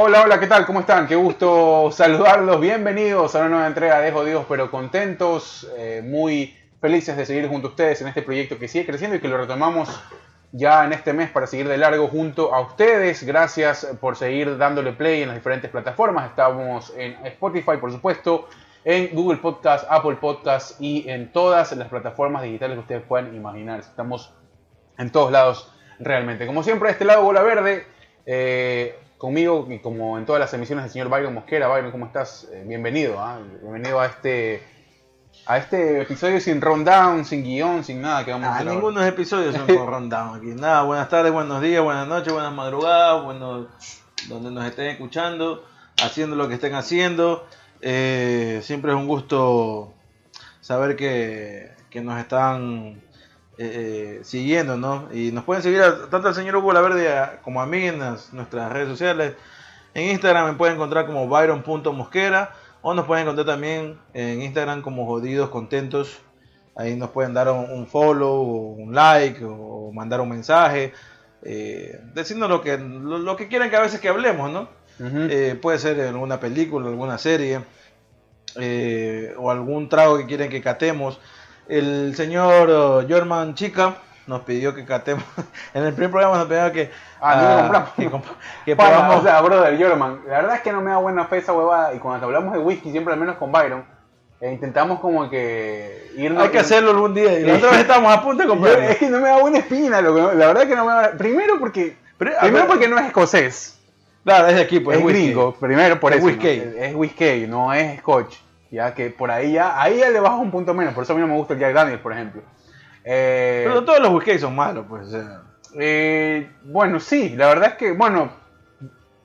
Hola, hola, ¿qué tal? ¿Cómo están? Qué gusto saludarlos. Bienvenidos a una nueva entrega de Jodidos pero contentos. eh, muy felices de seguir junto a ustedes en este proyecto que sigue creciendo y que lo retomamos ya en este mes para seguir de largo junto a ustedes. Gracias por seguir dándole play en las diferentes plataformas. Estamos en Spotify, por supuesto, en Google Podcast, Apple Podcast y en todas las plataformas digitales que ustedes puedan imaginar. Estamos en todos lados realmente. Como siempre, a este lado Bola Verde, eh, conmigo y como en todas las emisiones del señor Byron Mosquera. Byron, ¿cómo estás? Eh, bienvenido, ¿ah? bienvenido a este a este episodio sin rundown, sin guion, sin nada que vamos a Ah, hacer. ahora. ninguno de los episodios son con rundown aquí. Nada, buenas tardes, buenos días, buenas noches, buenas madrugadas, buenos, donde nos estén escuchando, haciendo lo que estén haciendo. Eh, siempre es un gusto saber que, que nos están eh, eh, siguiendo, ¿no? Y nos pueden seguir a- tanto al señor Hugo La Verde a- como a mí en las- nuestras redes sociales. En Instagram me pueden encontrar como byron.mosquera o nos pueden encontrar también en Instagram como jodidos contentos. Ahí nos pueden dar un, un follow, o un like o mandar un mensaje, eh, diciendo lo que, lo, lo que quieran que a veces que hablemos, ¿no? Eh, puede ser alguna película, alguna serie eh, o algún trago que quieren que catemos. El señor uh, Jorman Chica nos pidió que catemos. en el primer programa nos pidió que, Ah, no lo compramos. que, que Pana, probamos- o sea, brother, Jorman, la verdad es que no me da buena fe esa huevada y cuando hablamos de whisky, siempre al menos con Byron, eh, intentamos como que irnos... hay que hacerlo algún día. Y vez estábamos a punto de comprarlo. es que no me da buena espina, la verdad es que no me da... Primero porque... Pero, primero ver, porque no es escocés, Claro, es de aquí, pues es whisky. gringo, primero por Es eso. whisky. ¿no? Es whisky, no es scotch. Ya que por ahí ya, ahí ya le bajas un punto menos, por eso a mí no me gusta el Jack Daniels, por ejemplo. Eh, Pero todos los whisky son malos, pues. Eh, bueno, sí, la verdad es que, bueno,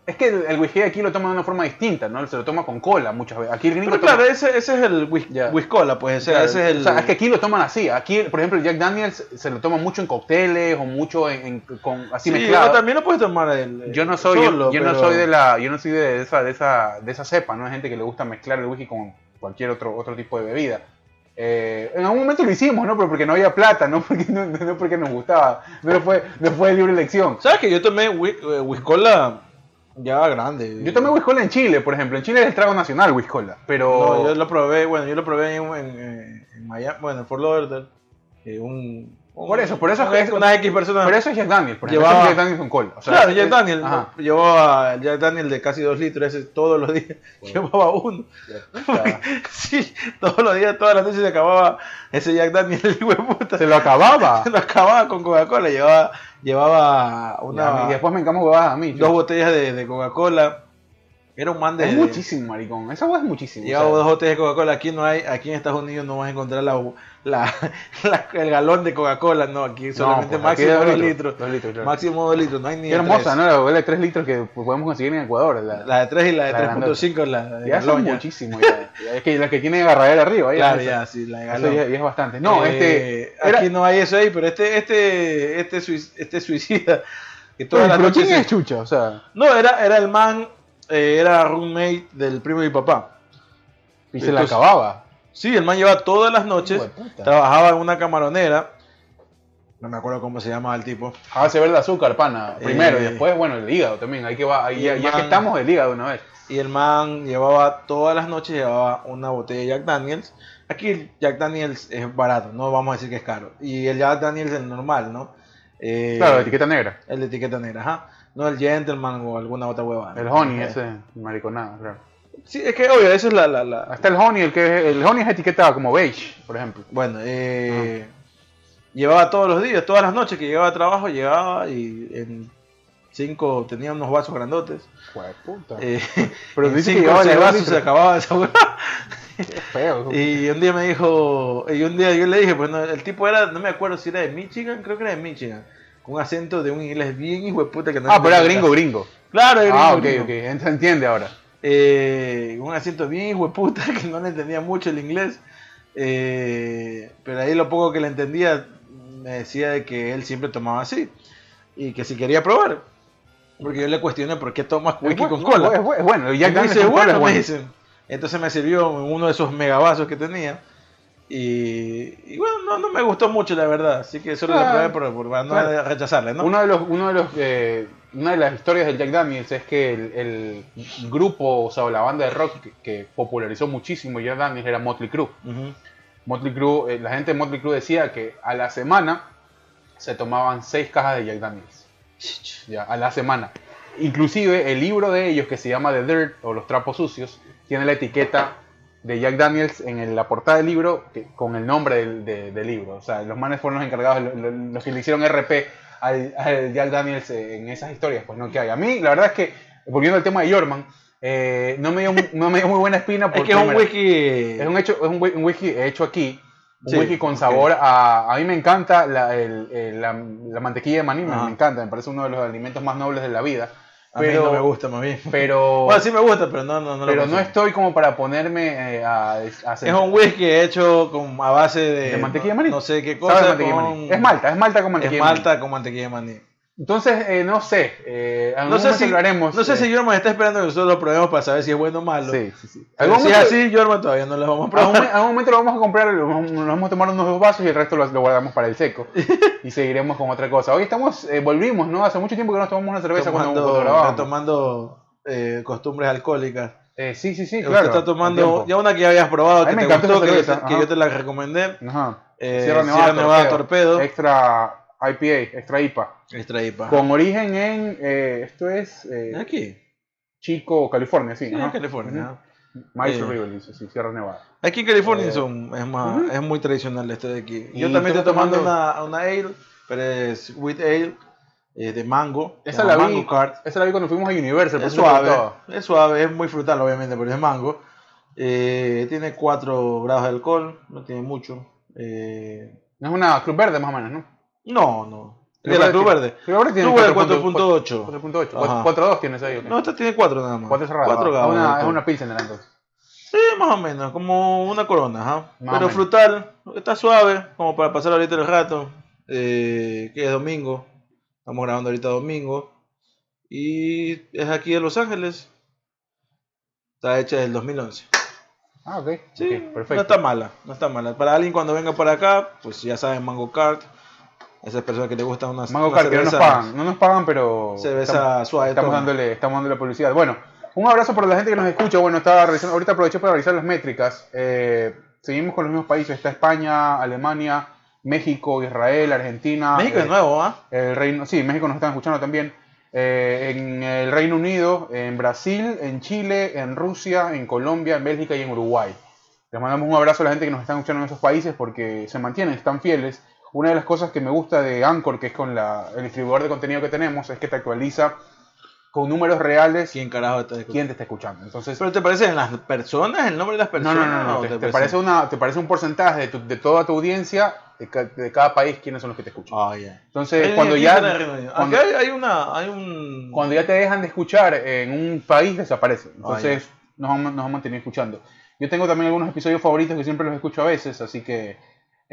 es que el, el whisky aquí lo toma de una forma distinta, ¿no? Se lo toma con cola muchas veces. Aquí el gringo Pero toma- claro, ese, ese es el whis Ya. whiskola, pues. O sea, ese es el. o sea, es que aquí lo toman así. Aquí, por ejemplo, el Jack Daniels se lo toma mucho en cócteles o mucho en, en- con así Sí, mezclado. también lo puedes tomar el. Yo no soy, solo, yo, yo no soy de la, yo no soy de esa, de esa, de esa cepa, ¿no? Hay gente que le gusta mezclar el whisky con cualquier otro, otro tipo de bebida. Eh, en algún momento lo hicimos, ¿no? Pero porque no había plata, no porque, no, no porque nos gustaba. No fue, no fue de libre elección. ¿Sabes que yo tomé whi- eh, whiskola ya grande? Yo tomé whisky en Chile, por ejemplo. En Chile es el trago nacional whisky, pero No, yo lo probé, bueno, yo lo probé en, en, en Miami, bueno, en Fort Lauderdale. eh, un- Por eso, por eso una, es unas X personas. pero eso es Jack por ejemplo. Llevaba- Jack Daniels con cola. O sea, claro, Jack Daniel. Ajá. Llevaba Jack Daniel de casi dos litros ese todos los días. Llevaba uno. Sí, todos los días, todas las noches se acababa ese Jack Daniel, el hijo de puta. Se lo acababa. Se lo acababa con Coca-Cola. Llevaba, llevaba una, y después me encamo huevadas a mí. dos botellas de, de Coca-Cola. Era un man de. es muchísimo, maricón. Esa hueá es muchísimo. Sea. dos botellas de Coca-Cola. Aquí no hay, aquí en Estados Unidos no vas a encontrar la, la, la- el galón de Coca-Cola. No, aquí solamente pues, aquí máximo de dos litros. dos litros, claro. Máximo dos litros. No hay ni Qué hermosa, tres. ¿no? La de 3 litros que podemos conseguir en Ecuador. La, La de 3 y la de La grandota. 3.5, la de ya son galón. ya. muchísimo. Ya. Es que la que tiene agarradera arriba. ya, Claro, eso- ya, sí, la de Eso galón. ya es bastante. No, Eh, este. Era, Aquí no hay eso ahí, pero este, este, este, este suicida. Que las pero noches ¿quién es Chucha? O sea, No, era, era el man, eh, era roommate del primo de mi papá. y se la acababa. Sí, el man llevaba todas las noches, de trabajaba en una camaronera. No me acuerdo cómo se llamaba el tipo. A base verde azúcar, pana. Primero, y Eh, después, bueno, el hígado también. Ahí que va, ahí ya, el ya que man- estamos del hígado una vez. Y el man llevaba todas las noches, llevaba una botella de Jack Daniels. Aquí el Jack Daniels es barato, no vamos a decir que es caro. Y el Jack Daniels es el normal, ¿no? Eh, Claro, etiqueta negra. El de etiqueta negra, ajá. No el Gentleman o alguna otra huevada. El honey, Eh, ese mariconado, claro. Sí, es que obvio, esa es la... la, la- Hasta el honey, el que el honey es etiqueta como beige, por ejemplo. Bueno, eh, llevaba todos los días, todas las noches que llegaba a trabajo, llegaba y en cinco tenía unos vasos grandotes. Joder, puta. Eh, Pero en que cinco de vasos se acababa esa hueá. Feo. Y un día me dijo, y un día yo le dije, pues no, el tipo era, no me acuerdo si era de Michigan, creo que era de Michigan, con un acento de un inglés bien hijo de puta que no ah, pero era gringo, gringo. Claro, era Ah, ok, gringo, ok. Ent- Se entiende ahora. Eh, un acento bien hijo de puta que no le entendía mucho el inglés. Eh, pero ahí lo poco que le entendía me decía de que él siempre tomaba así y que si quería probar. Porque yo le cuestioné por qué tomas whisky con cola. Bu- es bueno, el Y Jack me dice, bueno, me dicen. Entonces me sirvió uno de esos megavasos que tenía. Y, y bueno, no, no me gustó mucho la verdad. Así que solo Claro. le probé por, por para no Claro. rechazarle, ¿no? Uno de los, uno de los eh, una de las historias del Jack Daniels es que el, el grupo, o sea, la banda de rock que, que popularizó muchísimo Jack Daniels era Motley Crue. Motley Crue, eh, la gente de Motley Crue decía que a la semana se tomaban seis cajas de Jack Daniels. Ya, a la semana. Inclusive el libro de ellos que se llama The Dirt o Los Trapos Sucios tiene la etiqueta de Jack Daniels en el- la portada del libro que- con el nombre del, de- del libro. O sea, los manes fueron los encargados, lo- lo- los que le hicieron RP al, al Jack Daniels en esas historias, pues no que hay. A mí, la verdad es que, volviendo al tema de Jorman, eh, no, me dio, no me dio muy buena espina Es porque que es un whisky. es un, hecho, es un, un whisky hecho aquí, un Sí, whisky con sabor a... A mí me encanta la, el- el- la, la mantequilla de maní, me encanta, me parece uno de los alimentos más nobles de la vida. A mí Pero, no me gusta, más bien. pero, Bueno, sí me gusta, pero no, no, no lo pero no consumo. estoy como para ponerme eh, a, a hacer... Es un whisky hecho con, a base de. ¿De mantequilla de no- maní? No, sé qué cosa. con-. Es malta, es malta con Es mantequilla maní. malta con mantequilla de maní. Entonces, eh, no sé, eh, algún No sé, si, lo haremos. no sé eh, si Jorman está esperando que nosotros lo probemos para saber si es bueno o malo. Sí, sí, sí. Pero si es así, Jorman todavía no lo vamos a probar. momen- algún momento lo vamos a comprar, lo vamos, nos vamos a tomar unos dos vasos y el resto lo, lo guardamos para el seco. y seguiremos con otra cosa. Hoy estamos, eh, volvimos, ¿no? Hace mucho tiempo que no nos tomamos una cerveza cuando, cuando tomando, grabábamos. retomando eh, costumbres alcohólicas. Eh, sí, sí, sí, Usted claro. está tomando ya una que ya habías probado, A que me te gustó, que, yo te- que yo ajá. te la recomendé. Ajá. Eh, Sierra Nevada, Sierra Nevada Torpedo. Extra IPA, extra IPA. Extra IPA. Con origen en, eh, esto es eh, Aquí. Chico, California, sí. Sí, en California. Eh. River, dice, sí, Sierra Nevada. Aquí en California Eh, son, es, más, es muy tradicional este de aquí. Yo también estoy tomando tomando- una, una ale, pero es wheat ale de mango. Esa la vi, Mango Card. esa la vi cuando fuimos a Universal. Es suave, es suave, es muy frutal obviamente, pero es mango. Tiene 4 grados de alcohol, no tiene mucho. No es una Club Verde más o menos, ¿no? No, no. De la Cruz Verde. Club Verde tiene Cruz Verde 4.8. 4.8. 4.8. Ajá. 4.2 tienes ahí. No, esta tiene 4 nada más. 4 cerradas. 4 es grados. de una, es una Pilsener entonces. Sí, más o menos, como una corona, ajá. Pero frutal, está suave, como para pasar ahorita el rato. Eh, que es domingo. Estamos grabando ahorita domingo. Y es aquí en Los Ángeles. Está hecha del 2011. Ah, ok. Sí, perfecto. no está mala, no está mala. Para alguien cuando venga para acá, pues ya saben, Mango Kart. Esas personas que le gustan unas Mango una Kart, que no nos pagan. No nos pagan, pero. Cerveza estamos, suave. estamos toma. dándole, estamos dándole publicidad. Bueno, un abrazo para la gente que nos escucha. Bueno, estaba revisando, ahorita aproveché para revisar las métricas. Eh, seguimos con los mismos países. Está España, Alemania, México, Israel, Argentina. México eh, es nuevo, ¿ah? El Reino, sí, México nos están escuchando también. Eh, en el Reino Unido, en Brasil, en Chile, en Rusia, en Colombia, en Bélgica y en Uruguay. Les mandamos un abrazo a la gente que nos está escuchando en esos países porque se mantienen, están fieles. Una de las cosas que me gusta de Anchor, que es con la, el distribuidor de contenido que tenemos, es que te actualiza con números reales ¿Quién carajo está escuchando? quién te está escuchando. Entonces, ¿Pero te parecen las personas, el nombre de las no, personas? no, no, no, o te, te parece parece- una, te parece un porcentaje de, tu- de toda tu audiencia, de, ca- de cada país, quiénes son los que te escuchan. Ah, ya. Entonces, Hay- cuando aquí ya, está en cuando- hay, hay una, hay un... cuando ya te dejan de escuchar en un país, desaparece. Ah, Entonces, nos, han, nos han mantenido escuchando. Yo tengo también algunos episodios favoritos que siempre los escucho a veces, así que,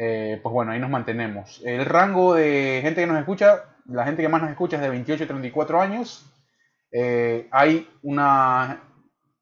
eh, pues bueno, ahí nos mantenemos. El rango de gente que nos escucha, la gente que más nos escucha es de 28 a 34 años. Eh, hay una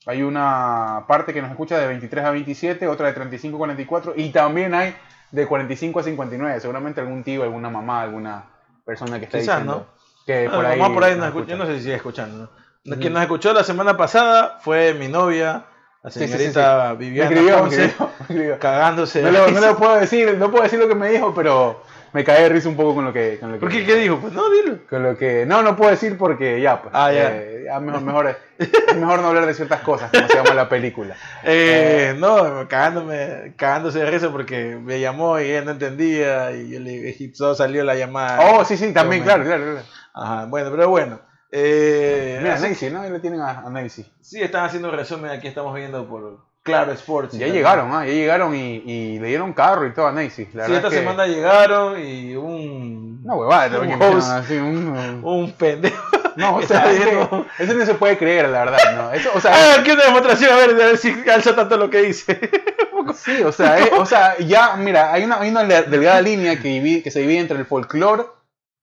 hay una parte que nos escucha de 23 a 27, otra de 35 a 44 y también hay de 45 a 59. Seguramente algún tío, alguna mamá, alguna persona que está Quizás, diciendo ¿no? que Ah, por ahí, mamá por ahí nos nos escucha. escucha. Yo no sé si sigue escuchando. ¿no? Quien nos escuchó la semana pasada fue mi novia, la señorita Me Viviana escribió, me escribió, me escribió. cagándose. No lo, no lo puedo decir, no puedo decir lo que me dijo, pero me caí de risa un poco con lo que. Con lo que ¿Por qué? ¿Qué dijo? Pues no, dilo. Con lo que. No, no puedo decir porque ya, pues. Ah, ya. eh, ya mejor, mejor, es mejor no hablar de ciertas cosas, como se llama la película. Eh, no, cagándome, cagándose de risa porque me llamó y ella no entendía y yo le salió la llamada. Oh, sí, sí, también, claro, claro, claro. Ajá, bueno, pero bueno. Eh, Mira, así- Nancy, ¿no? Ahí le tienen a, a Nancy. sí, están haciendo resumen, aquí estamos viendo por Claro Sports. Ya llegaron, ah, ya llegaron y, y le dieron carro y todo a Nancy. La Sí, esta que- semana llegaron y un... Una huevada, un host, así, un- un pendejo. No, o sea, eso no se puede creer, la verdad, ¿no? Eso, o sea, Ah, qué demostración, a ver, a ver si alza tanto lo que dice. Sí, o sea, eh, o sea, ya, mira, hay una, hay una delgada línea que, que se divide entre el folclore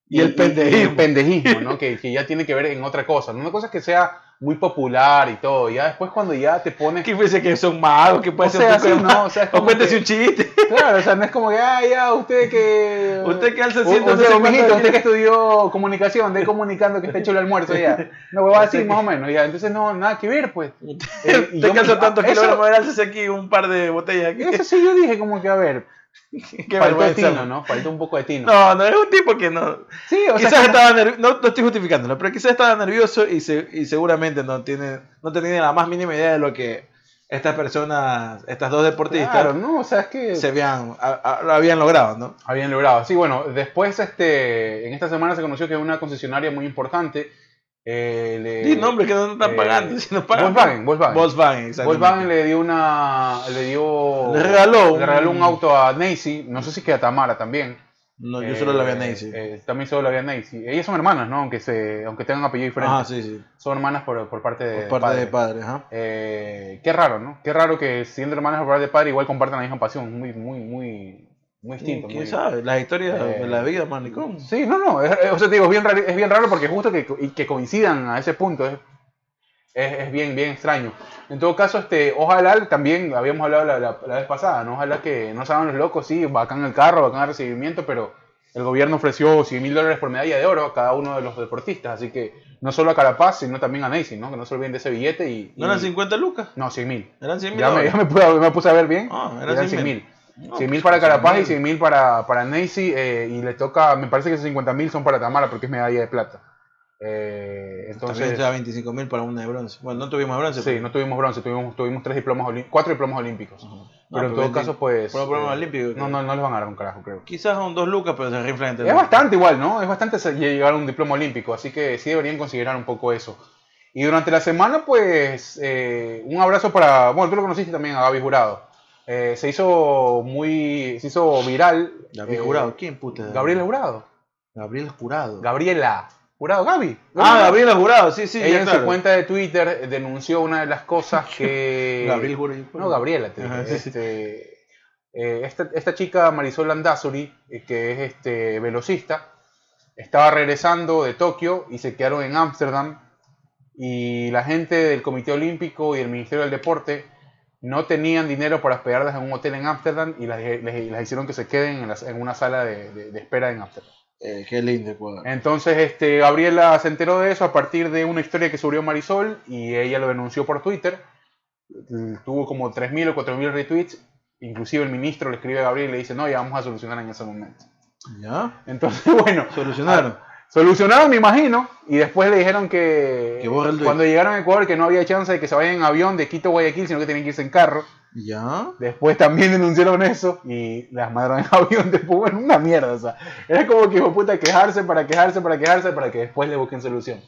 Y el pendejismo. el pendejismo, ¿no? Que, que ya tiene que ver en otra cosa. ¿no? Una cosa que sea muy popular y todo. Ya después cuando ya te pones... ¿Qué fuese que son magos? que puede O ser sea, un ¿no? O sea, es O cuéntese que- un chiste. Claro, o sea, no es como que, ah, ya, usted que... Usted que alza ciento o no mijito, usted que estudió comunicación, de comunicando que está hecho el almuerzo ya. No, huevada así, más o menos, ya. Entonces, no, nada que ver, pues. Eh, y Usted que alza tantos kilogramos, a álcese aquí un par de botellas. Y Eso sí yo dije como que, a ver, Qué faltó tino, ¿no? Faltó un poco de tino. No, no, es un tipo que no. Sí, o sea, quizás estaba nervioso, no, no estoy justificándolo, pero quizás estaba nervioso y, se- y seguramente no tiene, no tenía la más mínima idea de lo que estas personas, estas dos deportistas, Claro, no, o sea, es que se habían, a- a- lo habían logrado, ¿no? habían logrado. Sí, bueno, después, este, en esta semana se conoció que una concesionaria muy importante eh, le... Nombres que no están eh, pagando, no pagan. Volkswagen, Volkswagen. Volkswagen. Volkswagen le dio una, le dio, Le regaló un- le regaló un auto a Nancy, no sé si que a Tamara también. No, yo solo la vi a Eh, Nancy. eh, también solo la vi a Nancy. Ellas son hermanas, ¿no? Aunque se, aunque tengan apellido diferente. Ajá, sí, sí. Son hermanas por, por parte de Por parte padre. de padre, ajá. Eh, qué raro, ¿no? Qué raro que siendo hermanas por parte de padre igual compartan la misma pasión. Muy, muy, muy, muy distinto. ¿Quién muy- sabe? Las historias Eh, de la vida, manicón. Sí, no, no. Es, o sea, te digo, es bien raro, es bien raro porque justo que, y que coincidan a ese punto es, es, es bien, bien extraño. En todo caso, este, ojalá también, habíamos hablado la, la- la vez pasada, ¿no? Ojalá que no se hagan los locos, sí, bacán el carro, bacán el recibimiento, pero el gobierno ofreció 100 mil dólares por medalla de oro a cada uno de los deportistas, así que no solo a Carapaz, sino también a Nancy, ¿no? Que no se olviden de ese billete y... ¿No eran y- 50 lucas? No, 100 mil. Eran 100 mil Ya me, ya me, pude- me puse a ver bien. Ah, eran eran 100 100 mil. Mil. No, 100 mil pues, para pues, Carapaz 100.000. y 100 mil para, para Nancy eh, y le toca, me parece que esos 50 mil son para Tamara porque es medalla de plata. Eh, También entonces, da 25 mil para una de bronce. Bueno, no tuvimos bronce. sí, pero- no tuvimos bronce, tuvimos, tuvimos tres diplomas, cuatro diplomas olímpicos. No, pero en todo 20 caso, pues... eh, No, no, no les van a dar un carajo, creo. Quizás son dos lucas, pero se riflan entre Es los- bastante igual, ¿no? Es bastante llegar a un diploma olímpico, así que sí deberían considerar un poco eso. Y durante la semana, pues, eh, un abrazo para, bueno, tú lo conociste también a Gaby Jurado. Eh, se hizo muy, se hizo viral. Gabriel eh, Jurado. ¿Quién puta? Gabriela Jurado. Gabriel Jurado. Gabriela Jurado, Gaby. Ah, Gabriel Jurado, sí, sí. Ella ya, en claro. su cuenta de Twitter denunció una de las cosas que... Gabriel Jurado. No, Gabriela, te Ajá, dije. sí, sí. Este, eh, esta, esta chica Marisol Landazuri, eh, que es este velocista, estaba regresando de Tokio y se quedaron en Ámsterdam y la gente del Comité Olímpico y el Ministerio del Deporte no tenían dinero para hospedarlas en un hotel en Ámsterdam y las, les- las hicieron que se queden en, las- en una sala de, de- de espera en Ámsterdam. Eh, qué lindo Ecuador. Entonces, este, Gabriela se enteró de eso a partir de una historia que subió Marisol y ella lo denunció por Twitter. Tuvo como 3.000 o 4.000 retweets. Inclusive el ministro le escribe a Gabriel y le dice, no, ya vamos a solucionar en ese momento. ¿Ya? Entonces, bueno, Solucionaron. Solucionaron, me imagino, y después le dijeron que, Que cuando llegaron a Ecuador que no había chance de que se vayan en avión de Quito a Guayaquil, sino que tenían que irse en carro. ¿Ya? Después también denunciaron eso y las mandaron en avión después, bueno, una mierda, o sea, era como que hijo puta quejarse para quejarse para quejarse para que después le busquen solución.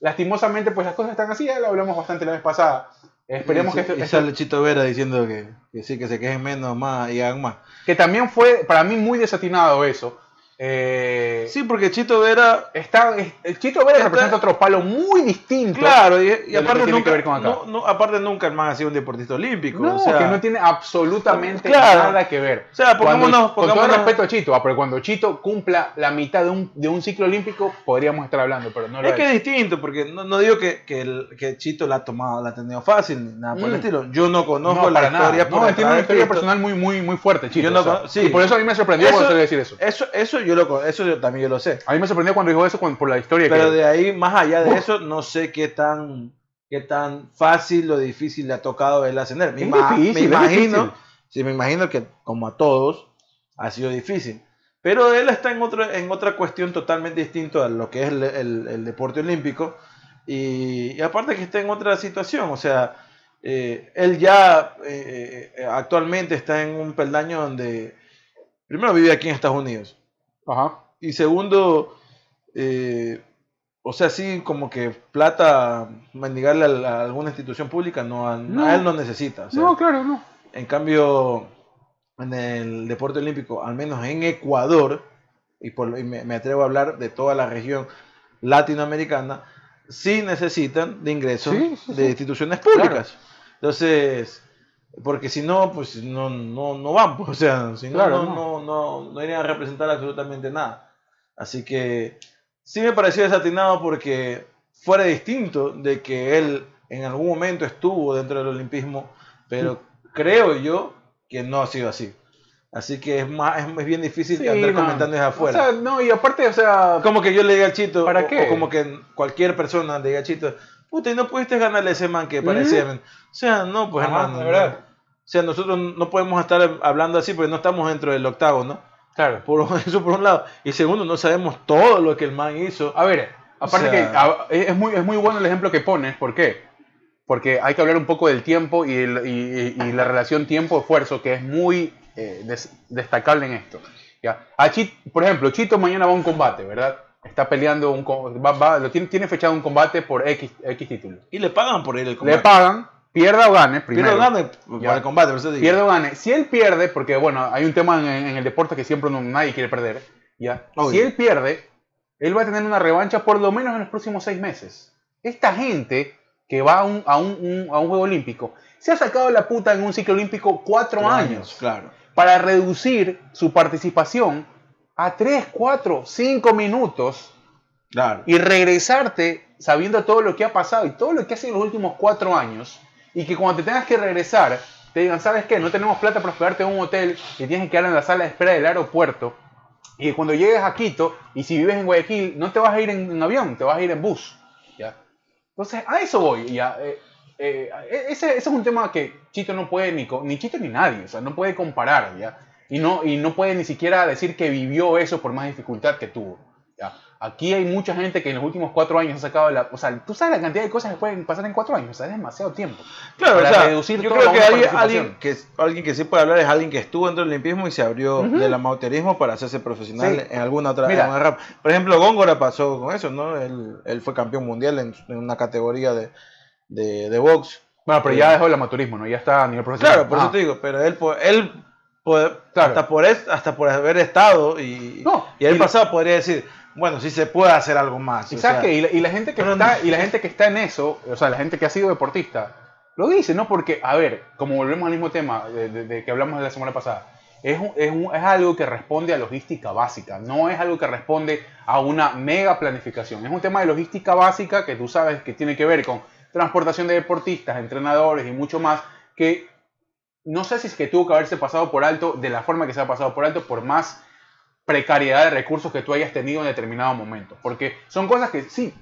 Lastimosamente, pues las cosas están así, ya lo hablamos bastante la vez pasada. Esperemos y, que esto, y esto- Chito Vera diciendo que, que sí, que se quejen menos, más y hagan más. que también fue para mí muy desatinado eso. Eh, Sí, porque Chito Vera está, es- el Chito Vera Está- representa otro palo muy distinto. Claro, y, aparte, nunca, ver con acá. no, no, aparte nunca el man ha sido un deportista olímpico. No, o sea, que no tiene absolutamente Claro. nada que ver. O sea, Cuando- pongámonos- con todo pongámonos- respeto a Chito, ah, pero cuando Chito cumpla la mitad de un, de un ciclo olímpico, podríamos estar hablando, pero no lo es que es distinto, porque no, no digo que, que, el, que Chito la ha tomado, la ha tenido fácil, nada por el Mm. estilo. Yo no conozco No, la para nada. historia por No, detrás tiene una historia personal muy, muy, muy fuerte, Chito. Yo no o sea, con- sí. Y por eso a mí me sorprendió Eso- cuando se decir eso. Eso, eso yo lo con- eso yo también yo lo sé. A mí me sorprendió cuando dijo eso cuando- por la historia Pero que... de ahí, más allá de eso, no sé qué tan, qué tan fácil o difícil le ha tocado él ascender. Me, Es ima- difícil, me imagino, sí, me imagino que como a todos ha sido difícil. Pero él está en otra, en otra cuestión totalmente distinta a lo que es el, el- el deporte olímpico. Y, y aparte que está en otra situación, o sea, eh, él ya eh, eh, actualmente está en un peldaño donde, primero vive aquí en Estados Unidos. Ajá. Y segundo, eh, o sea, sí, como que plata, mendigarle a, alguna institución pública, no, a, No. a él no necesita. o sea, No, claro, no. En cambio, en el deporte olímpico, al menos en Ecuador, y, por, y me, me atrevo a hablar de toda la región latinoamericana, sí necesitan de ingresos Sí, sí, de instituciones públicas. Entonces, porque si no, pues no, no, no van, pues, o sea, si no, Claro, no, no. no, no, no irían a representar absolutamente nada. Así que sí me pareció desatinado porque fuera distinto de que él en algún momento estuvo dentro del olimpismo, pero creo yo que no ha sido así. Así que es más es, bien difícil Sí, andar no. comentando desde afuera. O sea, no, y aparte, o sea, como que yo le diga al Chito, ¿Para o- qué? o como que cualquier persona le diga al Chito, puta, y no pudiste ganarle a ese man que parecía. O sea, no, pues Ajá, hermano. de verdad. O sea, nosotros no podemos estar hablando así porque no estamos dentro del octavo, ¿no? claro. Por, eso por un lado. Y segundo, no sabemos todo lo que el man hizo. A ver, aparte O sea- que a- es, muy, es muy bueno el ejemplo que pones, ¿por qué? Porque hay que hablar un poco del tiempo y, el- y- y- y la relación tiempo-esfuerzo, que es muy eh, des- destacable en esto. ¿ya? A Chit- por ejemplo, Chito mañana va a un combate, ¿verdad? Está peleando, un, va, va- lo tiene, tiene fechado un combate por X, X título. Y le pagan por ir Le combate. pagan, pierda o gane, primero. Pierdo gane por el combate, por eso te digo. Pierde o gane. Si él pierde, porque bueno, hay un tema en, en el deporte que siempre no- nadie quiere perder, ¿ya? Obvio. Si él pierde, él va a tener una revancha por lo menos en los próximos seis meses. Esta gente que va a un, a un, un- a un Juego Olímpico se ha sacado la puta en un ciclo olímpico cuatro Tres años Claro. para reducir su participación a tres, cuatro, cinco minutos Claro. y regresarte sabiendo todo lo que ha pasado y todo lo que ha sido en los últimos cuatro años y que cuando te tengas que regresar te digan, ¿sabes qué? No tenemos plata para hospedarte en un hotel y tienes que quedar en la sala de espera del aeropuerto y que cuando llegues a Quito y si vives en Guayaquil no te vas a ir en, en avión, te vas a ir en bus. ¿ya? Entonces a eso voy. ¿ya? Eh, eh, ese, ese es un tema que Chito no puede ni, ni Chito ni nadie, o sea, no puede comparar. ¿ya? Y, no, y no puede ni siquiera decir que vivió eso por más dificultad que tuvo. ¿ya? Aquí hay mucha gente que en los últimos cuatro años ha sacado la... O sea, tú sabes la cantidad de cosas que pueden pasar en cuatro años. O sea, es demasiado tiempo. Claro, Para o sea, reducir yo todo creo a que alguien, alguien que alguien que sí puede hablar es alguien que estuvo dentro del olimpismo y se abrió Ujú. del amateurismo para hacerse profesional Sí. en alguna otra Mira. en una rama. Por ejemplo, Góngora pasó con eso, ¿no? Él, él fue campeón mundial en, en una categoría de, de, de box. Bueno, pero ya dejó el amateurismo, ¿no? Ya está a nivel profesional. Claro, por Ah. eso te digo, pero él, él po- Claro. hasta, por hasta por haber estado y, No, y el y la- pasado podría decir, bueno, sí se puede hacer algo más. ¿Y o sabes sea, qué? Y la, y la gente que está, no- y la gente que está en eso, o sea, la gente que ha sido deportista, lo dice, ¿no? Porque, a ver, como volvemos al mismo tema de, de- de que hablamos de la semana pasada, es, un- es, un- es algo que responde a logística básica, no es algo que responde a una mega planificación. Es un tema de logística básica que tú sabes que tiene que ver con transportación de deportistas, entrenadores y mucho más, que no sé si es que tuvo que haberse pasado por alto de la forma que se ha pasado por alto, por más precariedad de recursos que tú hayas tenido en determinado momento. Porque son cosas que sí,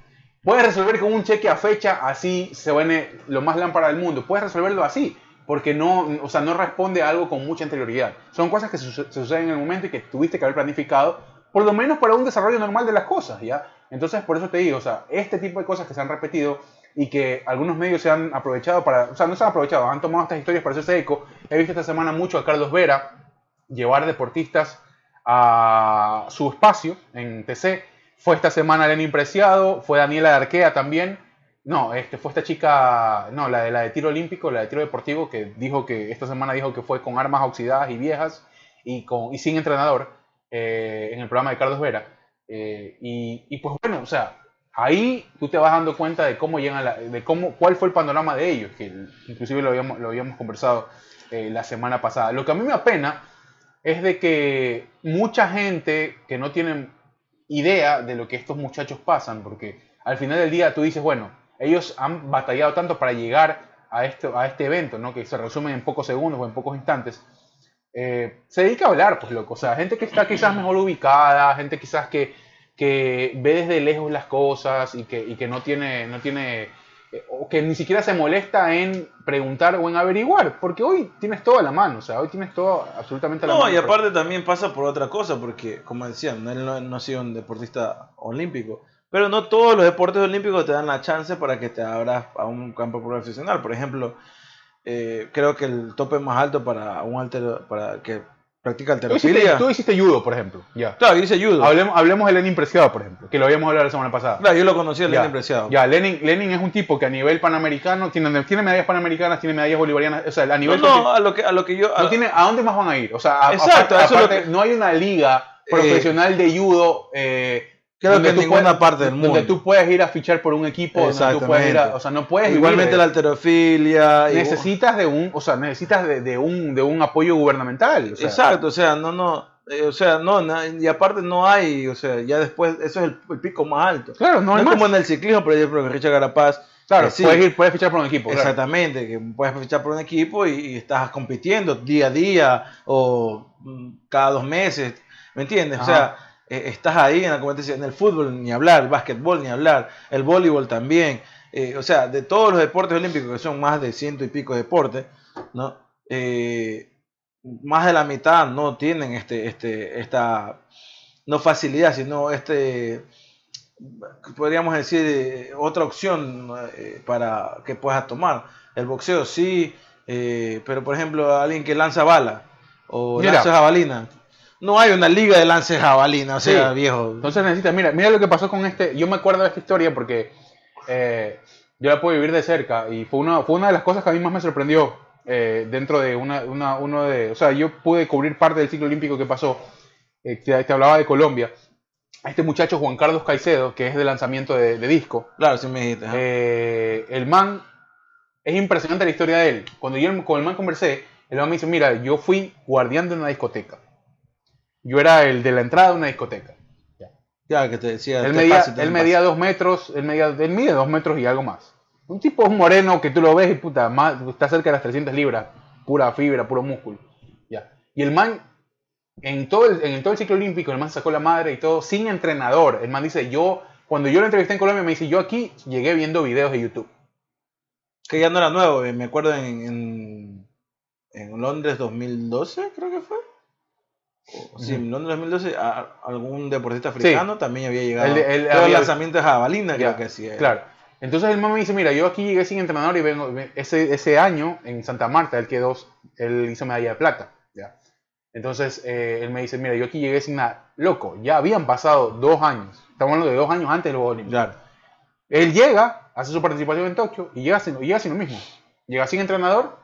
puedes resolver con un cheque a fecha, así se viene lo más lámpara del mundo. Puedes resolverlo así, porque no, o sea, no responde a algo con mucha anterioridad. Son cosas que suceden en el momento y que tuviste que haber planificado, por lo menos para un desarrollo normal de las cosas, ¿ya? Entonces, por eso te digo, o sea, este tipo de cosas que se han repetido y que algunos medios se han aprovechado para, o sea, no se han aprovechado, han tomado estas historias para hacerse eco. He visto esta semana mucho a Carlos Vera llevar deportistas a su espacio en TC. Fue esta semana Lenin Preciado, fue Daniela de Arquea también. No, este, fue esta chica, no, la de, la de tiro olímpico, la de tiro deportivo, que dijo que esta semana dijo que fue con armas oxidadas y viejas y, con, y sin entrenador eh, en el programa de Carlos Vera. Eh, y, y pues bueno, o sea, ahí tú te vas dando cuenta de cómo llegan, la- de cómo, cuál fue el panorama de ellos, que inclusive lo habíamos, lo habíamos conversado eh, la semana pasada. Lo que a mí me apena es de que mucha gente que no tienen idea de lo que estos muchachos pasan, porque al final del día tú dices, bueno, ellos han batallado tanto para llegar a este, a este evento, ¿no? que se resume en pocos segundos o en pocos instantes, eh, se dedica a hablar, pues loco, o sea, gente que está quizás mejor ubicada, gente quizás que, que ve desde lejos las cosas y que, y que no tiene, no tiene eh, o que ni siquiera se molesta en preguntar o en averiguar, porque hoy tienes todo a la mano, o sea, hoy tienes todo absolutamente a la No, mano. y aparte también pasa por otra cosa, porque como decían, él no, no ha sido un deportista olímpico, pero no todos los deportes olímpicos te dan la chance para que te abras a un campo profesional. Por ejemplo, eh, creo que el tope más alto para un altero, para que practica alterofilia. tú hiciste judo, por ejemplo, ya. Claro, yo hice judo. Hablemos, hablemos de Lenin Preciado, por ejemplo, que lo habíamos hablado la semana pasada. Claro, yo lo conocí Ya, Lenin Preciado. Ya, Lenin, Lenin es un tipo que a nivel panamericano tiene, tiene medallas panamericanas, tiene medallas bolivarianas, o sea, a No, nivel no, a lo que, a lo que yo... a- no tiene, ¿a dónde más van a ir? O sea, a- Exacto, aparte- eso es lo aparte, que- no hay una liga profesional de judo. eh, Creo donde que en tú ninguna parte del Donde mundo. tú puedes ir a fichar por un equipo, donde tú puedes ir a, o sea, no puedes Igualmente vivir la alterofilia. necesitas de un, o sea, necesitas de, de un, de un apoyo gubernamental. o sea, Exacto, o sea, no, no. eh, o sea, no, y aparte no hay, o sea, ya después, eso es el, el pico más alto. Claro, no No, hay es más. como en el ciclismo, por ejemplo, que Richard Carapaz. Claro, sí, puedes, ir, puedes fichar por un equipo. claro. Exactamente, que puedes fichar por un equipo y, y estás compitiendo día a día o mm, cada dos meses, ¿me entiendes? O sea, eh, estás ahí en la competencia, en el fútbol ni hablar, el básquetbol ni hablar, el voleibol también, eh, o sea, de todos los deportes olímpicos, que son más de ciento y pico deportes, ¿no? Eh, más de la mitad no tienen este, este, esta, no facilidad, sino este, podríamos decir, otra opción para que puedas tomar. El boxeo sí, pero por ejemplo, alguien que lanza bala o Mira. lanza jabalina. No hay una liga de lance jabalina, o sea, Sí. viejo. Entonces necesitas, mira, mira lo que pasó con este. Yo me acuerdo de esta historia porque eh, yo la puedo vivir de cerca y fue una, fue una de las cosas que a mí más me sorprendió eh, dentro de una, una- uno de. O sea, yo pude cubrir parte del ciclo olímpico que pasó. Eh, te, te hablaba de Colombia. Este muchacho Juan Carlos Caicedo, que es de lanzamiento de, de disco, Claro, sí me dijiste. eh, el man, es impresionante la historia de él. Cuando yo con el man conversé, el man me dice, mira, yo fui guardián de una discoteca. Yo era el de la entrada de una discoteca. ya que te decía. Él te medía, te él dos metros, él, medía, él mide dos metros y algo más. Un tipo es moreno que tú lo ves y puta, más, está cerca de las 300 libras, pura fibra, puro músculo. Ya. Y el man, en todo, el, en todo el ciclo olímpico, el man sacó la madre y todo, sin entrenador. El man dice, yo, cuando yo lo entrevisté en Colombia, me dice, yo aquí llegué viendo videos de YouTube. Que ya no era nuevo, eh, me acuerdo en, en, en Londres 2012, creo que fue. Sí, en Londres 2012, a- algún deportista africano también había llegado. El había- lanzamiento de jabalina, creo que sí. Claro. Entonces el man me dice, mira, yo aquí llegué sin entrenador y vengo, ese, ese año en Santa Marta, él quedó, él hizo medalla de plata. ¿ya? Entonces eh, él me dice, mira, yo aquí llegué sin nada. Loco, ya habían pasado dos años. Estamos hablando de dos años antes de los Olímpicos. Claro. Él llega, hace su participación en Tokio y llega sin, llega sin lo mismo. Llega sin entrenador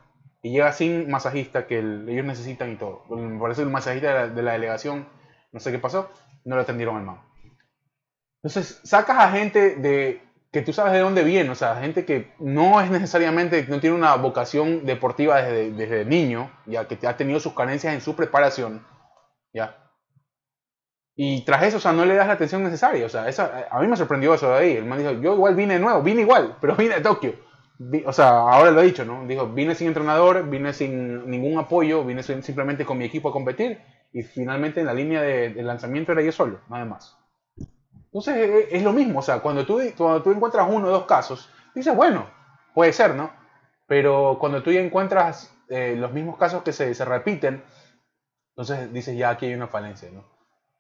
y llega sin masajista que el- ellos necesitan y todo. Me parece que el masajista de la, de la delegación, no sé qué pasó, no lo atendieron al man. Entonces, sacas a gente de que tú sabes de dónde viene, o sea, gente que no es necesariamente, no tiene una vocación deportiva desde, desde niño, ya que ha tenido sus carencias en su preparación, ya. Y tras eso, o sea, no le das la atención necesaria, o sea, esa, a mí me sorprendió eso de ahí. El man dijo, yo igual vine de nuevo, vine igual, pero vine de Tokio. O sea, ahora lo he dicho, ¿no? Dijo, vine sin entrenador, vine sin ningún apoyo, vine simplemente con mi equipo a competir y finalmente en la línea de, de lanzamiento era yo solo, nada más. Entonces es lo mismo, o sea, cuando tú, cuando tú encuentras uno o dos casos, dices, bueno, puede ser, ¿no? Pero cuando tú ya encuentras eh, los mismos casos que se, se repiten, entonces dices, ya aquí hay una falencia, ¿no?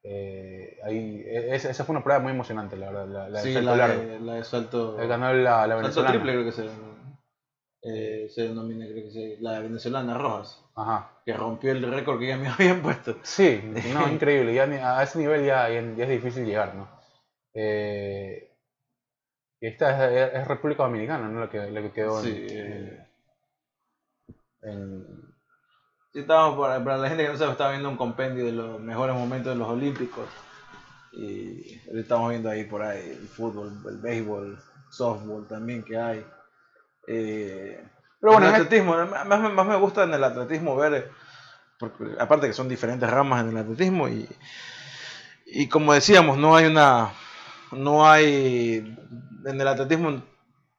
Eh, ahí, e- esa, esa fue una prueba muy emocionante, la verdad, la, la de sí, salto la largo. de, la de salto. Ganó la, la salto triple, creo que se, eh, se denomina, creo que se, la venezolana Rojas. Ajá. Que rompió el récord que ya me habían puesto. Sí, no, increíble. Ya a ese nivel ya, es difícil llegar, ¿no? Eh, esta es, es República Dominicana, ¿no? La que, quedó en, Sí, eh. en- Sí, estábamos, para, para la gente que no sabe, estaba viendo un compendio de los mejores momentos de los Olímpicos. Y estamos viendo ahí por ahí el fútbol, el béisbol, softball también que hay. Eh, Pero bueno, el en atletismo, más, más- me gusta en el atletismo ver, eh, porque aparte que son diferentes ramas en el atletismo y, y como decíamos, no hay una, no hay, en el atletismo,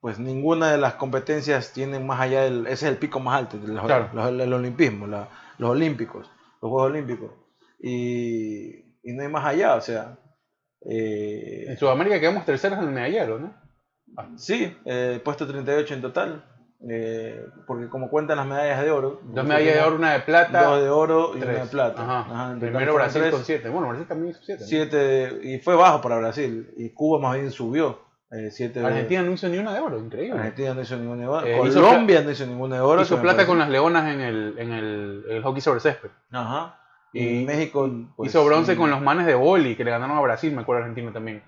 pues ninguna de las competencias tiene más allá del, ese es el pico más alto, los, Claro. los- el olimpismo, la- los olímpicos, los Juegos Olímpicos, y, y no hay más allá, o sea, eh, en Sudamérica quedamos terceros en el medallero, ¿no? Sí, eh, puesto 38 en total. eh, porque como cuentan las medallas de oro. Dos medallas de oro, una de plata. Dos de oro y tres. una de plata. Ajá. Primero Brasil tres, con siete. Bueno, Brasil también hizo siete. ¿no? siete, y fue bajo para Brasil. Y Cuba más bien subió. eh, siete, Argentina no hizo ni una de oro, increíble. Argentina no hizo ninguna de oro. Eh, hizo Colombia no hizo ninguna de oro. hizo plata con las leonas en el, en el, el hockey sobre césped. Ajá. Y Y México. pues, hizo bronce sí. con los manes de boli que le ganaron a Brasil, me acuerdo Argentina también.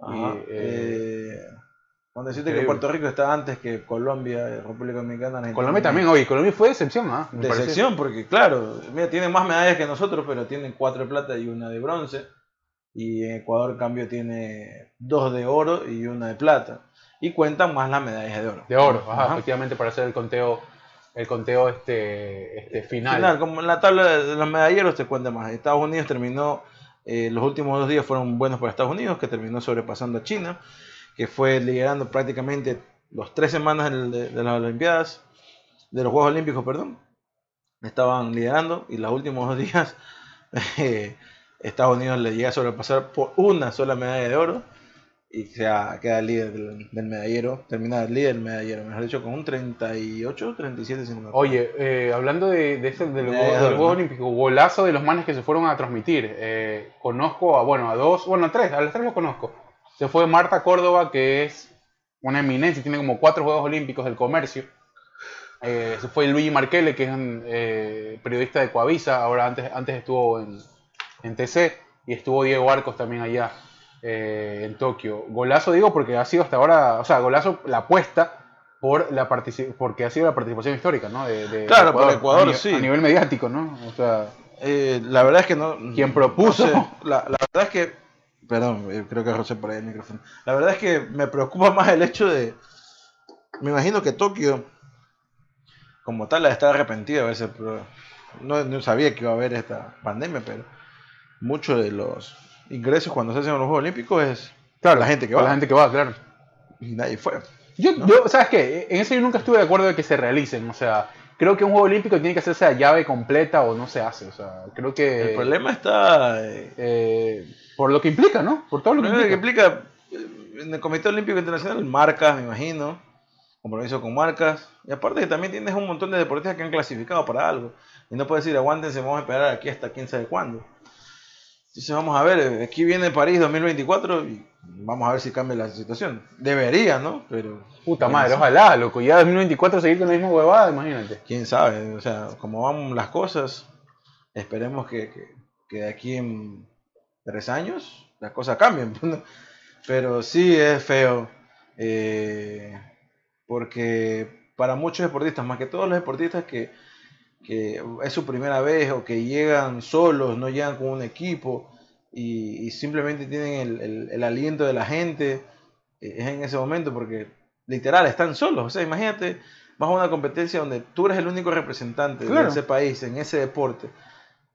Ajá. y, eh, eh, cuando decirte que increíble. Puerto Rico está antes que Colombia, eh, República Dominicana, Argentina. Colombia también, oye, Colombia fue decepción, ¿ah? Me de parece. sección, porque claro, mira, tienen más medallas que nosotros, pero tienen cuatro de plata y una de bronce. Y Ecuador, en cambio, tiene dos de oro y una de plata. Y cuentan más las medallas de oro. De oro, ajá, efectivamente, para hacer el conteo el conteo este, este final. Final, como en la tabla de los medalleros te cuenta más. Estados Unidos terminó, eh, los últimos dos días fueron buenos para Estados Unidos, que terminó sobrepasando a China, que fue liderando prácticamente los tres semanas del- de, de las Olimpiadas, de los Juegos Olímpicos, perdón. Estaban liderando y los últimos dos días eh, Estados Unidos le llega a sobrepasar por una sola medalla de oro y se ha- queda el líder del, del medallero, termina el líder del medallero, mejor dicho, con un 38, 37, si no me acuerdo. Oye, eh, hablando de, de ese- de los Eh, Juegos- de los ¿no? Juegos Olímpicos, golazo de los manes que se fueron a transmitir. Eh, conozco a, bueno, a dos, bueno, a tres, a los tres los conozco. Se fue Marta Córdoba, que es una eminencia, tiene como cuatro Juegos Olímpicos del comercio. Eh, se fue Luigi Marchele, que es un eh, periodista de Coavisa, ahora antes, antes estuvo en, en TC, y estuvo Diego Arcos también allá eh, en Tokio. Golazo digo porque ha sido hasta ahora, o sea, golazo la apuesta por la porque ha sido la participación histórica, ¿no? De, de- Claro, de por Ecuador, a sí. A nivel mediático, ¿no? O sea, la verdad es que no. ¿Quién propuso? no sé, la, la verdad es que. Perdón, eh, creo que José por ahí el micrófono. La verdad es que me preocupa más el hecho de. Me imagino que Tokio, como tal, está arrepentido a veces, pero no, no sabía que iba a haber esta pandemia, pero muchos de los ingresos cuando se hacen los Juegos Olímpicos es claro, la gente que va. La gente que va, claro. y nadie fue. Yo, ¿No? yo, ¿sabes qué? En eso yo nunca estuve de acuerdo de que se realicen. O sea, creo que un juego olímpico tiene que hacerse a llave completa o no se hace. O sea, creo que. El problema está. eh, eh, por lo que implica, ¿no? Por todo lo que implica. eh, en el Comité Olímpico Internacional marcas, me imagino, compromiso con marcas, y aparte que también tienes un montón de deportistas que han clasificado para algo, y no puedes decir aguántense, vamos a esperar aquí hasta quién sabe cuándo. Entonces vamos a ver, aquí viene París 2024 y vamos a ver si cambia la situación. Debería, ¿no? Pero Puta madre, sabe. ojalá, loco. Ya 2024 seguir con la misma huevada, imagínate. quién sabe, o sea, como van las cosas, esperemos que, que- que de aquí en tres años las cosas cambien. Pero sí es feo, eh, porque para muchos deportistas, más que todos los deportistas que, que es su primera vez o que llegan solos, no llegan con un equipo y, y simplemente tienen el, el- el aliento de la gente, eh, es en ese momento porque literal están solos. O sea, imagínate, vas a una competencia donde tú eres el único representante Claro. de ese país, en ese deporte,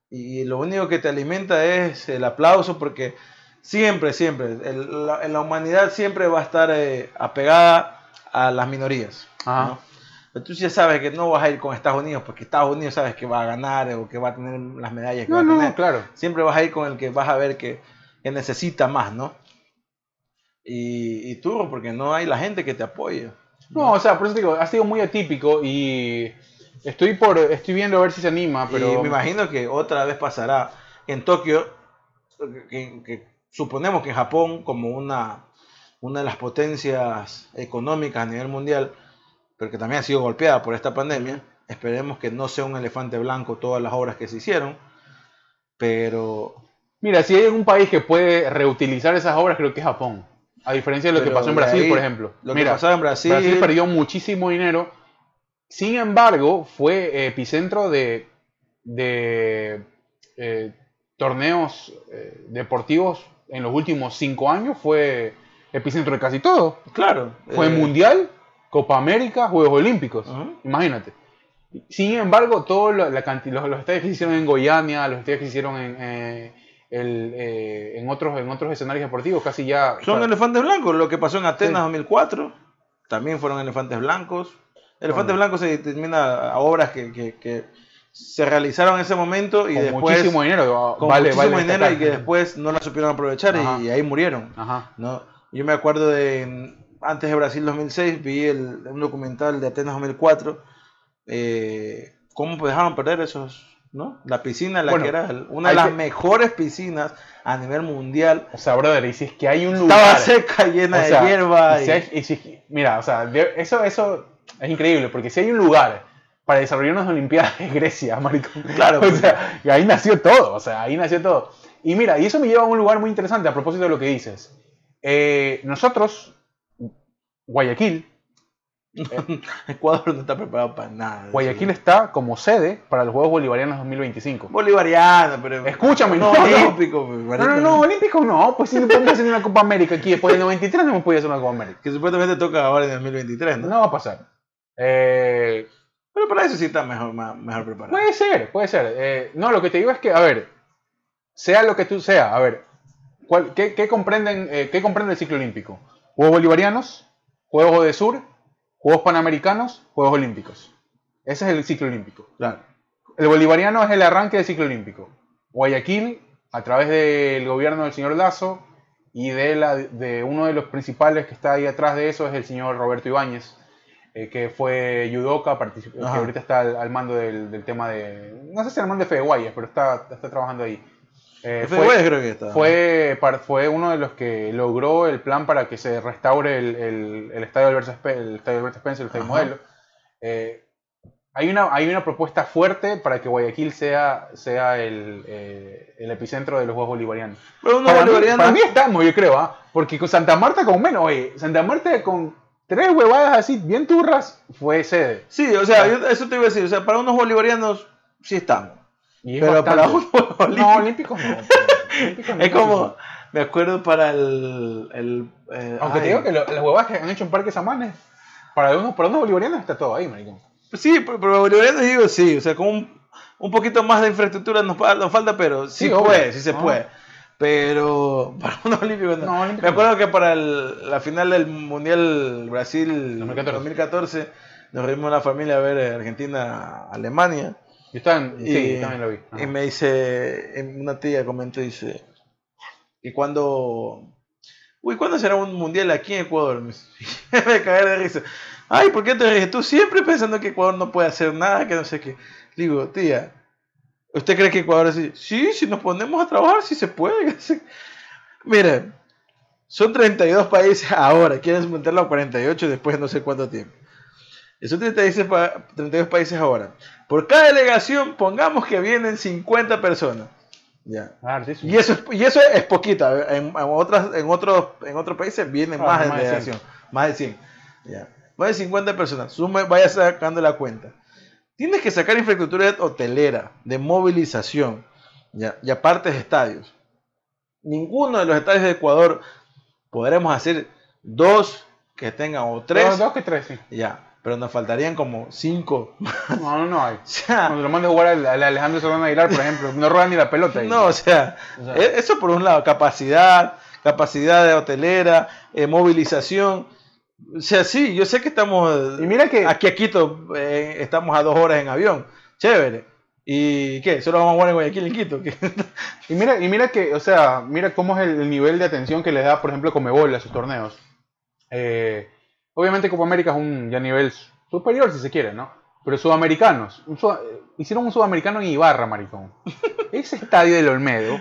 y lo único que te alimenta es el aplauso porque siempre, siempre, el- la, la humanidad siempre va a estar eh, apegada a las minorías. Ajá. ¿no? Pero tú ya sabes que no vas a ir con Estados Unidos porque Estados Unidos sabes que va a ganar o que va a tener las medallas que No, va a no, tener. claro. Siempre vas a ir con el que vas a ver que, que necesita más, ¿no? Y, y tú, porque no hay la gente que te apoye. No, o sea, por eso te digo, ha sido muy atípico y estoy por estoy viendo a ver si se anima, pero Y me imagino que otra vez pasará en Tokio, que, que suponemos que Japón, como una, una de las potencias económicas a nivel mundial, pero que también ha sido golpeada por esta pandemia, esperemos que no sea un elefante blanco todas las obras que se hicieron, pero mira, si hay algún país que puede reutilizar esas obras, creo que es Japón. A diferencia de lo que pasó en Brasil, ahí, por ejemplo. lo que pasaba en Brasil, Brasil perdió muchísimo dinero. Sin embargo, fue epicentro de, de eh, torneos eh, deportivos en los últimos cinco años. Fue epicentro de casi todo. claro, Fue eh, Mundial, Copa América, Juegos Olímpicos. Imagínate. Sin embargo, todos lo- los, los estadios que se hicieron en Goiânia, los estadios que se hicieron en, eh, el, eh, en, otros, en otros escenarios deportivos, casi ya... Son o sea, elefantes blancos. Lo que pasó en Atenas Sí. 2004 también fueron elefantes blancos. Elefantes Bueno. blancos se determina a obras que, que- que se realizaron en ese momento y con después muchísimo dinero. con vale, muchísimo vale dinero destacar. y que después no la supieron aprovechar y, ahí murieron. Ajá. ¿no? Yo me acuerdo de antes de Brasil 2006 vi el, un documental de Atenas 2004 eh, cómo dejaron perder esos ¿no? la piscina la Bueno, que era una de las que- mejores piscinas a nivel mundial O sea, brother, y si es que hay un lugar... estaba seca llena o sea, de hierba y si hay- y si- mira, o sea, eso, eso es increíble, porque si hay un lugar para desarrollar unas Olimpiadas de Grecia, maricón. Claro, o pues. sea, y ahí nació todo, o sea, ahí nació todo. Y mira, y eso me lleva a un lugar muy interesante a propósito de lo que dices. Eh, nosotros, Guayaquil, Ecuador no está preparado para nada. Guayaquil está como sede para los Juegos Bolivarianos 2025. bolivariano, pero Escúchame, no, no, no. olímpico. No, no, no, olímpicos no, pues si no podemos hacer una Copa América aquí después del 93 no hemos podido hacer una Copa América. Que supuestamente toca ahora en 2023, ¿no? No va a pasar. Eh, Pero para eso sí está mejor, mejor preparado. Puede ser, puede ser. Eh, no, lo que te digo es que, a ver, sea lo que tú sea, a ver, ¿cuál- qué, qué comprenden, eh, ¿qué comprende el ciclo olímpico? Juegos bolivarianos, Juegos de Sur, Juegos Panamericanos, Juegos Olímpicos. Ese es el ciclo olímpico. Claro. El bolivariano es el arranque del ciclo olímpico. Guayaquil, a través del gobierno del señor Lazo y de, la, de uno de los principales que está ahí atrás de eso es el señor Roberto Ibáñez, eh, que fue judoka, que ahorita está al, al mando del, del tema de... No sé si al mando de Fede Guayas, pero está, está trabajando ahí. Eh, creo que está. fue, fue uno de los que logró el plan para que se restaure el, el- el estadio Alberto Spe- el estadio Alberto Spencer, el estadio Ajá. modelo. Eh, hay, una, hay una propuesta fuerte para que Guayaquil sea, sea el, eh, el epicentro de los Juegos Bolivarianos. Pero Para mí, bolivarianos. para mí estamos, yo creo, ¿ah? porque con Santa Marta con menos, oye, Santa Marta con tres huevadas así bien turras fue sede. Sí, o sea, yo- eso te iba a decir. O sea, para unos bolivarianos sí estamos. Y Pero bastante. para unos olímpicos. No, olímpicos no. Es como, no. me acuerdo para el... el eh, Aunque ay, te digo que lo- las huevadas que han hecho en Parque Samanes, para unos, para unos bolivarianos está todo ahí, maricón. Sí, pero, pero bolivarianos digo sí, o sea, con un, un poquito más de infraestructura nos, fa- nos falta, pero sí, Sí, obvio. puede, sí se Ah. puede. Pero para unos olímpicos no. Me acuerdo que para el- la final del Mundial Brasil 2014. 2014 nos reunimos la familia a ver eh, Argentina-Alemania. Yo en, Y, sí, también lo vi. Ajá. y me dice, una tía comentó, dice, ¿y cuando Uy, ¿cuándo será un mundial aquí en Ecuador? Me me cagué de risa. Ay, ¿por qué te ríes? Tú siempre pensando que Ecuador no puede hacer nada, que no sé qué. Digo, tía, ¿usted cree que Ecuador así? Sí, si nos ponemos a trabajar, sí se puede. Mira, son 32 países ahora, quieren meterlo a 48 después de no sé cuánto tiempo. Son 36 pa- 32 países ahora. Por cada delegación, pongamos que vienen 50 personas. Ya. Ah, sí, sí. Y eso es, y eso es poquito. En, en otras, en, otros, en otros países vienen Ah, más de más de delegación. Más de 100. Ya. Más de 50 personas. Sume, vaya sacando la cuenta. Tienes que sacar infraestructura hotelera, de movilización, ya, y aparte de estadios. Ninguno de los estadios de Ecuador podremos hacer dos que tengan o tres. Dos, dos que tres, sí. Ya. Pero nos faltarían como cinco. No, no, no hay. O sea, Cuando lo mandes a jugar al, al Alejandro Serrano Aguilar, por ejemplo, no roban ni la pelota. ahí. No, o sea, O sea. e- eso por un lado, capacidad, capacidad de hotelera, eh, movilización. O sea, sí, yo sé que estamos Y mira que- aquí a Quito, eh, estamos a dos horas en avión, chévere. ¿Y qué? ¿Solo vamos a jugar en Guayaquil en Quito? ¿Qué? Y mira, y mira que, o sea, mira cómo es el, el nivel de atención que les da, por ejemplo, Comebol a sus torneos. Eh, obviamente Copa América es un ya nivel superior, si se quiere, ¿no? Pero sudamericanos. un sud- eh, hicieron un sudamericano en Ibarra, maricón. Ese estadio del Olmedo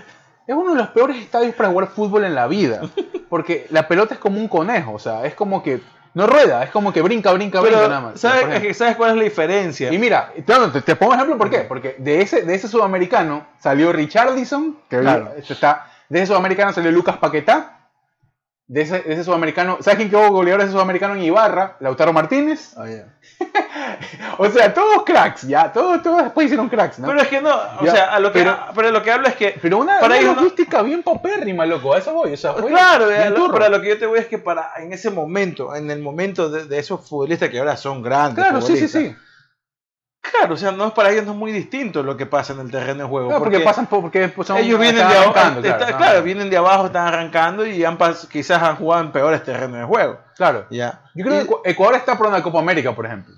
es uno de los peores estadios para jugar fútbol en la vida. Porque la pelota es como un conejo, o sea, es como que no rueda, es como que brinca, brinca, brinca Pero, nada más. ¿sabes, Por ejemplo. es que ¿sabes cuál es la diferencia? Y mira, te, te- pongo ejemplo por qué. Porque de ese, de ese sudamericano salió Richarlison, que Claro. está, de ese sudamericano salió Lucas Paquetá. De ese, de ese sudamericano, ¿sabes quién quedó goleador de ese sudamericano en Ibarra? Lautaro Martínez. Ya. O sea, todos cracks, ya, todos, todos después hicieron cracks, ¿no? Pero es que no, o Ya, sea, a lo que, pero- pero, lo que hablo es que Pero una, para una no- logística bien paupérrima, loco, a eso voy. O sea, fue Claro, bien a lo- pero a lo que yo te voy es que para en ese momento, en el momento de, de esos futbolistas que ahora son grandes. Claro, sí, sí, sí. Claro, o sea, no es para ellos no es muy distinto lo que pasa en el terreno de juego. No, porque, pasan por, porque son, ellos vienen de abajo, arrancando, está- claro, claro, no. vienen de abajo, están arrancando y han quizás han jugado en peores terrenos de juego. Claro. Ya. Yo creo Y- que Ecu- Ecuador está por una Copa América, por ejemplo.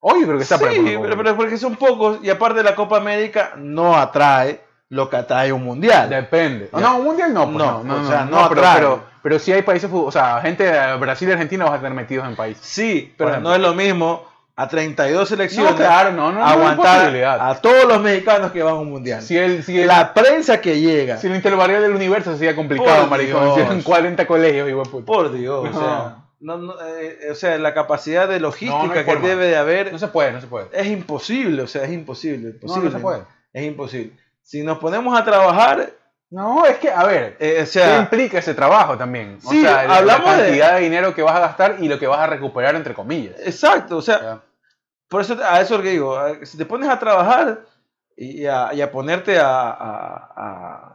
Hoy creo que está por sí, una Copa pero, pero porque son pocos y aparte la Copa América no atrae lo que atrae un mundial. Depende. Ya. No, un mundial no, pues, No, no, no, o sea, no, no pero, pero, pero sí hay países, o sea, gente de Brasil y Argentina vas a tener metidos en países. Sí, Por pero no es lo mismo a 32 selecciones No, claro, no, no, aguantar a todos los mexicanos que van a un mundial. Si el, si el, la prensa que llega, si el intervarial del universo sería complicado, maricón. Eran 40 colegios, igual puta. por Dios, o sea, eh, o sea, la capacidad de logística que debe de haber No se puede, no se puede. es imposible, o sea, es imposible, imposible, no se puede. es imposible. Si nos ponemos a trabajar, No, es que, a ver, eh, o ¿qué sea, implica ese trabajo también? O Sí, sea, la- hablamos la de- cantidad de... dinero que vas a gastar y lo que vas a recuperar, entre comillas. exacto, o sea, por eso a eso es lo que digo, si te pones a trabajar y a, y a ponerte a- a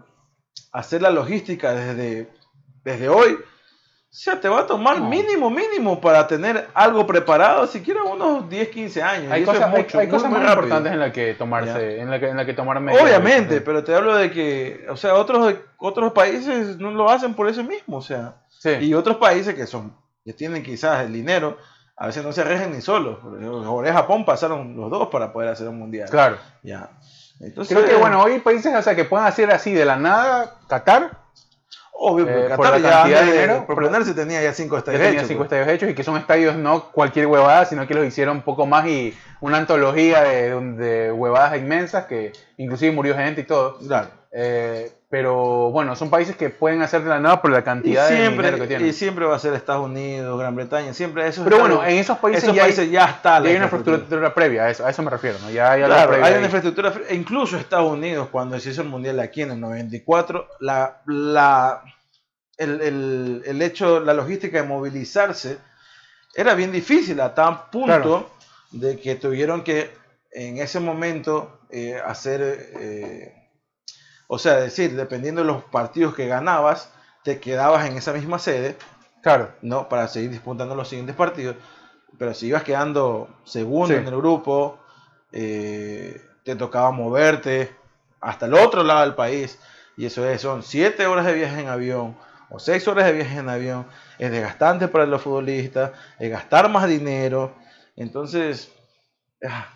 hacer la logística desde, desde hoy, O sea, te va a tomar No. mínimo, mínimo para tener algo preparado, siquiera unos 10, 15 años. Hay y eso cosas, es hay- mucho, hay muy, cosas muy importantes en la que tomarse, Ya. en la que, en la que tomar medidas. Obviamente, Sí. pero te hablo de que, o sea, otros, otros países no lo hacen por eso mismo, o sea. Sí. Y otros países que son, que tienen quizás el dinero, a veces no se arriesgan ni solos. Por y Japón pasaron los dos para poder hacer un mundial. Claro. Ya. Entonces, Creo que, bueno, hoy hay países o sea, que pueden hacer así de la nada, Qatar, obvio, eh, por Qatar la ya cantidad de dinero, por- ponerse tenía ya cinco ya estadios tenía hechos, cinco pues. estadios hechos y que son estadios no cualquier huevada, sino que los hicieron un poco más y una antología de, de huevadas inmensas que inclusive murió gente y todo. Claro. Eh, pero bueno, son países que pueden hacer de la nada por la Y cantidad de dinero que tienen. y siempre va a ser Estados Unidos, Gran Bretaña, siempre esos Pero bueno, en esos países, esos ya, hay, países ya está ya hay una infraestructura previa, a eso, a eso me refiero, ¿no? Ya hay algo Claro, previo hay ahí. una infraestructura, incluso Estados Unidos, cuando se hizo el Mundial aquí en el 94, la, la, el, el- el hecho, la logística de movilizarse era bien difícil a tal punto Claro. de que tuvieron que en ese momento eh, hacer, eh, o sea, decir, dependiendo de los partidos que ganabas, te quedabas en esa misma sede Claro, ¿no? Para seguir disputando los siguientes partidos. Pero si ibas quedando segundo Sí. en el grupo, eh, te tocaba moverte hasta el otro lado del país. Y eso es, son siete horas de viaje en avión o seis horas de viaje en avión. Es desgastante para los futbolistas, es gastar más dinero. Entonces,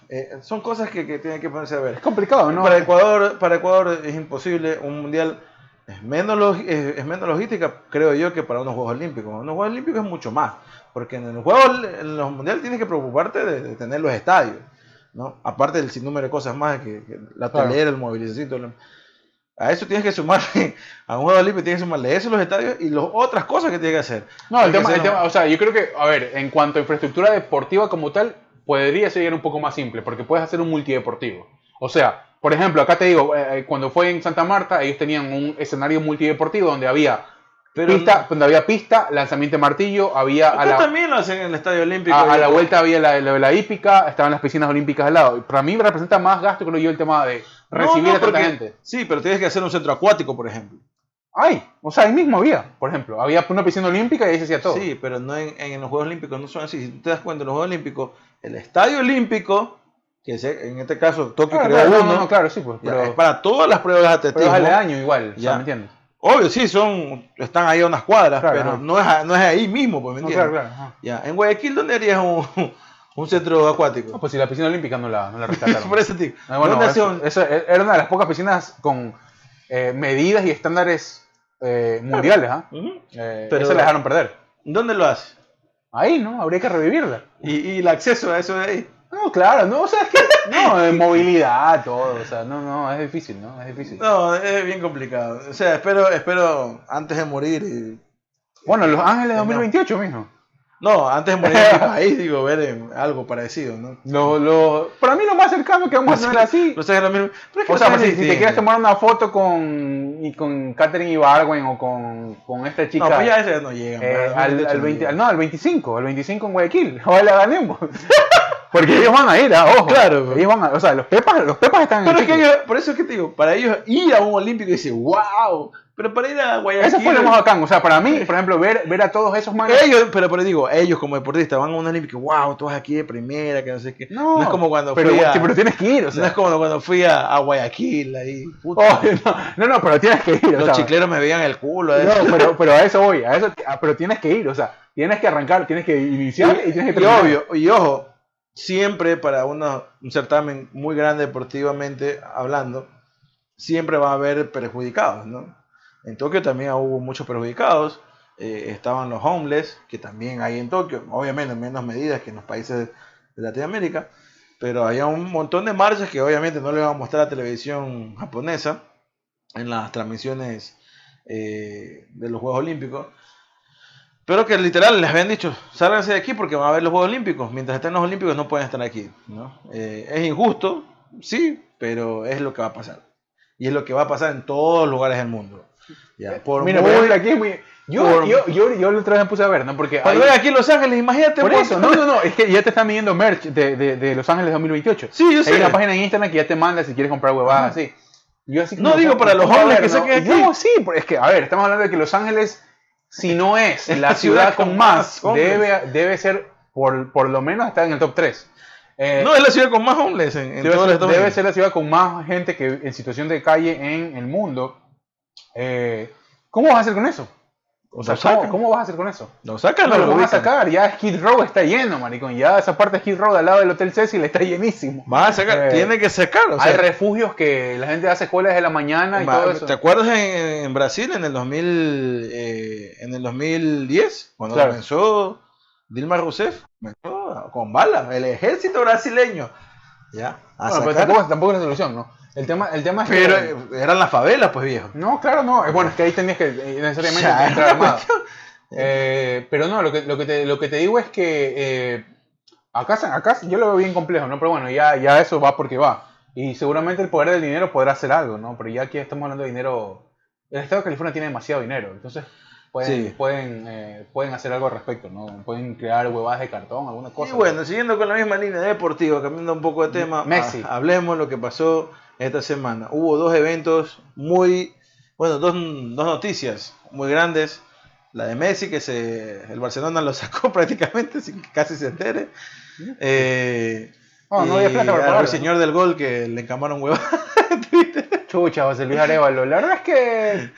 eh, son cosas que, que tienen que ponerse a ver. es complicado, ¿no? Para Ecuador, para Ecuador es imposible un mundial. Es menos, log- es, es menos logística, creo yo, que para unos Juegos Olímpicos. Unos Juegos Olímpicos es mucho más, porque en, el juego, en los mundiales tienes que preocuparte de, de tener los estadios, ¿no? Aparte del sinnúmero de cosas más, que, que la Claro. el movilización, todo lo- a eso tienes que sumarle, a un Juego Olímpico tienes que sumarle eso, los estadios y las otras cosas que tienes que hacer. No, el tema, el tema, o sea, yo creo que, a ver, en cuanto a infraestructura deportiva como tal, podría ser un poco más simple, porque puedes hacer un multideportivo. O sea, por ejemplo, acá te digo, eh, eh, cuando fue en Santa Marta, ellos tenían un escenario multideportivo donde había Pero pista, donde había pista, lanzamiento de martillo, había a la, también lo hacen en el Estadio Olímpico. a, a la vuelta había la, la, la hípica, estaban las piscinas olímpicas al lado. Para mí representa más gasto, creo yo, el tema de recibir no, a tanta gente. Sí, pero tienes que hacer un centro acuático, por ejemplo. Ay, o sea, ahí mismo había, por ejemplo, había una piscina olímpica y ahí se hacía todo. Sí, pero no en, en los Juegos Olímpicos no son así. Si tú te das cuenta, en los Juegos Olímpicos, el Estadio Olímpico, que se- en este caso Tokio Claro, creó no, uno, no, no, claro, sí, pues, ya, pero, es para todas las pruebas de pero atletismo. es aledaño igual, o sea, Ya. ¿me entiendes? Obvio, sí, son, están ahí a unas cuadras, Claro, pero ajá. no es, no es ahí mismo, pues, ¿me No, entiendes? claro, claro. Ya, en Guayaquil, ¿dónde harías un, un centro acuático? No, pues si la piscina olímpica no la, no la rescataron. Por eso, tío. Ah, bueno, ¿Dónde eso, era una de las pocas piscinas con eh, medidas y estándares eh, mundiales, ¿ah? Eh, Pero- esa la dejaron perder. ¿Dónde lo hace? Ahí, ¿no? Habría que revivirla. Y, y el acceso a eso de ahí. No, claro, no, o sea, es que, no, de movilidad, todo, o sea, no, no, es difícil, ¿no? Es difícil. No, es bien complicado. O sea, espero, espero antes de morir y Bueno, Los Ángeles No. 2028, mijo. No, antes de morir en mi país, digo, ver eh, algo parecido, ¿no? Lo, lo, para mí lo más cercano que vamos a hacer así. No sé, lo mismo. Pero es que O sea, si, si te quieres tomar una foto con, y con Catherine Ibargüen o con, con esta chica No, pues ya ese no llega. eh, al, al no 20, llega. al- no, al 25, al 25 en Guayaquil, ojalá la ganemos. Porque ellos van a ir, ah, ojo. Claro. Ellos van a, o sea, los pepas, los pepas están en Pero es que ellos- por eso es que te digo, para ellos ir a un olímpico y decir, wow, pero para ir a Guayaquil. Eso fue lo más bacán, o sea, para mí, por ejemplo, ver, ver a todos esos manes. Ellos, pero, pero digo, ellos como deportistas van a un olímpico, wow, tú vas aquí de primera, que no sé qué. No, es como cuando pero, fui a, pero tienes que ir, o no sea. es como cuando fui a, a Guayaquil ahí. puta, Oh, no, no, no, pero tienes que ir, o los sea. chicleros me veían el culo. eh. No, pero, pero a eso voy, a eso, a- pero tienes que ir, o sea, tienes que arrancar, tienes que iniciar y, tienes que Y terminar. obvio, y ojo, siempre para uno- un certamen muy grande deportivamente hablando, siempre va a haber perjudicados, ¿no? En Tokio también hubo muchos perjudicados, eh, estaban los homeless, que también hay en Tokio, obviamente en menos medidas que en los países de Latinoamérica, pero había un montón de marchas que obviamente no le iban a mostrar a la televisión japonesa en las transmisiones eh, de los Juegos Olímpicos, pero que literal les habían dicho, sálganse de aquí porque van a ver los Juegos Olímpicos. Mientras estén los Olímpicos no pueden estar aquí. ¿no? Eh, es injusto, sí, pero es lo que va a pasar. Y es lo que va a pasar en todos los lugares del mundo. Ya, por Mira, muy- por ejemplo, aquí es muy... Yo, por- yo, yo, yo la otra vez me puse a ver, ¿no? Porque Cuando hay- aquí en Los Ángeles, imagínate. Por eso, no, no, no, es que ya te están midiendo merch de, de, de Los Ángeles 2028. Sí, yo Hay sé. una página en Instagram que ya te manda si quieres comprar huevadas Ajá. así. Yo así No digo para los ¿cómo jóvenes que saquen aquí. No, sí, es que, a ver, estamos hablando de que Los Ángeles si no es la, ciudad, con más, debe, debe ser por, por lo menos estar en el top 3. No, es la ciudad con más homeless en, en debe, todo el ser la ciudad con más gente que en situación de calle en el mundo. Eh, ¿Cómo vas a hacer con eso? O sea, ¿cómo, cómo vas a hacer con eso? Lo sacan, No, lo lo van a sacar, ya Skid Row está lleno, maricón. Ya esa parte de Skid Row al lado del Hotel Cecil está llenísimo. Van a sacar, Eh, tiene que sacar. O sea, Hay refugios que la gente hace escuelas de la mañana y Ma- todo eso. ¿Te acuerdas en, en Brasil en el 2000, eh, en el 2010 cuando Claro. comenzó Dilma Rousseff comenzó con balas el ejército brasileño ya a Bueno, pero sacar- tampoco, tampoco es la solución, ¿no? El tema, el tema es que- pero eh, eran las favelas pues viejo No, claro, no. Eh, Bueno, es que ahí tenías que eh, necesariamente Ya, entrar armado. Eh, pero no, lo que, lo, que te, lo que te digo es que eh, acá, acá yo lo veo bien complejo, ¿no? Pero bueno, ya, ya eso va porque va. Y seguramente el poder del dinero podrá hacer algo, ¿no? Pero ya aquí estamos hablando de dinero. El Estado de California tiene demasiado dinero, entonces pueden, Sí. pueden, eh, pueden hacer algo al respecto, ¿no? Pueden crear huevadas de cartón, alguna cosa. y bueno siguiendo con la misma línea deportiva cambiando un poco de tema Messi. ha- hablemos lo que pasó esta semana hubo dos eventos muy bueno dos, dos noticias muy grandes la de Messi que se el Barcelona lo sacó prácticamente sin que casi se entere eh, No, no había plata para pagarlo. señor del gol que le encamaron huevos. Chucha, José Luis Arevalo. La verdad es que.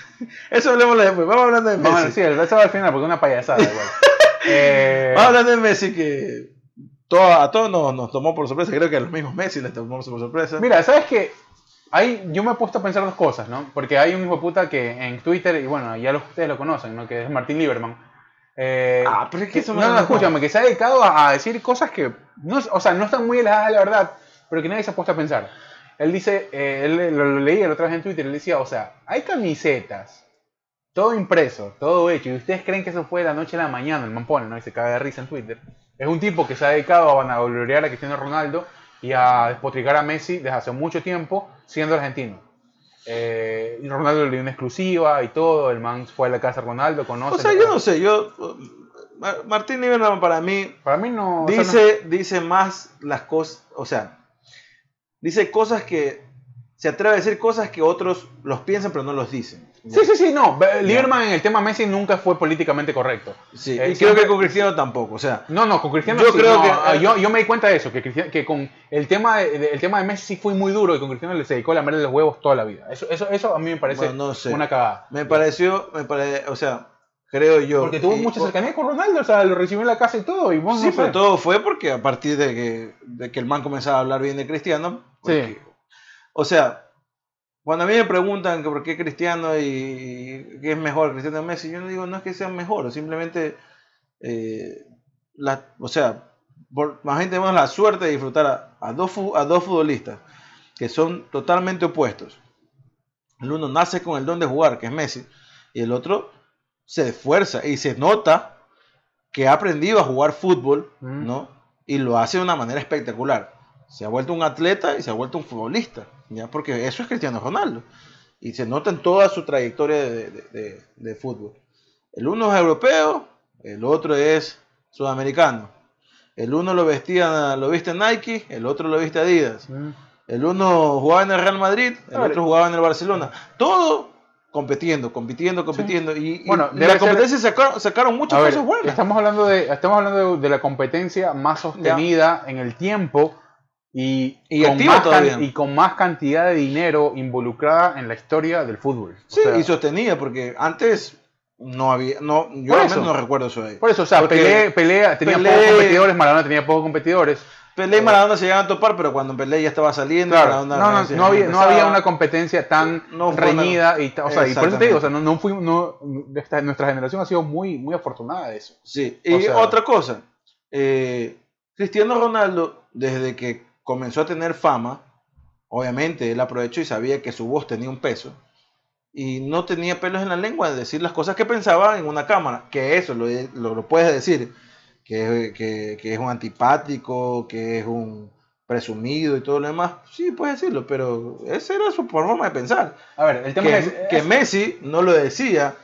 Eso hablemos después. Vamos hablando de Messi. Vamos, sí, el resto va al final porque es una payasada igual. Eh, Vamos hablando de Messi que todo- a todos nos, nos tomó por sorpresa. Creo que a los mismos Messi les tomó por sorpresa. Mira, ¿sabes qué? Hay, yo me he puesto a pensar dos cosas, ¿no? Porque hay un hijo puta que en Twitter, y bueno, ya los, ustedes lo conocen, ¿no? Que es Martín Lieberman. Eh, Ah, pero es que eso no, no, escúchame, que se ha dedicado a, a decir cosas que, no, o sea, no están muy alejadas de la verdad, pero que nadie se ha puesto a pensar. Él dice, eh, él lo, lo leía la otra vez en Twitter, él decía, o sea, hay camisetas, todo impreso, todo hecho, y ustedes creen que eso fue de la noche a la mañana, el man pone, ¿no? Y se caga de risa en Twitter. Es un tipo que se ha dedicado a vanagloriar a Cristiano Ronaldo y a despotricar a Messi desde hace mucho tiempo, siendo argentino. Eh, Ronaldo le dio una exclusiva y todo, el man fue a la casa de Ronaldo, conoce. o sea, yo no sé. Yo, Ma- Martín Lieberman para mí Para mí no... o sea, no- dice, dice más las cosas. O sea, dice cosas que. Se atreve a decir cosas que otros los piensan pero no los dicen. Sí, sí, sí, no. Be- Lieberman en el tema Messi nunca fue políticamente correcto. Sí, Eh, y creo que con Cristiano tampoco. O sea, No, no, con Cristiano Yo sí, creo no, que- ah, yo, yo me di cuenta de eso, que, Cristiano- que con el tema de, de- el tema de Messi sí fue muy duro y con Cristiano le se dedicó a lamerle los huevos toda la vida. Eso, eso, eso a mí me parece Bueno, no sé. una cagada. me pareció, me pare, o sea, creo yo. Porque tuvo y- mucha cercanía con Ronaldo, o sea, lo recibió en la casa y todo. Y vos Sí, no pero todo fue porque a partir de que, de que el man comenzaba a hablar bien de Cristiano. porque- Sí. O sea, cuando a mí me preguntan que por qué Cristiano y, qué es mejor, Cristiano Messi, yo no digo no es que sean mejor, simplemente, eh, la, o sea, por, más bien tenemos la suerte de disfrutar a, a dos, a dos futbolistas que son totalmente opuestos. El uno nace con el don de jugar, que es Messi, y el otro se esfuerza y se nota que ha aprendido a jugar fútbol. ¿no? Y lo hace de una manera espectacular. Se ha vuelto un atleta y se ha vuelto un futbolista, ¿ya? Porque eso es Cristiano Ronaldo. Y se nota en toda su trayectoria de, de- de- de fútbol. El uno es europeo, el otro es sudamericano. El uno lo vestía, lo viste Nike, el otro lo viste Adidas. El uno jugaba en el Real Madrid, el otro jugaba en el Barcelona. Todo compitiendo, compitiendo, compitiendo. Y, y- Bueno, y debe la ser- competencia sacaron, sacaron muchas ver, cosas buenas. estamos hablando de estamos hablando de, de la competencia más sostenida en el tiempo y, Y con más y con más cantidad de dinero involucrada en la historia del fútbol. O Sí, sea, y sostenida, porque antes no había, no, yo Por eso. menos no recuerdo eso de ahí. por eso, o sea, Pelé, Pelé tenía Pelé- pocos competidores, Maradona tenía pocos competidores. Pelé y Maradona se llegaban a topar, pero cuando Pelé ya estaba saliendo, Claro, Maradona no, no, recién no había, no había una competencia tan reñida y, o sea, y por eso te digo, o sea, no, no fuimos, no, esta- nuestra generación ha sido muy, muy afortunada de eso. Sí, O y sea- otra cosa, eh, Cristiano Ronaldo, desde que comenzó a tener fama, obviamente él aprovechó y sabía que su voz tenía un peso, y no tenía pelos en la lengua de decir las cosas que pensaba en una cámara, que eso lo, lo, lo puedes decir, que, que, que es un antipático, que es un presumido y todo lo demás, sí, puedes decirlo, pero esa era su forma de pensar. A ver, el tema Que, es, que es- Messi no lo decía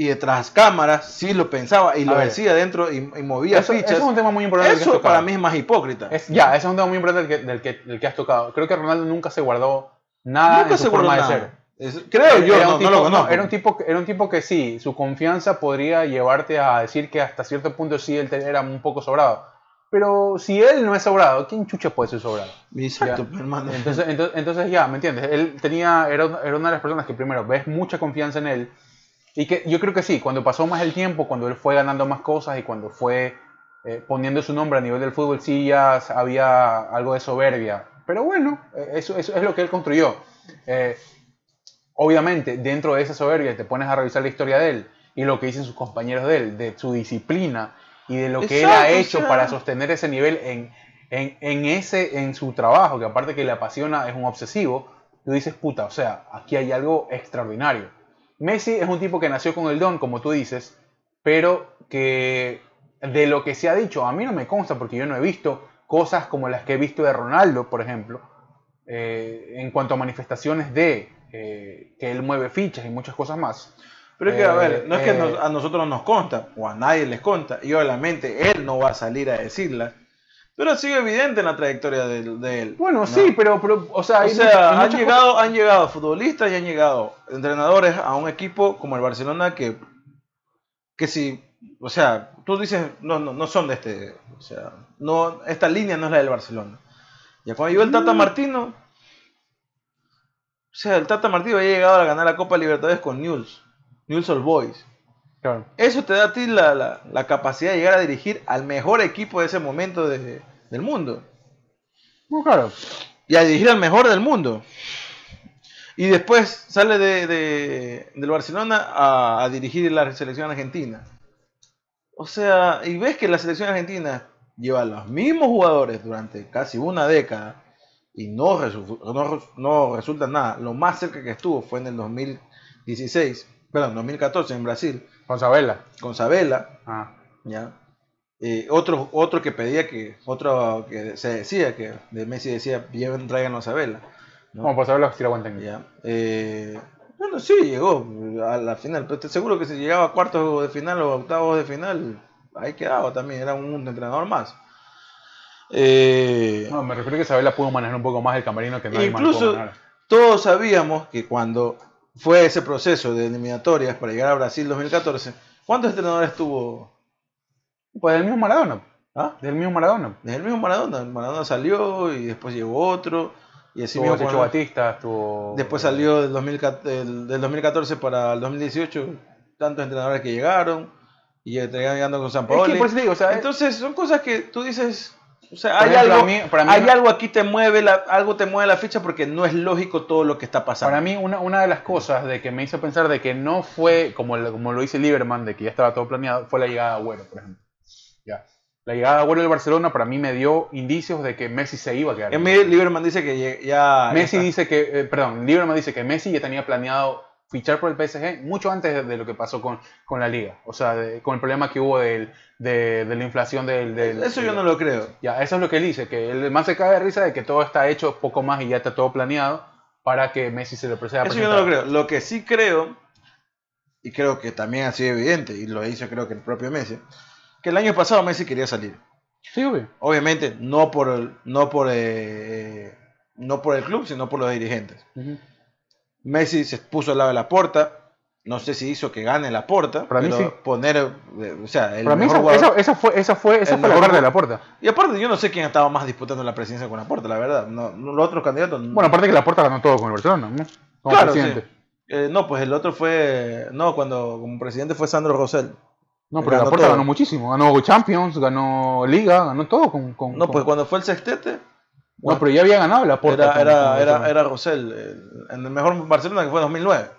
y detrás cámaras sí lo pensaba y lo ver. decía dentro y, y movía eso, fichas. eso es un tema muy importante que has Eso tocado. para mí es más hipócrita. Es- ya, ese es un tema muy importante del que, del, que, del que has tocado. Creo que Ronaldo nunca se guardó nada Nunca en su se guardó forma nada. de ser. Es- creo yo, era, no, no lo no, conozco. era un tipo que- era un tipo que sí, su confianza podría llevarte a decir que hasta cierto punto sí él era un poco sobrado. Pero si él no es sobrado, ¿quién chucha puede ser sobrado? Exacto, hermano. Entonces, entonces, entonces ya, ¿me entiendes? Él tenía, era, era una de las personas que primero ves mucha confianza en él. Y que yo creo que sí, cuando pasó más el tiempo, cuando él fue ganando más cosas y cuando fue eh, poniendo su nombre a nivel del fútbol, sí ya había algo de soberbia. Pero bueno, eh, eso, eso es lo que él construyó. Eh, obviamente, dentro de esa soberbia te pones a revisar la historia de él y lo que dicen sus compañeros de él, de su disciplina y de lo que él ha Exacto, hecho o sea. para sostener ese nivel en, en, en ese, en su trabajo, que aparte que le apasiona, es un obsesivo, tú dices, puta, o sea, aquí hay algo extraordinario. Messi es un tipo que nació con el don, como tú dices, pero que de lo que se ha dicho, a mí no me consta porque yo no he visto cosas como las que he visto de Ronaldo, por ejemplo, eh, en cuanto a manifestaciones de eh, que él mueve fichas y muchas cosas más. Pero es que, a ver, Eh, no es que nos- a nosotros nos consta, o a nadie les consta, y obviamente él no va a salir a decirla, pero ha sido evidente en la trayectoria de, de él. Bueno, ¿no? sí, pero, pero, o sea, O sea, han llegado, han llegado futbolistas y han llegado entrenadores a un equipo como el Barcelona que, que si, o sea, tú dices, no, no, no son de este, o sea, no, esta línea no es la del Barcelona. Ya cuando llegó el Tata Mm. Martino, o sea, el Tata Martino había llegado a ganar la Copa Libertadores con Newell's, Newell's Old Boys. Claro. Eso te da a ti la, la- la capacidad de llegar a dirigir al mejor equipo de ese momento de- del mundo. No, claro. Y a dirigir al mejor del mundo. Y después sale de, de- del Barcelona a, a dirigir la selección argentina. O sea, y ves que la selección argentina lleva los mismos jugadores durante casi una década y no, resu- no, no resulta nada. Lo más cerca que estuvo fue en el 2016, perdón, 2014 en Brasil, Con Sabela. con Sabela, Ah. ¿ya? Eh, otro, otro que pedía que, otro que se decía que de Messi decía, lleven, traigan a Sabela. ¿no? Como por Sabela tira buen técnico. Ya. Eh, bueno, sí, llegó a la final, pero estoy seguro que si llegaba a cuartos de final o a octavos de final, ahí quedaba también, era un entrenador más. Eh, No, me refiero a que Sabela pudo manejar un poco más el camerino que lo Incluso pudo todos sabíamos que cuando fue ese proceso de eliminatorias para llegar a Brasil 2014, ¿cuántos entrenadores tuvo? Pues del mismo Maradona. ¿Ah? Del mismo Maradona. Desde el mismo Maradona. Maradona salió y después llegó otro. Y así mismo cuando- Batista, estuvo... Después salió del, 2014 del, del 2014 para el 2018 tantos entrenadores que llegaron y llegando con San Es que Paolo. por eso te digo, o sea, Entonces son cosas que tú dices, o sea, hay ejemplo, algo, mí- para mí hay algo aquí te mueve la, algo te mueve la ficha porque no es lógico todo lo que está pasando. Para mí, una, una de las cosas de que me hizo pensar de que no fue como, lo- como lo dice Lieberman, de que ya estaba todo planeado, fue la llegada de Agüero, por ejemplo. Ya. La llegada de Agüero del Barcelona para mí me dio indicios de que Messi se iba a quedar. En mí, Lieberman dice que ya- Messi ya dice que, eh, perdón, Lieberman dice que Messi ya tenía planeado fichar por el PSG mucho antes de, de lo que pasó con, con la liga. O sea, de- con el problema que hubo del- de, de la inflación del... del- eso yo no lo creo. Ya, eso es lo que él dice, que el man se cae de risa de que todo está hecho poco más y ya está todo planeado para que Messi se le presente. Eso yo no lo creo. Lo que sí creo, y creo que también ha sido evidente, y lo hizo creo que el propio Messi, que el año pasado Messi quería salir. Sí, obvio. Obviamente no por el, no por, eh, no por el club, sino por los dirigentes. Messi se puso al lado de la puerta. No sé si hizo que gane la puerta. Para mí sí. poner, eh, o sea, el Para mí mejor esa, jugador- esa- esa fue, esa fue, esa el fue la de la puerta. Y aparte, yo no sé quién estaba más disputando la presidencia con la puerta, la verdad. No, no, los otros candidatos. no- Bueno, aparte que la puerta ganó todo con el Barcelona, ¿no? Como claro, presidente. sí. Eh, no, pues el otro fue. No, cuando como presidente fue Sandro Rosell. No, pero Ganó la puerta todo. ganó muchísimo. Ganó Champions, ganó Liga, ganó todo con... con- No, con- pues cuando fue el sextete. No, pero ya había ganado la puerta. Era, era, era, era Rosell, el- en el mejor Barcelona que fue en 2009.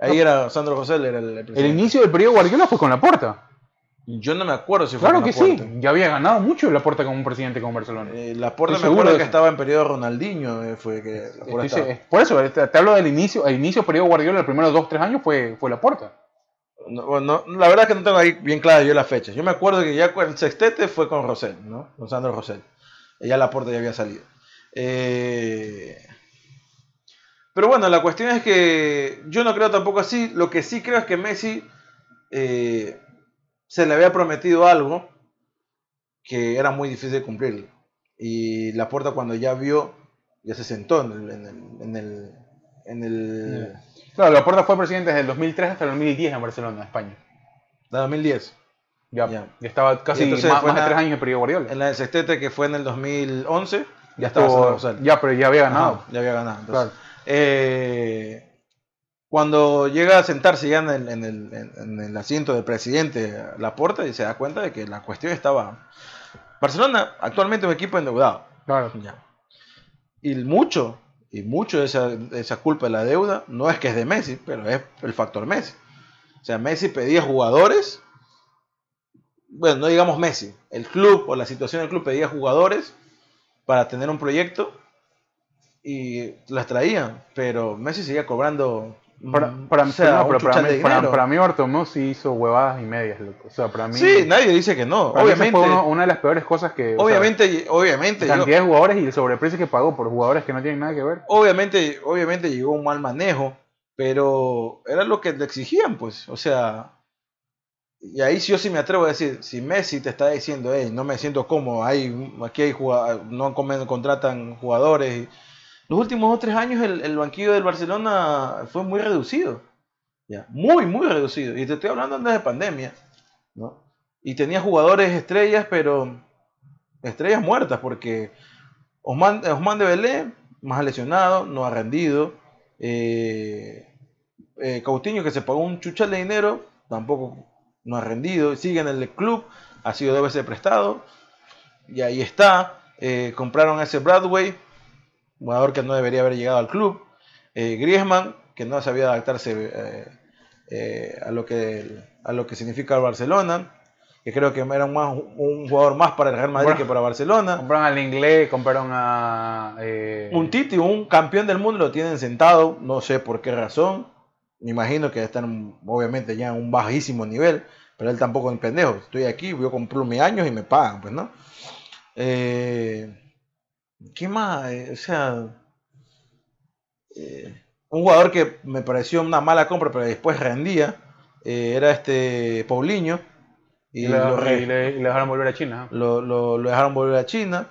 Ahí era Sandro Rosell, era el, el El presidente. inicio del periodo Guardiola fue con la puerta. Yo no me acuerdo si fue Claro con que Laporta. sí. Ya había ganado mucho la puerta como un presidente con Barcelona. Eh, Laporta Estoy me acuerdo que eso. estaba en periodo Ronaldinho, eh, fue que Laporta Estoy- estaba. por eso, te, te hablo del inicio, el inicio del periodo Guardiola, los primeros dos, tres años fue, fue la puerta. No, bueno, no, la verdad es que no tengo ahí bien clara yo las fechas. Yo me acuerdo que ya el sextete fue con Rosell, ¿no? Con Sandro Rosell. Ya Laporta ya había salido. Eh, Pero bueno, la cuestión es que yo no creo tampoco así. Lo que sí creo es que Messi eh, se le había prometido algo que era muy difícil de cumplir. Y Laporta cuando ya vio, ya se sentó en el Claro, Laporta fue presidente desde el 2003 hasta el 2010 en Barcelona, España. de 2010. Ya, Ya. ya estaba casi más, de tres años en periodo Guardiola. En la del Sextete, que fue en el 2011, ya estaba Estuvo- ya, pero ya había ganado. Ajá, ya había ganado. Entonces, Claro. eh, cuando llega a sentarse ya en el, en el- en- en el asiento del presidente Laporta y se da cuenta de que la cuestión estaba... Barcelona actualmente es un equipo endeudado. Claro. Ya. Y mucho, y mucho de esa, de esa culpa de la deuda no es que es de Messi, pero es el factor Messi. O sea, Messi pedía jugadores, bueno, no digamos Messi, el club o la situación del club pedía jugadores para tener un proyecto y las traían, pero Messi seguía cobrando Para, mm, para, o sea, no, pero para, mí, para, para mí Bartomeu sí hizo huevadas y medias, loco. O sea, para mí... Sí, nadie dice que no. Obviamente, fue uno- una de las peores cosas que... o sea, obviamente, obviamente, la yo- cantidad de jugadores y el sobreprecio que pagó por jugadores que no tienen nada que ver. obviamente, obviamente llegó un mal manejo, pero era lo que le exigían, pues. O sea, y ahí sí yo sí me atrevo a decir, si Messi te está diciendo, hey, no me siento cómodo, hay, aquí hay no contratan jugadores. y- Los últimos dos tres años el, el banquillo del Barcelona fue muy reducido. Ya, muy, muy reducido. Y te estoy hablando antes de pandemia. ¿no? Y tenía jugadores estrellas, pero estrellas muertas, porque Osman, Osman de Belé, más lesionado, no ha rendido. Eh, eh, que se pagó un chuchal de dinero, tampoco no ha rendido. Sigue en el club, ha sido dos veces prestado. Y ahí está. Eh, compraron a ese Bradway, jugador que no debería haber llegado al club. Eh, Griezmann, que no sabía adaptarse eh, eh, a, lo que, a lo que significa el Barcelona. Que creo que era un, más, un jugador más para el Real Madrid que para Barcelona. Compraron al inglés, compraron a... Un Titi, un campeón del mundo, lo tienen sentado, no sé por qué razón. Me imagino que están obviamente ya en un bajísimo nivel, pero él tampoco es un pendejo. Estoy aquí, yo compro mis años y me pagan, pues, ¿no? Eh, ¿Qué más? Eh, o sea, eh, un jugador que me pareció una mala compra, pero después rendía, eh, era este Paulinho. y, lo, re- y le- y le dejaron volver a China. lo, lo- lo dejaron volver a China.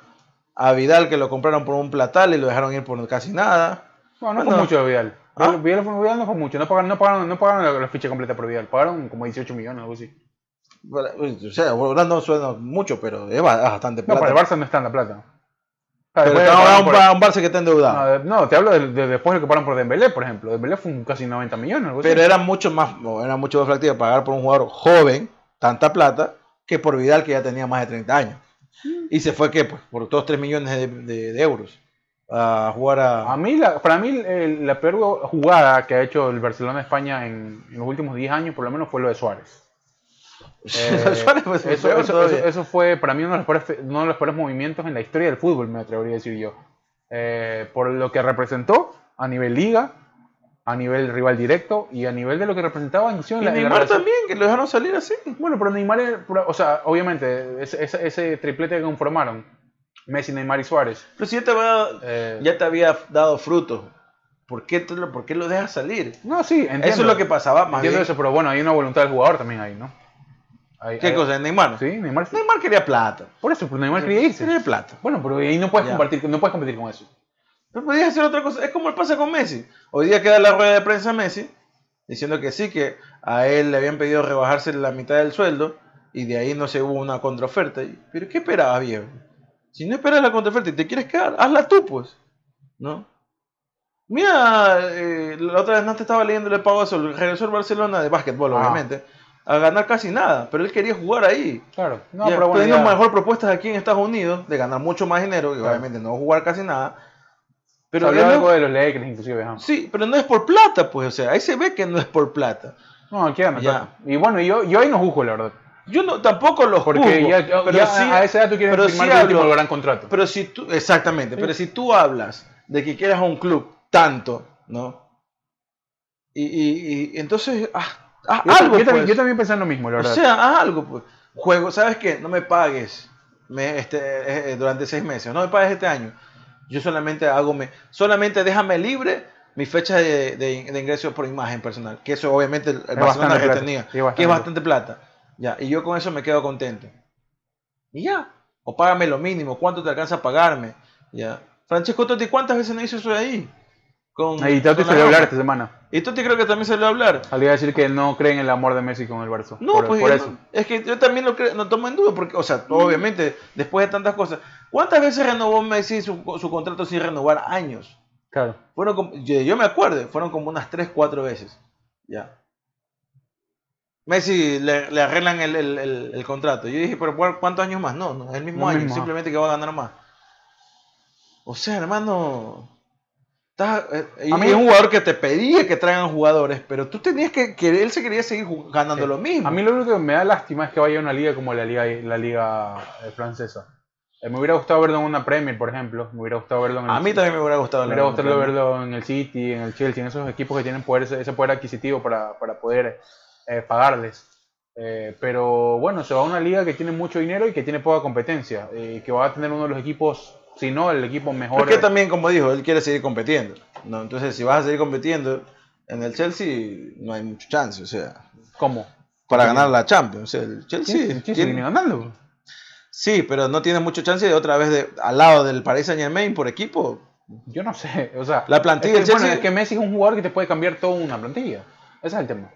A Vidal que lo compraron por un platal y lo dejaron ir por casi nada. No, no Bueno. fue mucho de Vidal. ¿Ah? Vidal, Vidal fue, Vidal no fue mucho. No pagaron, no pagaron, no pagaron la, ficha completa por Vidal. Pagaron como 18 millones o algo así. O sea, no suena mucho, pero es ba- bastante No, plata. para el Barça no está en la plata. Pero Después estamos de- hablando por- un, un Barça que está endeudado. no, de- no, te hablo de, de- después de que pagaron por Dembélé, por ejemplo. Dembélé fue un casi 90 millones. algo así. pero era mucho más, no, era mucho más factible pagar por un jugador joven tanta plata que por Vidal que ya tenía más de 30 años. Y se fue que pues, por todos 3 millones de, de- de euros a jugar a... A mí, la, para mí, la peor jugada que ha hecho el Barcelona España en, en los últimos 10 años, por lo menos, fue lo de Suárez. Eh, fue eso, peor eso- todavía. eso- eso fue para mí uno de, los peores, uno de los peores movimientos en la historia del fútbol, me atrevería a decir yo. Eh, por lo que representó a nivel liga, a nivel rival directo y a nivel de lo que representaba inclusive en Y la, la Neymar también, que lo dejaron salir así. Bueno, pero Neymar, o sea, obviamente, ese, ese- ese triplete que conformaron, Messi, Neymar y Suárez, Pero si ya te había, eh, ya te había dado frutos, ¿por qué, te lo, ¿por qué lo dejas salir? no, sí, entiendo. Eso es lo que pasaba más Entiendo bien. eso, pero bueno, hay una voluntad del jugador también ahí, ¿no? Hay- ¿Qué hay- cosa? ¿Neymar? Sí, Neymar. sí. Neymar quería plata. Por eso, pero Neymar quería irse. Quería plata. Bueno, pero ahí no puedes, Ya. compartir, no puedes competir con eso. Pero podías hacer otra cosa. Es como el pasa con Messi. Hoy día queda la rueda de prensa a Messi diciendo que sí, que a él le habían pedido rebajarse la mitad del sueldo y de ahí no se hubo una contraoferta. ¿Pero qué esperabas, viejo? Si no esperas la contraoferta y te quieres quedar, hazla tú, pues. ¿No? Mira, eh, la otra vez no te estaba leyendo el pago eso. Regresó el Barcelona de básquetbol, Ah. obviamente. A ganar casi nada, pero él quería jugar ahí. Claro. No, pero bueno, teniendo ya- mejor propuestas aquí en Estados Unidos de ganar mucho más dinero y Claro. obviamente no jugar casi nada. Pero él no- algo de los Lakers, inclusive. ajá. Sí, pero no es por plata, pues, o sea, ahí se ve que no es por plata. No, aquí. Y bueno, yo, yo ahí no juzgo, la verdad. Yo no, tampoco los Porque juzgo, ya, ya- pero sí, a esa edad tú quieres firmar sí tu último gran contrato. pero si tú, exactamente, pero si tú hablas de que quieres a un club tanto, ¿no? Y, y, y entonces, haz, haz yo, algo, yo también, pues. yo también pensé en lo mismo, la o verdad. sea, haz algo, pues. Juego, ¿sabes qué? No me pagues me, este, eh, eh, durante seis meses, no me pagues este año. Yo solamente hago, me, solamente déjame libre mi fecha de, de, de ingreso por imagen personal, que eso obviamente el, el Barcelona bastante plata, retenía, sí, que es bastante plata. Ya, y yo con eso me quedo contento. Y ya, o págame lo mínimo, ¿cuánto te alcanza a pagarme? Ya. Francesco Totti, ¿cuántas veces no hizo eso de ahí? Con. Y Totti salió a hablar esta semana. Y Totti creo que también salió a hablar. Salió a decir que no creen en el amor de Messi con el Barça. No, por, pues por yo eso. no- es que yo también lo creo, no tomo en duda, porque, o sea, obviamente, después de tantas cosas, ¿cuántas veces renovó Messi su, su contrato sin renovar años? Claro. Fueron como- yo, yo me acuerdo, fueron como unas 3, 4 veces. Ya. Messi le, le arreglan el, el- el- el contrato. Yo dije, pero ¿cuál- ¿cuántos años más? No, no, es el mismo año, mismo, simplemente que va a ganar más. O sea, hermano. Eh, y A mí- es un jugador que te pedía que traigan jugadores, pero tú tenías que, que él se quería seguir ganando lo mismo. A mí lo único que me da lástima es que vaya a una liga como la liga, la liga eh, francesa. Eh, me hubiera gustado verlo en una Premier, por ejemplo. Me hubiera gustado verlo en el A mí también me hubiera gustado. Me hubiera gustado verlo en el City, en el Chelsea, en esos equipos que tienen poder, ese ese poder adquisitivo para, para poder eh, pagarles. Eh, pero bueno, se va a una liga que tiene mucho dinero y que tiene poca competencia. Y que va a tener uno de los equipos, si no el equipo mejor. Porque también, como dijo, él quiere seguir compitiendo. ¿no? Entonces, si vas a seguir compitiendo en el Chelsea, no hay mucho chance. O sea, ¿Cómo? para ganar la Champions. O sea, el Chelsea. el Chelsea tiene- viene ganando. sí, pero no tiene mucho chance de otra vez de, al lado del Paris Saint Germain por equipo. Yo no sé. O sea, La plantilla es que, bueno, es que Messi es un jugador que te puede cambiar toda una plantilla. Ese es el tema.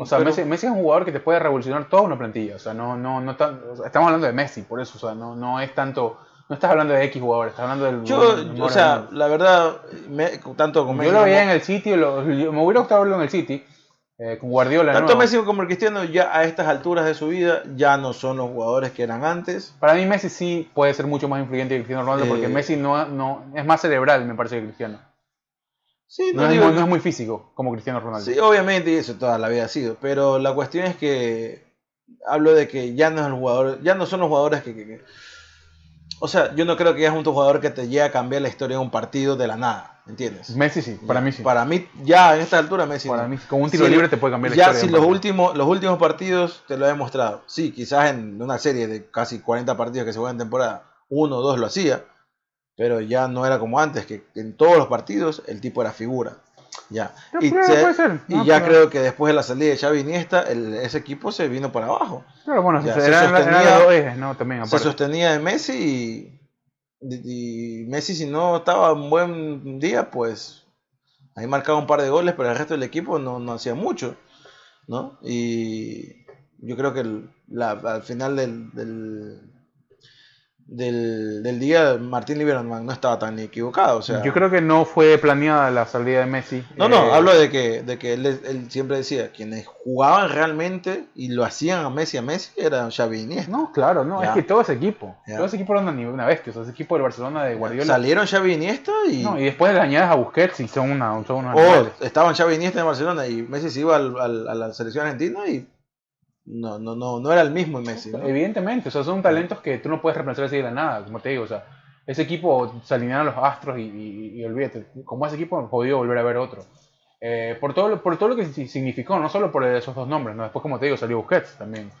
O sea, Pero- Messi, Messi es un jugador que te puede revolucionar toda una plantilla. O sea, no, no, no tan- o sea, estamos hablando de Messi, por eso. O sea, no, no es tanto. No estás hablando de X jugadores, estás hablando del. Yo, del- o sea, la verdad, me- tanto con yo Messi lo veía en el City, lo- yo- me hubiera gustado verlo en el City, eh, con Guardiola. tanto. Messi como el Cristiano ya a estas alturas de su vida ya no son los jugadores que eran antes. Para mí, Messi sí puede ser mucho más influyente que Cristiano Ronaldo, Eh, porque Messi no, no, es más cerebral, me parece, que Cristiano. Sí, No, es, digo- muy- no es muy físico como Cristiano Ronaldo. Sí, obviamente, y eso toda la vida ha sido. Pero la cuestión es que hablo de que ya no es el jugador, ya no son los jugadores que, que- que- O sea, yo no creo que ya es un jugador que te llegue a cambiar la historia de un partido de la nada, ¿entiendes? Messi sí, para mí sí. Para mí, ya en esta altura, Messi. Para no. mí, con un tiro Sí, libre te puede cambiar la Ya historia. si de un los últimos, los últimos partidos te lo he demostrado. Sí, quizás en una serie de casi 40 partidos que se juegan en temporada, uno o dos lo hacía, pero ya no era como antes, que en todos los partidos el tipo era figura. Ya. Y, puede- se- puede ser, y ¿no? ya Pero- creo que después de la salida de Xavi Iniesta, el- ese equipo se vino para abajo. Pero bueno, Ya, se sostenía- ¿no? También, Se sostenía de Messi y, y Messi si no estaba un buen día, pues ahí marcaba un par de goles, pero el resto del equipo no, no hacía mucho, ¿no? Y yo creo que el- la- al final del, del, del, del día Martín Lieberman no estaba tan equivocado, o sea... Yo creo que no fue planeada la salida de Messi. No, no, Eh, hablo de que, de que él, él siempre decía, quienes jugaban realmente y lo hacían a Messi a Messi eran Xavi Iniesta. No, claro, no, Ya. es que todo ese equipo. Ya. Todo ese equipo era una, una bestia. O sea, ese equipo del Barcelona de Guardiola. Salieron Xavi Iniesta y... No, y después le añades a Busquets y son, una, son animales. estaban Xavi Iniesta en Barcelona y Messi se iba al- al- a la selección argentina y no, no, no, no era el mismo Messi. ¿no? Evidentemente, o sea, son talentos que tú no puedes reemplazar así de la nada, como te digo, o sea, ese equipo se alinearon los astros y, y, y olvídate, como ese equipo jodido volver a ver otro. Eh, por, todo lo, por todo lo que si- significó, no solo por esos dos nombres, ¿no? después como te digo salió Busquets también.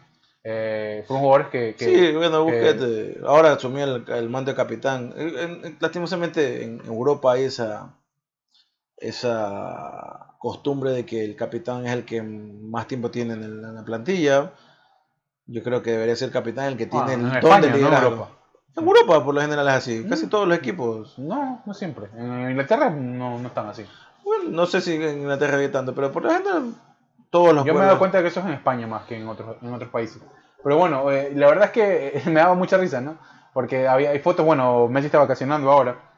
Eh, fueron jugadores que... que- Sí, bueno, que- Busquets eh, ahora asumió el, el mando de capitán. En- en- lastimosamente en Europa hay esa, esa costumbre de que el capitán es el que más tiempo tiene en, la plantilla. Yo creo que debería ser el capitán el que tiene Ah, el en don de no liderazgo. Europa. En Europa por lo general es así, Mm. casi todos los equipos. No, no siempre. En Inglaterra no, no están así. Bueno, no sé si en Inglaterra hay tanto, pero por lo general todos los Yo me he dado cuenta de que eso es en España más que en otros, en otros países. Pero bueno, eh, la verdad es que me daba mucha risa, ¿no? Porque había, hay fotos, bueno, Messi está vacacionando ahora.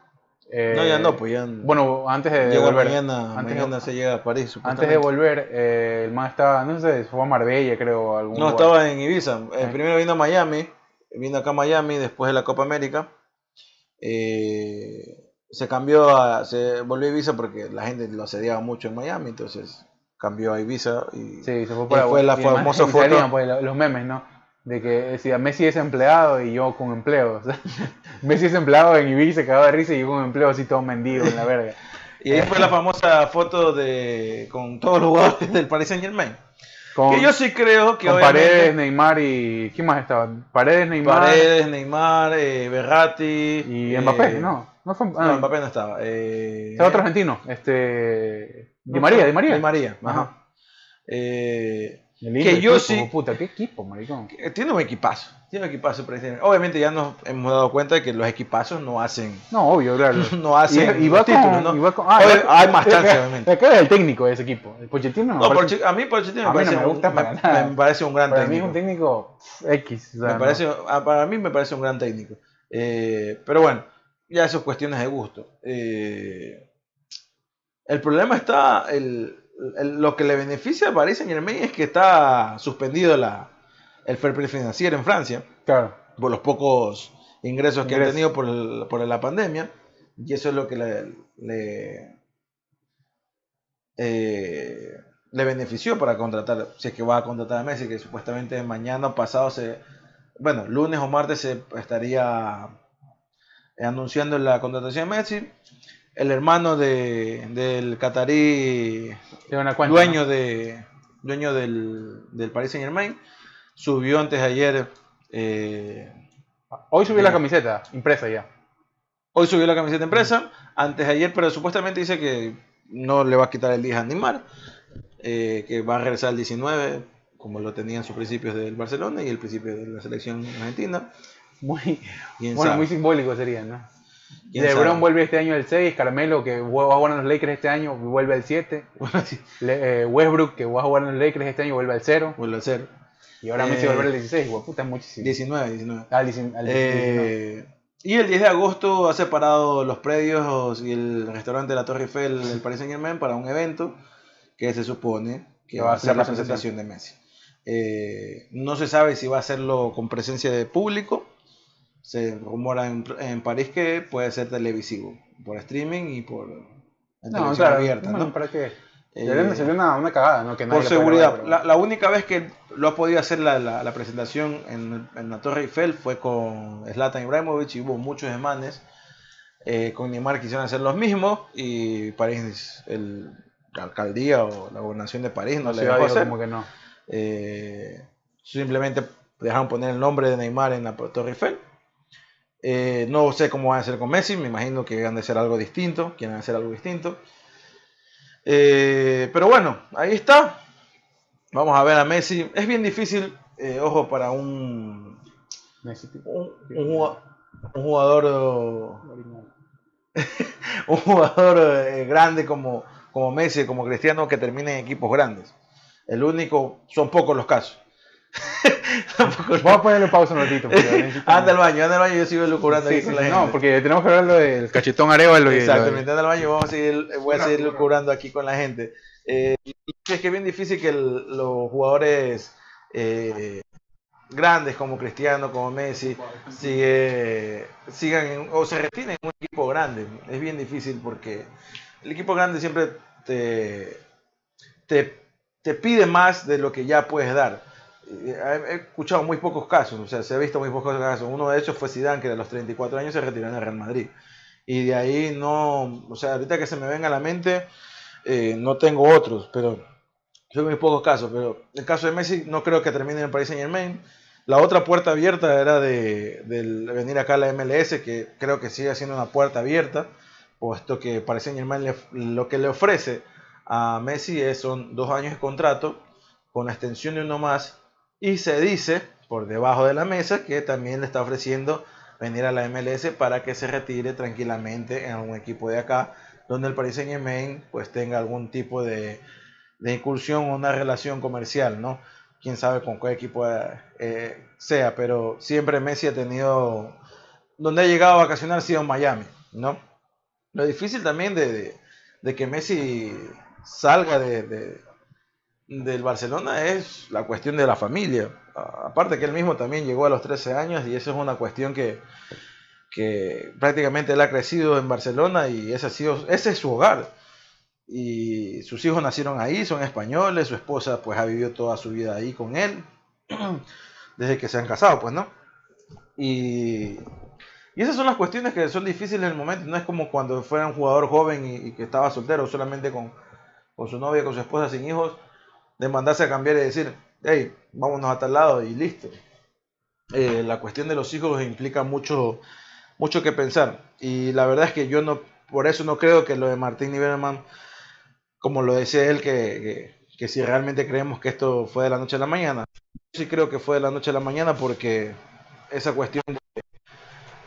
Eh, No, ya no, pues ya Bueno, antes de, volver. mañana, antes, mañana de, se llega a París. antes de volver, eh, el man estaba, no sé, fue a Marbella, creo. Algún No, lugar. estaba en Ibiza. Eh, primero vino a Miami, vino acá a Miami después de la Copa América. Eh, se cambió a, se volvió a Ibiza porque la gente lo asediaba mucho en Miami, entonces cambió a Ibiza y Sí, se fue y para fue la y famosa y foto. pues, los memes, ¿no? De que decía Messi es empleado y yo con empleo. O sea, Messi es empleado en Ibiza, se cagaba de risa y yo con empleo así todo mendigo en la verga. Y ahí fue la famosa foto de con todos los jugadores del Paris Saint Germain. Con, Que yo sí creo que con Paredes, Neymar y. ¿Quién más estaba? Paredes, Neymar Paredes, Neymar, eh, Berratti y eh, Mbappé, ¿no? No fue. No, ah, Mbappé no estaba. Eh, estaba otro argentino, este. Di María, Di María. Di María, Ajá. ajá. Eh, que yo sí. Puta, qué equipo, maricón. Tiene un equipazo. Tiene un equipazo Obviamente ya nos hemos dado cuenta de que los equipazos no hacen. No, obvio, claro. no hacen. Y, va títulos, ¿no? Y ah, hay más chance, obviamente. Acá es el técnico de ese equipo. El Pochettino no. a mí Pochettino me, parece, me gusta un, para nada. me parece un gran para técnico. Para mí es un técnico X. me parece, ah, para mí me parece un gran técnico. Eh, pero bueno, ya eso es cuestiones de gusto. Eh, el problema está. El, lo que le beneficia a Paris Saint Germain es que está suspendido la, el fair play financiero en Francia. Claro. Por los pocos ingresos que han tenido por, por, la pandemia. Y eso es lo que le, le, eh, le, benefició para contratar, si es que va a contratar a Messi, que supuestamente mañana pasado se, bueno, lunes o martes se estaría anunciando la contratación de Messi el hermano de, del catarí dueño, de, dueño del, del Paris Saint Germain, subió antes de ayer. Eh, Hoy subió la camiseta, impresa ya. Hoy subió la camiseta impresa, antes de ayer, pero supuestamente dice que no le va a quitar el 10 a Neymar, eh, que va a regresar el 19, como lo tenía en sus principios del Barcelona y el principio de la selección argentina. Muy, bueno, muy simbólico sería, ¿no? LeBron vuelve este año el 6, Carmelo que va a jugar en los Lakers este año vuelve al 7. Eh, Westbrook que va a jugar en los Lakers este año vuelve al 0. Vuelve al 0. Y ahora Messi eh, vuelve al 16, puta, es muchísimo. 19, 19. Ah, al 19. Eh, y el 10 de agosto ha separado los predios y el restaurante de la Torre Eiffel del Paris Saint Germain para un evento que se supone que va a ser la presentación de Messi. no se sabe si va a hacerlo con presencia de público se rumora en, París que puede ser televisivo, por streaming y por en no, claro, abierta. ¿no? ¿para qué? Eh, sería una, una, cagada, ¿no? Que por seguridad. la, única vez que lo ha podido hacer la, la, presentación en, en, la Torre Eiffel fue con Zlatan Ibrahimovic y hubo muchos demanes. Eh, con Neymar quisieron hacer los mismos y París, el, la alcaldía o la gobernación de París no, le dejó hacer. Como que no. Eh, simplemente dejaron poner el nombre de Neymar en la Torre Eiffel eh, no sé cómo van a hacer con Messi, me imagino que van a hacer algo distinto, quieren hacer algo distinto. Eh, pero bueno, ahí está. Vamos a ver a Messi. Es bien difícil, eh, ojo, para un, un, jugador, un jugador grande como, como Messi, como Cristiano, que termine en equipos grandes. El único, son pocos los casos. Vamos a ponerle pausa un ratito. anda al baño, anda al baño, yo sigo lucubrando ahí con la gente. No, porque tenemos que hablar del cachetón Arevalo. Exactamente, anda al baño, vamos a seguir, voy a seguir lucubrando aquí con la gente. Eh, es que es bien difícil que los jugadores eh, grandes como Cristiano, como Messi, sigue, sigan o se retiren en un equipo grande. Es bien difícil porque el equipo grande siempre te, te, te pide más de lo que ya puedes dar he escuchado muy pocos casos, o sea, se ha visto muy pocos casos. Uno de ellos fue Zidane, que a los 34 años se retiró en el Real Madrid. Y de ahí no, o sea, ahorita que se me venga a la mente, eh, no tengo otros, pero son muy pocos casos. Pero el caso de Messi no creo que termine en el Paris Saint Germain. La otra puerta abierta era de, venir acá a la MLS, que creo que sigue siendo una puerta abierta, puesto que Paris Saint Germain lo que le ofrece a Messi es, son dos años de contrato con la extensión de uno más y se dice por debajo de la mesa que también le está ofreciendo venir a la MLS para que se retire tranquilamente en algún equipo de acá, donde el Paris Saint Germain pues tenga algún tipo de, de incursión o una relación comercial, ¿no? Quién sabe con qué equipo eh, sea, pero siempre Messi ha tenido, donde ha llegado a vacacionar ha sido en Miami, ¿no? Lo difícil también de, de, que Messi salga de del Barcelona es la cuestión de la familia. Aparte que él mismo también llegó a los 13 años y eso es una cuestión que, que prácticamente él ha crecido en Barcelona y ese, ha sido, ese es su hogar. Y sus hijos nacieron ahí, son españoles, su esposa pues ha vivido toda su vida ahí con él, desde que se han casado, pues, ¿no? Y, y esas son las cuestiones que son difíciles en el momento, no es como cuando fuera un jugador joven y, que estaba soltero, solamente con, con su novia, con su esposa, sin hijos, de mandarse a cambiar y decir, hey, vámonos a tal lado y listo. Eh, la cuestión de los hijos implica mucho, mucho que pensar. Y la verdad es que yo no, por eso no creo que lo de Martín Niederman, como lo decía él, que, que si realmente creemos que esto fue de la noche a la mañana. Yo sí creo que fue de la noche a la mañana porque esa cuestión de,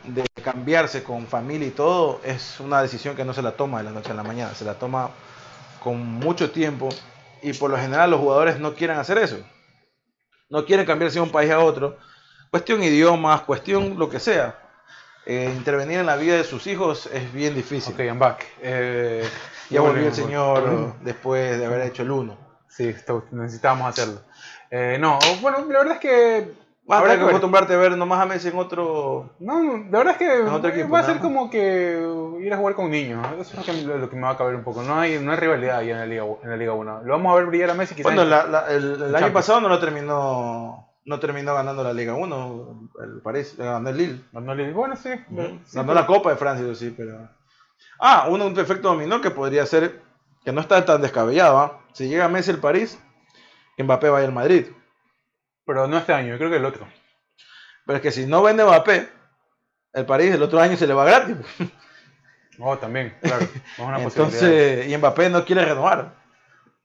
de cambiarse con familia y todo es una decisión que no se la toma de la noche a la mañana, se la toma con mucho tiempo y por lo general los jugadores no quieren hacer eso. No quieren cambiarse de un país a otro. Cuestión idiomas, cuestión lo que sea. Eh, intervenir en la vida de sus hijos es bien difícil. Ok, I'm back. Eh, Ya volvió el señor después de haber hecho el 1. Sí, necesitábamos hacerlo. Eh, no, bueno, la verdad es que. Vas a que acostumbrarte a ver nomás a Messi en otro... No, la verdad es que va a ser como que ir a jugar con niños. Eso es lo que, lo que me va a caber un poco. No hay, no hay rivalidad ahí en la Liga, en la Liga 1. Lo vamos a ver brillar a Messi quizás. Bueno, en- la- la- el, el año pasado no lo terminó no terminó ganando la Liga 1, el París, le ganó el Lille. Ganó el- Bueno, sí. sí, ganó pero- la Copa de Francia, eso sí, pero... Ah, uno, un efecto dominó que podría ser, que no está tan descabellado, ¿ah? Si llega Messi al París, Mbappé vaya al Madrid. Pero no este año, yo creo que el otro. Pero es que si no vende Mbappé, el París el otro año se le va gratis. Oh, también, claro. Es una posibilidad. Entonces, y Mbappé no quiere renovar.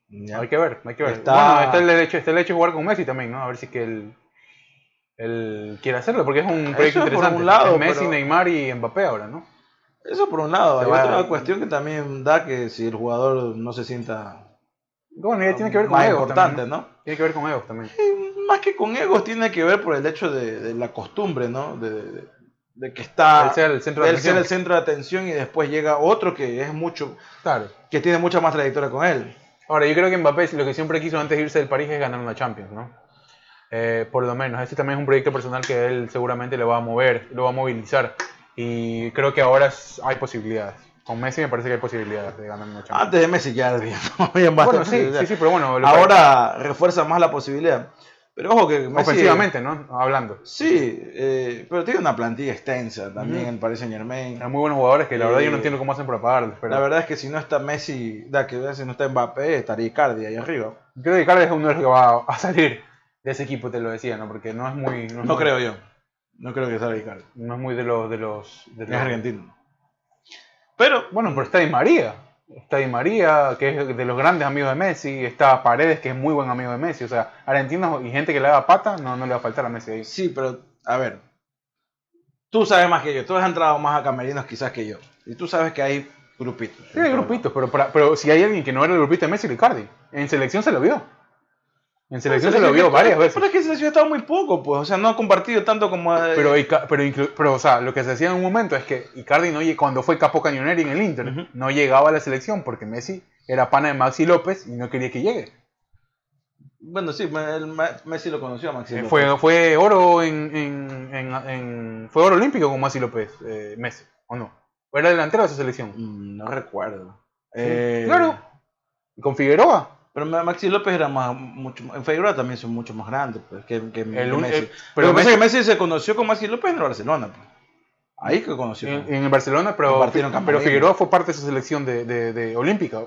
Ya. Hay que ver, hay que ver. Está- Bueno, está el derecho, está el derecho de jugar con Messi también, ¿no? A ver si que él, él quiere hacerlo, porque es un proyecto Eso por interesante. un lado, Es Messi, pero- Neymar y Mbappé ahora, ¿no? Eso por un lado. Se Hay va- otra cuestión que también da que si el jugador no se sienta Bueno, ya tiene que ver con más egos importante, también, ¿no? Tiene que ver con egos también. Más que con egos tiene que ver por el hecho de, de la costumbre, ¿no? De, de- de que está Él ser el centro de él ser el centro de atención y después llega otro que es mucho, Claro. que tiene mucha más trayectoria con él. Ahora, yo creo que Mbappé lo que siempre quiso antes de irse del París es ganar una Champions, ¿no? Eh, por lo menos. Ese también es un proyecto personal que él seguramente le va a mover, lo va a movilizar. Y creo que ahora hay posibilidades. Con Messi me parece que hay posibilidades de ganar una Champions. Antes de Messi ya había, había bueno, sí, sí, sí, pero bueno. Ahora refuerza más la posibilidad. Pero ojo que Messi, ofensivamente, ¿no? Hablando. Sí, eh, pero tiene una plantilla extensa también en Paris Saint Germain. Hay muy buenos jugadores que la verdad yo no Eh, entiendo cómo hacen para pagarles. Pero La verdad es que si no está Messi, da que si no está Mbappé, estaría Icardi ahí arriba. creo que Carles es uno de los que va a salir de ese equipo, te lo decía, ¿no? Porque no es muy. No, es No muy- creo yo. No creo que salga Icardi. No es muy de los. De los, de Es los- argentino. Pero, Bueno, pero está Di María. Está Di María, que es de los grandes amigos de Messi. Está Paredes, que es muy buen amigo de Messi. O sea, argentinos y gente que le haga pata, no, no le va a faltar a Messi ahí. sí, pero, a ver. Tú sabes más que yo. Tú has entrado más a camerinos quizás que yo. Y tú sabes que hay grupitos. Sí, hay grupitos, pero, para- pero si hay alguien que no era el grupito de Messi, Ricardi. En selección se lo vio. En selección se lo vio varias veces. Pero es que en selección ha estado muy poco, pues. O sea, no ha compartido tanto como. Pero, Ica- pero, pero, o sea, lo que se decía en un momento es que Icardi, no, cuando fue capo cañoneri en el Inter, no llegaba a la selección porque Messi era pana de Maxi López y no quería que llegue. Bueno, sí, el Messi lo conoció a Maxi. Eh, López. fue, fue oro en, en- en- en- fue oro olímpico con Maxi López, eh, Messi, ¿o no? ¿O era delantero de esa selección? Mm, No recuerdo. Eh, Claro. ¿Y ¿Con Figueroa? Pero Ma- Maxi López era más, mucho, en Figueroa también son mucho más grandes pues, que, que- Messi. eh, pero pero lo que pasa Messi- es que Messi se conoció con Maxi López en el Barcelona. pues. Ahí que conoció. En, en el Barcelona, pero, pero. Figueroa fue parte de esa selección de, de- de olímpica.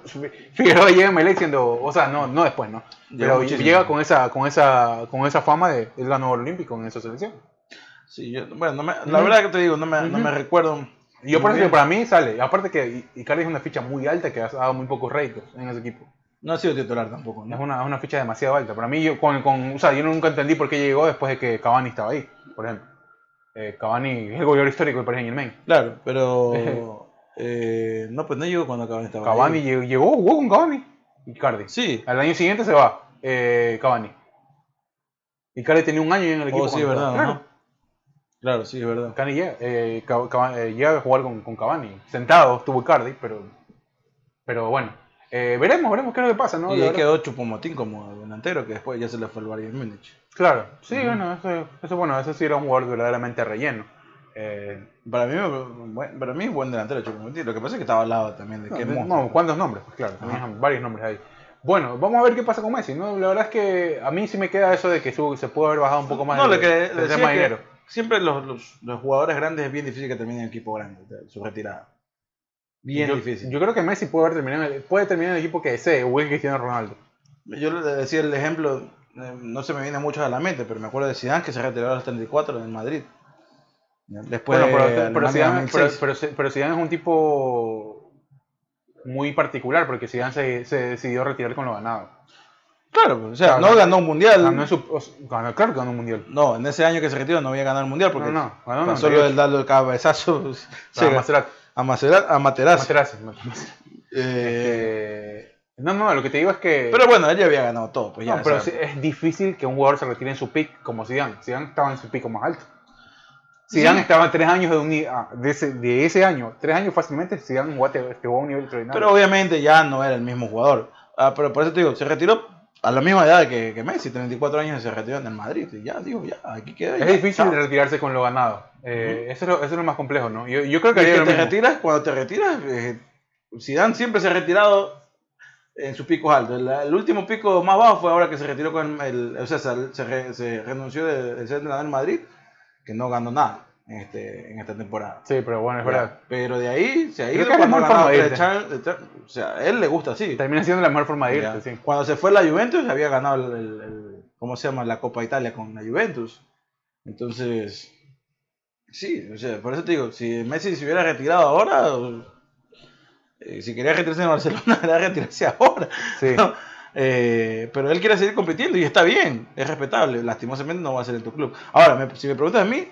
Figueroa llega en Melec siendo, o sea, no, no después, ¿no? Pero llega con esa, con esa, con esa fama de él ganó oro olímpico en esa selección. Sí, yo- bueno, no me- la verdad que te digo, no me, no me recuerdo. Y yo por eso que para mí sale. Aparte que Icardi es una ficha muy alta que ha dado muy pocos réditos en ese equipo. No ha sido titular tampoco. ¿no? Es una, es una ficha demasiado alta. Para mí, yo, con, con, o sea, yo nunca entendí por qué llegó después de que Cavani estaba ahí, por ejemplo. Eh, Cavani es el goleador histórico del Paris Saint Germain. Claro, pero. eh, no, pues no llegó cuando Cavani estaba Cavani ahí. llegó, llegó, jugó con Cavani. Icardi. Sí, Al año siguiente se va eh, Cavani. Icardi tenía un año en el equipo. oh, sí, verdad. estaba. ajá. Claro, sí, es verdad. Cavani llega, eh, eh, llega a jugar con, con Cavani. Sentado estuvo Icardi, pero, pero bueno. Eh, veremos, veremos qué es lo que pasa, ¿no? y ahí quedó Chupomotín como delantero, que después ya se le fue el Bayern Múnich. Claro, sí, bueno, eso, eso, bueno, eso sí era un jugador verdaderamente relleno. Eh, Para mí, buen- para mí es buen delantero Chupomotín. Lo que pasa es que estaba al lado también de no, de- no, ¿cuántos nombres? Pues claro, tenían varios nombres ahí. Bueno, vamos a ver qué pasa con Messi, ¿no? La verdad es que a mí sí me queda eso de que su- se pudo haber bajado un poco más No, lo que tema de que dinero. siempre los, los, los jugadores grandes es bien difícil que terminen en equipo grande, de- su retirada. Bien yo, difícil. Yo creo que Messi puede, haber terminado, en el- puede terminar en el equipo que desee, o el Cristiano Ronaldo. Yo le decía el ejemplo, eh, no se me viene mucho a la mente, pero me acuerdo de Zidane que se retiró a los 34 en Madrid. Después Bueno, pero, pero, Zidane, pero, 2006. pero- Zidane es un tipo muy particular, porque Zidane se, se decidió retirar con lo ganado. Claro, o sea, Claro, no ganó un mundial. Ganó en su- o sea, ganó- claro que ganó un mundial. No, en ese año que se retiró no había ganado el mundial porque No, no, ganó en pasó 98. lo del darle el cabezazo se- Maserati. a Macerat- a Materazzi. Materazzi, Materazzi. Eh, Eh, no, no, lo que te digo es que. pero bueno, él ya había ganado todo, pues ya. no, pero es difícil que un jugador se retire en su pick como Zidane. Zidane estaba en su pico más alto. Zidane Sí. estaba tres años de, un ah, de, ese, de ese año, tres años fácilmente, Zidane jugó a un nivel extraordinario. pero obviamente ya no era el mismo jugador. Ah, pero por eso te digo, se retiró a la misma edad que, que Messi, 34 años y se retiró en el Madrid. Y ya, digo, ya, aquí queda. es ya, difícil chao. retirarse con lo ganado. Eh, eso, es lo, eso es lo más complejo, ¿no? Yo, yo creo que te mismo. retiras, cuando te retiras, eh, Zidane siempre se ha retirado en sus picos altos. El, el último pico más bajo fue ahora que se retiró con el, el- o sea, se, se re- se renunció de, de en Madrid, que no ganó nada en, este, en esta temporada. Sí, pero bueno, es verdad. Pero de ahí se ha Creo ido que es la cuando mejor forma de Champions. O sea, a él le gusta así. Termina siendo la mejor forma de irte, sí. Cuando se fue la Juventus había ganado el, el- el- ¿cómo se llama? La Copa Italia con la Juventus. Entonces, sí, o sea, por eso te digo, si Messi se hubiera retirado ahora, eh, si quería retirarse en Barcelona, era retirarse ahora. Sí. ¿no? Eh, pero él quiere seguir compitiendo y está bien, es respetable. Lastimosamente no va a ser en tu club. Ahora, me- si me preguntas a mí,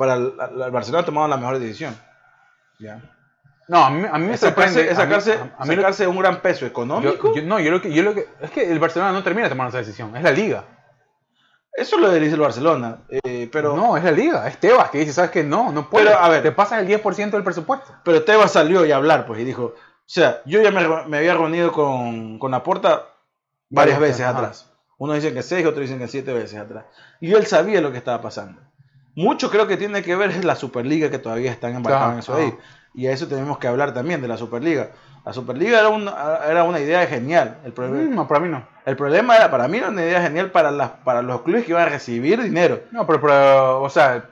para el, el Barcelona ha tomado la mejor decisión. ¿ya? No, a mí, a mí me Es sorprende. sacarse, es a mí- sacarse, a- a mí lo- sacarse un gran peso económico. yo, yo- no, yo lo que, yo lo que. Es que el Barcelona no termina tomando esa decisión, es la liga. Eso lo dice el Barcelona. eh, pero, no, es la liga, es Tebas que dice, ¿sabes qué? No, no puedes. Pero, a ver. te pasas el 10% del presupuesto. pero Tebas salió y a hablar, pues, y dijo, o sea, yo ya me, me había reunido con, con Laporta varias Varias veces ajá. atrás. Unos dicen que seis, otros dicen que siete veces atrás. Y él sabía lo que estaba pasando. Mucho creo que tiene que ver es la Superliga que todavía están embarcados Claro, en eso ajá. ahí. Y a eso tenemos que hablar también de la Superliga. La Superliga era una, era una idea genial. El problema, Mm, no, para mí no. el problema era, para mí era una idea genial para, las, para los clubes que iban a recibir dinero. No, pero, pero o sea,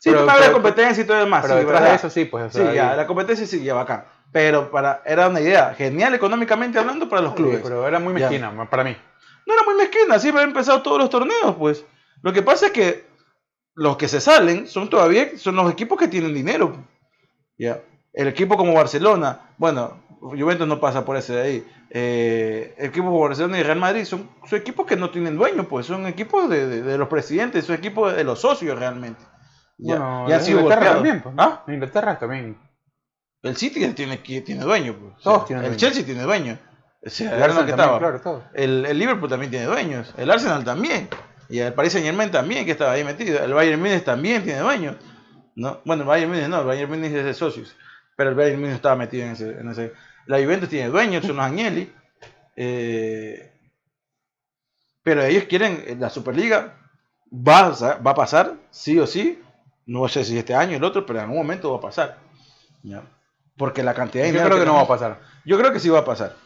Sí, Pero- para la pero- competencia y todo lo demás. pero sí, detrás ¿verdad? de eso sí, pues. o Sí, sea, ya, ahí- la competencia sí, ya bacán. Pero para, era una idea genial económicamente hablando para los sí, clubes. pero era muy Ya. mezquina, para mí. No era muy mezquina, así habían empezado todos los torneos, pues. Lo que pasa es que los que se salen son todavía son los equipos que tienen dinero. Ya. El equipo como Barcelona, bueno, Juventus no pasa por ese de ahí. Eh, el equipo como Barcelona y Real Madrid son, son equipos que no tienen dueño, pues son equipos de, de- de los presidentes, son equipos de los socios realmente. Ya, Bueno, y sido Inglaterra también, pues. ¿Ah? Inglaterra también. El City tiene, tiene dueño. Pues. Todos O sea, tienen el dueño. Chelsea tiene dueño. O sea, El lo Arsenal que también, estaba. claro. El, el Liverpool también tiene dueños. El Arsenal también. Y el Paris Saint Germain también, que estaba ahí metido. El Bayern Munich también tiene dueños. ¿no? Bueno, el Bayern Munich no, el Bayern Munich es de socios. Pero el Bayern Munich estaba metido en ese. En ese. La Juventus tiene dueños, son los Agnelli. Eh, pero ellos quieren la Superliga. Va a, va a pasar, sí o sí. No sé si este año o el otro, pero en algún momento va a pasar. ¿ya? Porque la cantidad de Yo creo que no va a pasar. yo creo que sí va a pasar.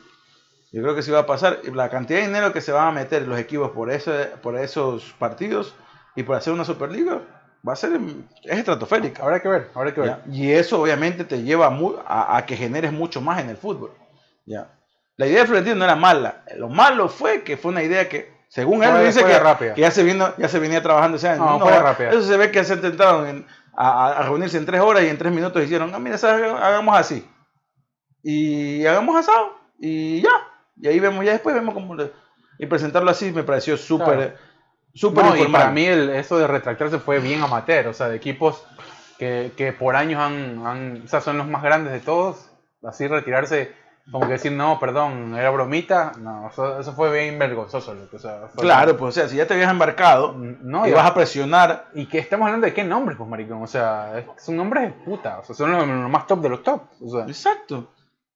Yo creo que sí va a pasar. La cantidad de dinero que se van a meter los equipos por, ese, por esos partidos y por hacer una Superliga va a ser es estratosférica. Habrá que ver, habrá que ver. ¿ya? Y eso obviamente te lleva a, a que generes mucho más en el fútbol. ¿ya? La idea de Florentino no era mala. Lo malo fue que fue una idea que, según él, dice que, rápida. que ya, se vino, ya se venía trabajando ese año. No. Eso se ve que se intentaron en- a, a- a reunirse en tres horas y en tres minutos hicieron, ah, mira, ¿sabes? hagamos así. Y hagamos asado. Y ya. Y ahí vemos, ya después vemos cómo... le- Y presentarlo así me pareció súper... Claro. Súper No, y para mí el- eso de retractarse fue bien amateur, o sea, de equipos que, que por años han, han- o sea, son los más grandes de todos, así retirarse, como que decir, no, perdón, era bromita, no, eso, eso fue bien vergonzoso. loco, O sea, fue- Claro, pues o sea, si ya te habías embarcado no, y vas a presionar y que estamos hablando de qué nombres, pues, maricón, o sea, son nombres de puta, o sea, son los, los más top de los top, o sea, Exacto.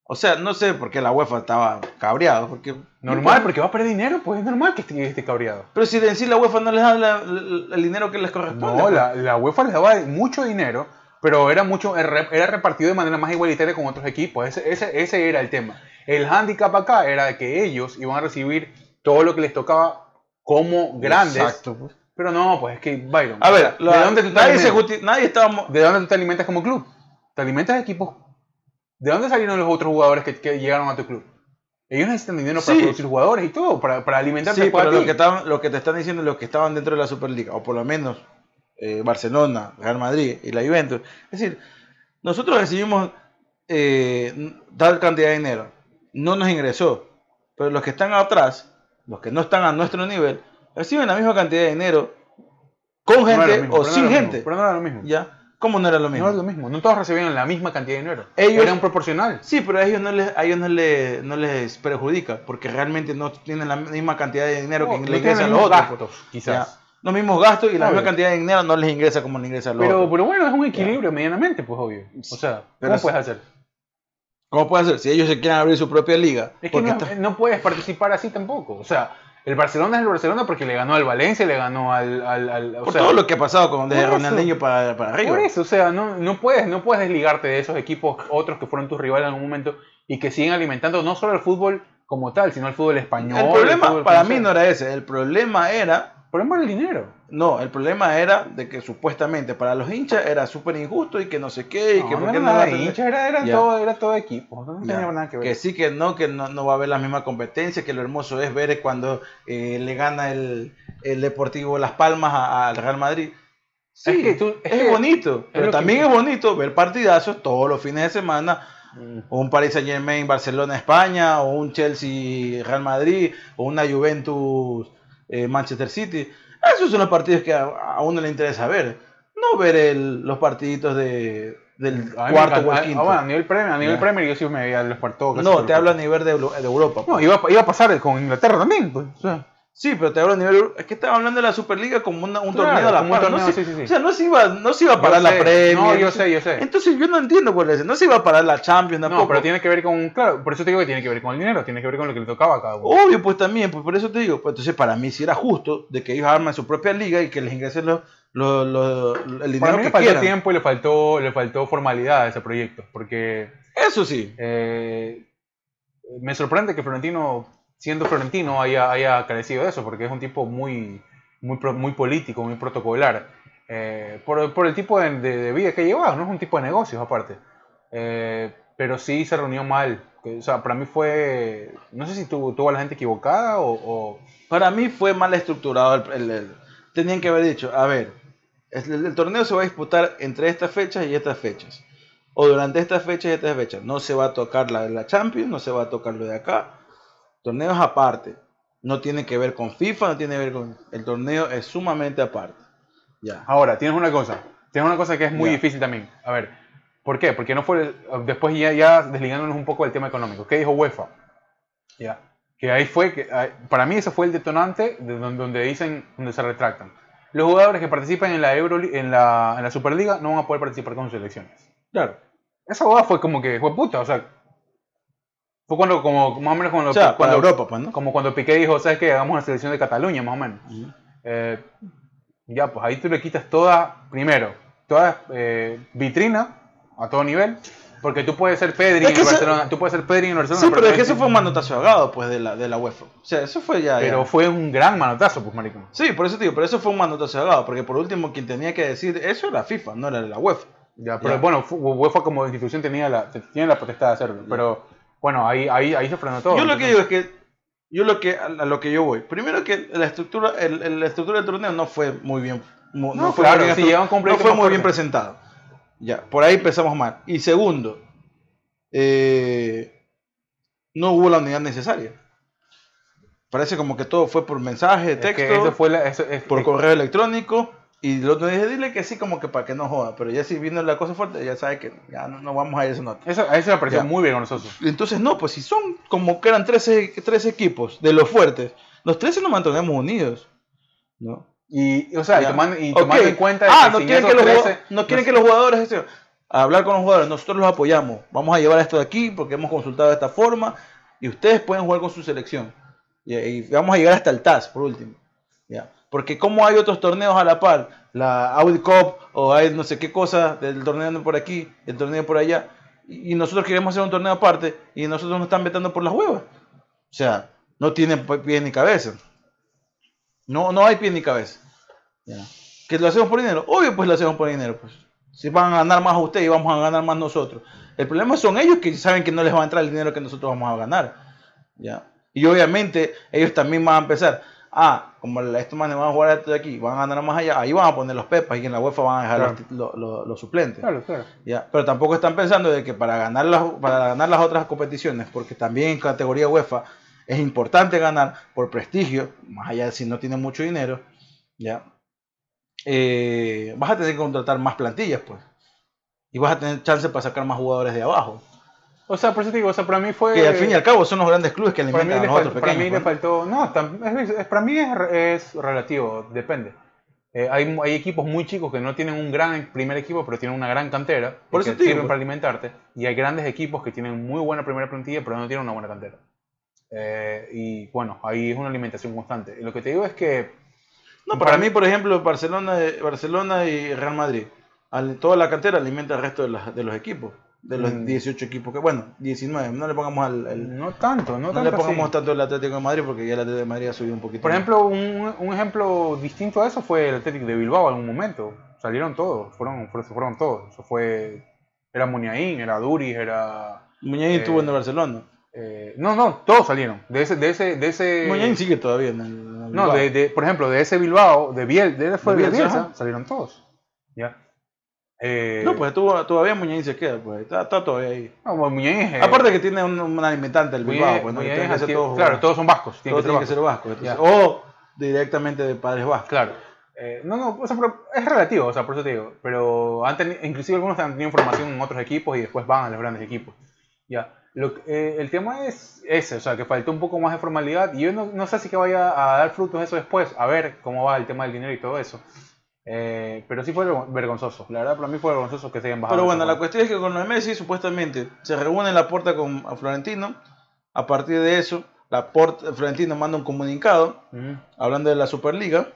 O sea, no sé por qué la UEFA estaba cabreado. Porque, normal, porque va a perder dinero, pues es normal que esté, esté cabreado. Pero si en sí la UEFA no les da la- la- el dinero que les corresponde. No, pues. la, la UEFA les daba mucho dinero, pero era mucho era era repartido de manera más igualitaria con otros equipos. Ese, ese, ese era el tema. El handicap acá era que ellos iban a recibir todo lo que les tocaba como grandes. Exacto. pues. Pero no, pues es que, Byron. A ver, la- ¿de, dónde tú te nadie, se justi- nadie estaba... ¿De dónde tú te alimentas como club? Te alimentas de equipos. ¿De dónde salieron los otros jugadores que, que llegaron a tu club? Ellos necesitan dinero para Sí. producir jugadores y todo, para, para alimentarse Sí, pero lo que, estaban, lo que te están diciendo es lo que estaban dentro de la Superliga, o por lo menos eh, Barcelona, Real Madrid y la Juventus. Es decir, nosotros recibimos eh, tal cantidad de dinero, no nos ingresó. pero los que están atrás, los que no están a nuestro nivel, reciben la misma cantidad de dinero con No gente lo mismo, o no sin gente. mismo, pero no era lo mismo. ¿Ya? ¿Cómo no era lo mismo? No era lo mismo. No todos recibían la misma cantidad de dinero. Ellos- eran proporcional. Sí, pero a ellos no les, a ellos no les, no les perjudica, porque realmente no tienen la misma cantidad de dinero No, que le tienen ingresa a los los otros. gastos, pues. quizás. Ya. Los mismos gastos y la Obvio. misma cantidad de dinero no les ingresa como le ingresa a los Pero, otros. pero bueno, es un equilibrio medianamente, pues obvio. O sea, Pero ¿cómo es- puedes hacer? ¿Cómo puede ser? Si ellos se quieren abrir su propia liga. Es que porque no, está- no puedes participar así tampoco. O sea, el Barcelona es el Barcelona porque le ganó al Valencia, le ganó al... al, al- o por sea, todo lo que ha pasado con desde. Ronaldinho para, para arriba. Por eso, o sea, no, no, puedes, no puedes desligarte de esos equipos otros que fueron tus rivales en algún momento y que siguen alimentando no solo el fútbol como tal, sino el fútbol español. el problema fútbol para mí no era ese. El problema era El problema era el dinero. No, el problema era de que supuestamente para los hinchas era súper injusto y que no sé qué, y No, que no era no nada va a de tener- hinchas, era, era todo, era todo equipo. No tenía nada que ver. Que sí, que no, que no, no va a haber la misma competencia, que lo hermoso es ver cuando eh, le gana el, el Deportivo Las Palmas al Real Madrid. Sí, Es que tú- es es, que- bonito, pero que- también es bonito ver partidazos todos los fines de semana, Mm. o un Paris Saint Germain Barcelona España, o un Chelsea Real Madrid, o una Juventus eh, Manchester City. Esos son los partidos que a, a uno le interesa ver, no ver el- los partiditos de, del A me cuarto encanta- o el quinto. bueno, a nivel Premier, a nivel Ya. Premier yo sí me veía los partidos. no, te hablo a nivel de, de Europa. No, pues. iba, a- iba a pasar con Inglaterra también. Pues, o sea. Sí, pero te hablo a nivel. Es que estaba hablando de la Superliga como una- un Claro, torneo a la par, no se- sí, sí, sí. O sea, no se iba, no se iba a parar Yo la sé, Premier. No, yo sé, yo sé. Entonces yo no entiendo cuál es. No se iba a parar la Champions tampoco. No, pero tiene que ver con, claro, por eso te digo que tiene que ver con el dinero, tiene que ver con lo que le tocaba a cada uno. Obvio, pues también, pues por eso te digo. Pues entonces para mí sí era justo de que ellos armen su propia liga y que les ingresen los, los, los- el Para dinero mí que le faltó quieran. tiempo y le faltó, le faltó formalidad a ese proyecto, porque Eso sí. eh, me sorprende que Florentino, siendo Florentino, haya, haya carecido de eso, porque es un tipo muy, muy, muy político, muy protocolar, eh, por, por el tipo de, de- de vida que llevaba, no es un tipo de negocios aparte. Eh, pero sí se reunió mal. O sea, para mí fue, no sé si tuvo, tuvo a la gente equivocada o- o Para mí fue mal estructurado. el- el- el- tenían que haber dicho, a ver, el torneo se va a disputar entre estas fechas y estas fechas. O durante estas fechas y estas fechas. No se va a tocar la, la Champions, no se va a tocar lo de acá. Torneos aparte. No tiene que ver con FIFA, no tiene que ver con... El torneo es sumamente aparte. Ya. Ahora, tienes una cosa. Tienes una cosa que es muy Ya. difícil también. A ver, ¿por qué? Porque no fue. Después ya, ya desligándonos un poco del tema económico. ¿Qué dijo UEFA? Ya. Que ahí fue. Que, para mí, ese fue el detonante de donde, donde dicen. Donde se retractan. Los jugadores que participan en la, Euro, en, la, en la Superliga no van a poder participar con sus selecciones. Claro. Esa boda fue como que. Fue puta, o sea. Fue cuando. Como, más o menos cuando. O sea, cuando- Europa, pues, ¿no? Como cuando Piqué dijo, ¿sabes qué? Hagamos una selección de Cataluña, más o menos. Eh, ya, pues ahí tú le quitas toda, primero, toda eh, vitrina a todo nivel, porque tú puedes ser Pedri Es en que se- Barcelona, tú puedes ser Pedri en el Barcelona. Sí, pero es que eso fue un manotazo ahogado, pues, de la, de la UEFA. O sea, eso fue ya... Pero ya. fue un gran manotazo, pues, marico. Sí, por eso te digo, pero eso fue un manotazo ahogado, porque por último quien tenía que decir eso era FIFA, no era la UEFA. Ya, pero Ya. bueno, UEFA como institución tenía la, tiene la potestad de hacerlo, pero bueno, ahí, ahí, ahí se frenó todo. Yo lo que digo es que yo lo que a lo que yo voy, primero que la estructura el, el- la estructura del torneo no fue muy bien No, fue claro, no fue muy bien presentado. Ya, por ahí empezamos mal. Y segundo, eh, no hubo la unidad necesaria. Parece como que todo fue por mensaje Es que texto, eso fue la, eso- es- por correo electrónico. Y lo otro dije, dile que sí, como que para que no joda. Pero ya si viene la cosa fuerte, ya sabe que ya no, no vamos a ir a esa nota. eso, a eso me pareció Ya. muy vergonzoso. Entonces, no, pues si son como que eran 13, 13 equipos de los fuertes, los 13 nos mantenemos unidos. ¿no? Y, o sea, y tomando, y tomando en cuenta de ah, que no quieren, que los, 13 jugado- no quieren que los jugadores este, a hablar con los jugadores, nosotros los apoyamos. Vamos a llevar esto de aquí porque hemos consultado de esta forma y ustedes pueden jugar con su selección. Y, y vamos a llegar hasta el TAS, por último. ¿ya? Porque como hay otros torneos a la par, la Audi Cup o hay no sé qué cosa del torneo por aquí, el torneo por allá, y nosotros queremos hacer un torneo aparte y nosotros nos están vetando por las huevas. O sea, no tienen pi- pie ni cabeza. No, no hay pie ni cabeza. Ya. ¿Que lo hacemos por dinero? Obvio, pues lo hacemos por dinero. Pues. Si van a ganar más a ustedes y vamos a ganar más nosotros. El problema son ellos que saben que no les va a entrar el dinero que nosotros vamos a ganar. ¿ya? Y obviamente ellos también van a empezar. Ah, como estos manes van a jugar esto de aquí, van a ganar más allá, ahí van a poner los pepas y en la UEFA van a dejar Claro. los los, suplentes. Claro, claro. ¿ya? Pero tampoco están pensando de que para ganar las, para ganar las otras competiciones, porque también en categoría UEFA es importante ganar por prestigio, más allá de si no tiene mucho dinero, ¿ya? Eh, vas a tener que contratar más plantillas, pues. Y vas a tener chance para sacar más jugadores de abajo. O sea, por eso te digo, o sea, para mí fue... Que al fin y al cabo son los grandes clubes que para mí, alimentan a le los otros fal- para mí pequeños. le pues, faltó... No, es, es- para mí es, es relativo, depende. Eh, hay, hay equipos muy chicos que no tienen un gran primer equipo, pero tienen una gran cantera. Por eso que te digo, sirven pues. para alimentarte. Y hay grandes equipos que tienen muy buena primera plantilla, pero no tienen una buena cantera. Eh, y bueno, ahí es una alimentación constante. Y lo que te digo es que... No, para mí, por ejemplo, Barcelona, Barcelona y Real Madrid, toda la cantera alimenta al resto de, las- de los equipos, de los Mm. 18 equipos que, bueno, 19, no le pongamos al, al- No tanto, no, no, tanto le pongamos tanto el Atlético de Madrid porque ya el Atlético de Madrid ha subido un poquito. Por más. ejemplo, un, un ejemplo distinto a eso fue el Atlético de Bilbao en algún momento. Salieron todos, fueron, fueron, fueron todos. Eso fue, era Muniain, era Duris, era... Muñain eh, estuvo en el Barcelona. eh, no, no, todos salieron. De ese, de ese, de ese... Muñain sigue todavía en el, en el No, de, de- por ejemplo, de ese Bilbao, de Biel, de, fue De Bielsa, salieron todos. ¿Ya? Eh, No, pues estuvo, todavía Muñain se queda, pues está, está todavía ahí. no, pues, es... eh, Aparte que tiene un, un alimentante el Bilbao, pues no, que tienen que ser todos, Claro, todos son vascos. tienen todos que tienen que ser vascos. entonces, o directamente de padres vascos. Claro. Eh, no, no, o sea, pero es relativo, o sea, por eso te digo. Pero han teni- inclusive algunos han tenido formación en otros equipos y después van a los grandes equipos. Ya. Lo eh, el tema es ese, o sea, que faltó un poco más de formalidad y yo no, no sé si que vaya a dar frutos eso después, a ver cómo va el tema del dinero y todo eso. Eh, pero sí fue vergon- vergonzoso, la verdad para mí fue vergonzoso que se hayan bajado. Pero bueno, la cuestión es que con lo de Messi, supuestamente, se reúne la puerta con a Florentino. A partir de eso, la Porta- Florentino manda un comunicado hablando de la Superliga.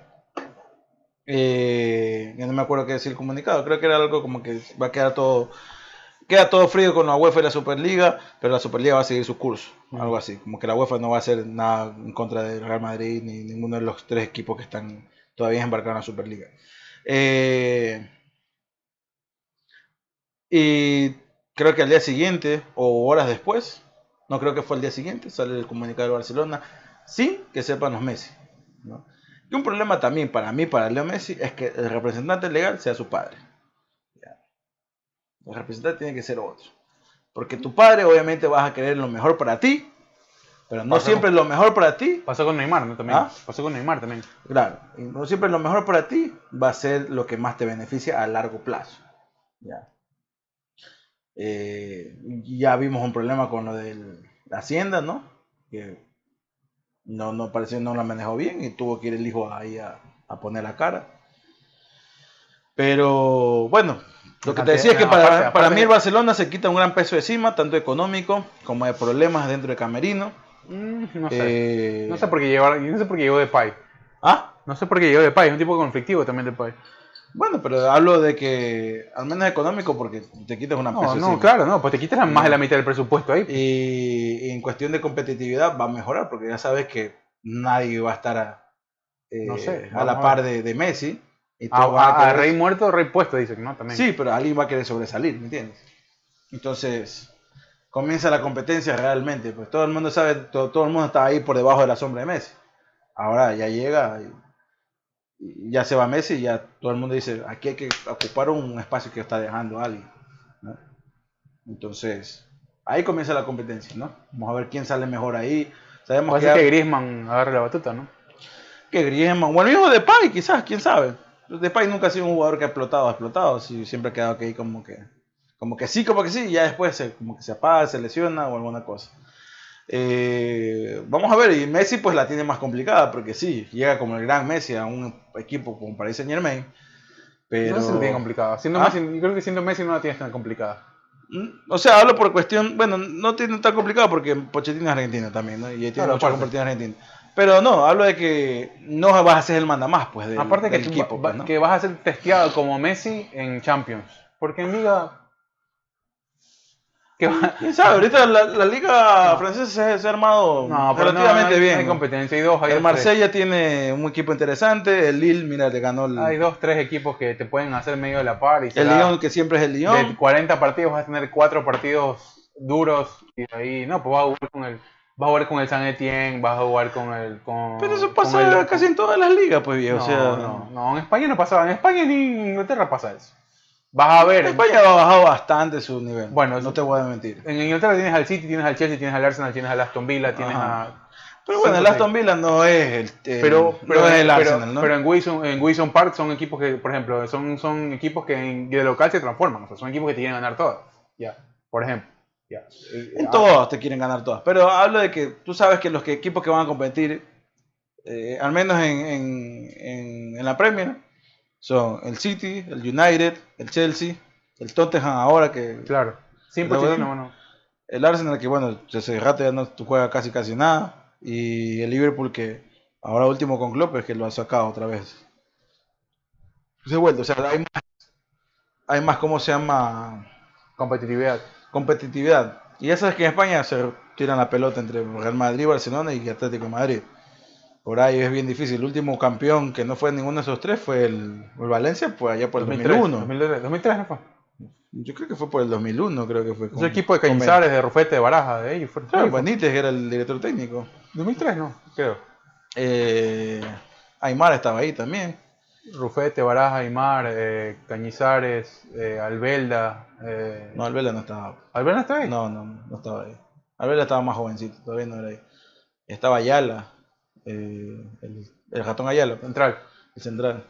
Eh, ya no me acuerdo qué decir el comunicado. Creo que era algo como que va a quedar todo. Queda todo frío con la UEFA y la Superliga, pero la Superliga va a seguir su curso. Algo así. Como que la UEFA no va a hacer nada en contra del Real Madrid ni ninguno de los tres equipos que están todavía embarcados en la Superliga. Eh, y creo que al día siguiente o horas después, no creo que fue al día siguiente, sale el comunicado de Barcelona sin que sepan los Messi. Y un problema también para mí, para Leo Messi, es que el representante legal sea su padre. El representante tiene que ser otro. Porque tu padre obviamente vas a querer lo mejor para ti, pero no siempre lo mejor para ti Pasó con Neymar, ¿no? También. ¿Ah? Pasó con Neymar también. Claro, y no siempre lo mejor para ti va a ser lo que más te beneficia a largo plazo. Ya. Eh, ya vimos un problema con lo de la hacienda, ¿no? Que no, no pareció no la manejó bien y tuvo que ir el hijo ahí a, a poner la cara. Pero bueno, lo que te decía es que para, para mí el Barcelona se quita un gran peso de encima, tanto económico como de problemas dentro de Camerino. Mm, no sé. Eh, No sé por qué llegó, no sé por qué llegó Depay. ¿Ah? No sé por qué llegó Depay, es un tipo conflictivo también Depay. Bueno, pero hablo de que al menos económico porque te quitas una No, no, encima. claro, no, pues te quitas la- más de la mitad del presupuesto ahí. Y, y en cuestión de competitividad va a mejorar porque ya sabes que nadie va a estar a, eh, No sé, a la a par de, de Messi. Y A, todos van a a- a querer- rey muerto, rey puesto, dicen, ¿no? También. Sí, pero alguien va a querer sobresalir, ¿me entiendes? Entonces comienza la competencia realmente. Pues todo el mundo sabe, todo, todo el mundo está ahí por debajo de la sombra de Messi. Ahora ya llega y, y ya se va Messi y ya todo el mundo dice, aquí hay que ocupar un espacio que está dejando alguien. ¿no? Entonces ahí comienza la competencia, ¿no? Vamos a ver quién sale mejor ahí. Sabemos Puede que, que Griezmann agarre la batuta, ¿no? que Griezmann, o el mismo Depay, quizás, quién sabe. Depay nunca ha sido un jugador que ha explotado, ha explotado, siempre ha quedado ahí como que, como que sí, como que sí, y ya después se, como que se apaga, se lesiona o alguna cosa. Eh, vamos a ver, y Messi pues la tiene más complicada, porque sí, llega como el gran Messi a un equipo como Paris Saint Germain, pero... No lo tiene complicada. Siendo ¿Ah? Messi, yo creo que siendo Messi no la tienes tan complicada. Mm, O sea, hablo por cuestión, bueno, no tiene tan complicado porque Pochettino es argentino también, ¿no? Y tiene Claro, mucho compartido en Argentina. Pero no, hablo de que no vas a ser el mandamás, pues, del, Aparte que, del tú equipo, va- pues, ¿no? que vas a ser testeado como Messi en Champions. Porque en Liga... Que va- ¿Quién sabe? Ahorita la, la liga francesa se, ha armado No, no, relativamente no bien. no hay ¿no? competencia. Hay dos, hay El dos, tres. Marsella tiene un equipo interesante, el Lille, mira, le ganó el, Hay dos, tres equipos que te pueden hacer medio de la par. Y el Lyon, que siempre es el De Lyon. 40 partidos vas a tener 4 partidos duros. Y ahí, no, pues vas a jugar con el... Vas a jugar con el San Etienne, vas a jugar con el... Con, Pero eso pasa el- casi en todas las ligas, pues, viejo. No, o sea, no, no, en España no pasaba. En España ni en Inglaterra pasa eso. Vas a ver. España ha bajado bastante su nivel. Bueno, no te voy a mentir. En Inglaterra tienes al City, tienes al Chelsea, tienes al Arsenal, tienes al Aston Villa, tienes Ajá. a. Pero bueno, el Aston Villa no es el, pero, pero, no es el pero- Arsenal, ¿no? pero en Wilson, en Wilson Park son equipos que, por ejemplo, son, son equipos que en, de local se transforman, o sea, son equipos que te quieren ganar todas. Ya, por ejemplo. Ya. Eh, En ah, todos te quieren ganar todas. Pero hablo de que tú sabes que los que, equipos que van a competir, eh, al menos en, en, en- en la Premier, son el City, el United, el Chelsea, el Tottenham ahora que Claro. Sin Pochettino, bueno, el Arsenal que bueno, hace rato ya no juega casi casi nada y el Liverpool que ahora último con Klopp es que lo ha sacado otra vez. Se ha vuelto, o sea, hay más, hay más, ¿cómo se llama? Competitividad. competitividad. Y ya sabes que en España se tiran la pelota entre Real Madrid, Barcelona y Atlético de Madrid. Por ahí es bien difícil. El último campeón que no fue ninguno de esos tres fue el, el Valencia, pues allá por el 2001. 2003, 2003 no fue. Yo creo que fue por el 2001, creo que fue. Ese equipo de Cañizares, de Rufete, de Baraja, de ellos. Fue, Claro. Benítez era el director técnico. 2003 no, creo. Eh, Aymar estaba ahí también. Rufete, Baraja, Aymar, eh, Cañizares, eh, Albelda. Eh, No, Albela no estaba. ¿Albelda está ahí? No, no, no estaba ahí. Albela estaba más jovencito, todavía no era ahí. Estaba Ayala, eh, el, el ratón Ayala. Central. El central.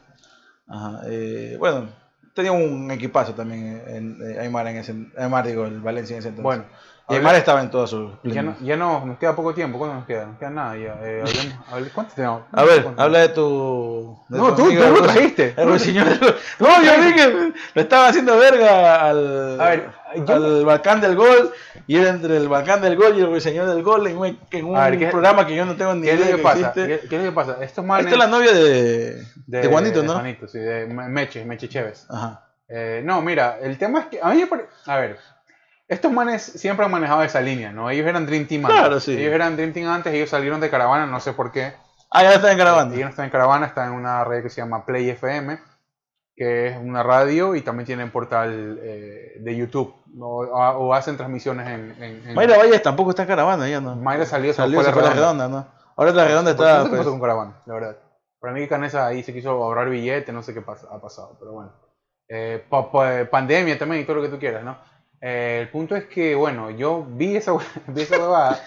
Ajá. eh, bueno, tenía un equipazo también en, en- Aymar en ese Aymar, digo, el Valencia en ese entonces. Bueno, y Aymar estaba en todo su ya, no, ya no, nos queda poco tiempo. ¿Cuánto nos queda? Nos queda nada ya. Eh, hablemos- hable- ¿Cuánto tenemos? A ver, ¿Cuánto? habla de tu. de No, tu tú, amigo, tú lo trajiste. el ruiseñor. No, yo que lo estaba haciendo verga al, A ver, yo- al Balcán del Gol. Y era entre el Balcán del Gol y el ruiseñor del Gol en un, en un A ver, ¿qué- programa que yo no tengo ni ¿Qué es idea lo que pasa? ¿Qué, qué es lo que pasa? Estos manes... Esta es la novia de, de, Juanito, ¿no? De Juanito, sí, de Me- Meche, Meche Chévez. Ajá. Eh, no, mira, el tema es que a mí me pare- A ver, estos manes siempre han manejado esa línea, ¿no? Ellos eran Dream Team antes. Claro, sí. Ellos eran Dream Team antes, ellos salieron de caravana, no sé por qué. Ah, ya está en grabando. Ellos no están en caravana, están en una red que se llama Play FM, que es una radio y también tienen portal eh, de YouTube. ¿no? O, o hacen transmisiones en. en, en- Mayra Valles tampoco está en caravana ya, ¿no? Mayra salió, Salió, se fue la redonda. redonda, ¿no? Ahora la redonda No está, qué pues, pasó con Caravana, la verdad. Para mí Canesa ahí se quiso ahorrar billete, no sé qué pasa- ha pasado, pero bueno. Eh, pa- pa- pandemia también y todo lo que tú quieras, ¿no? Eh, el punto es que, bueno, yo vi esa, vi esa huevada,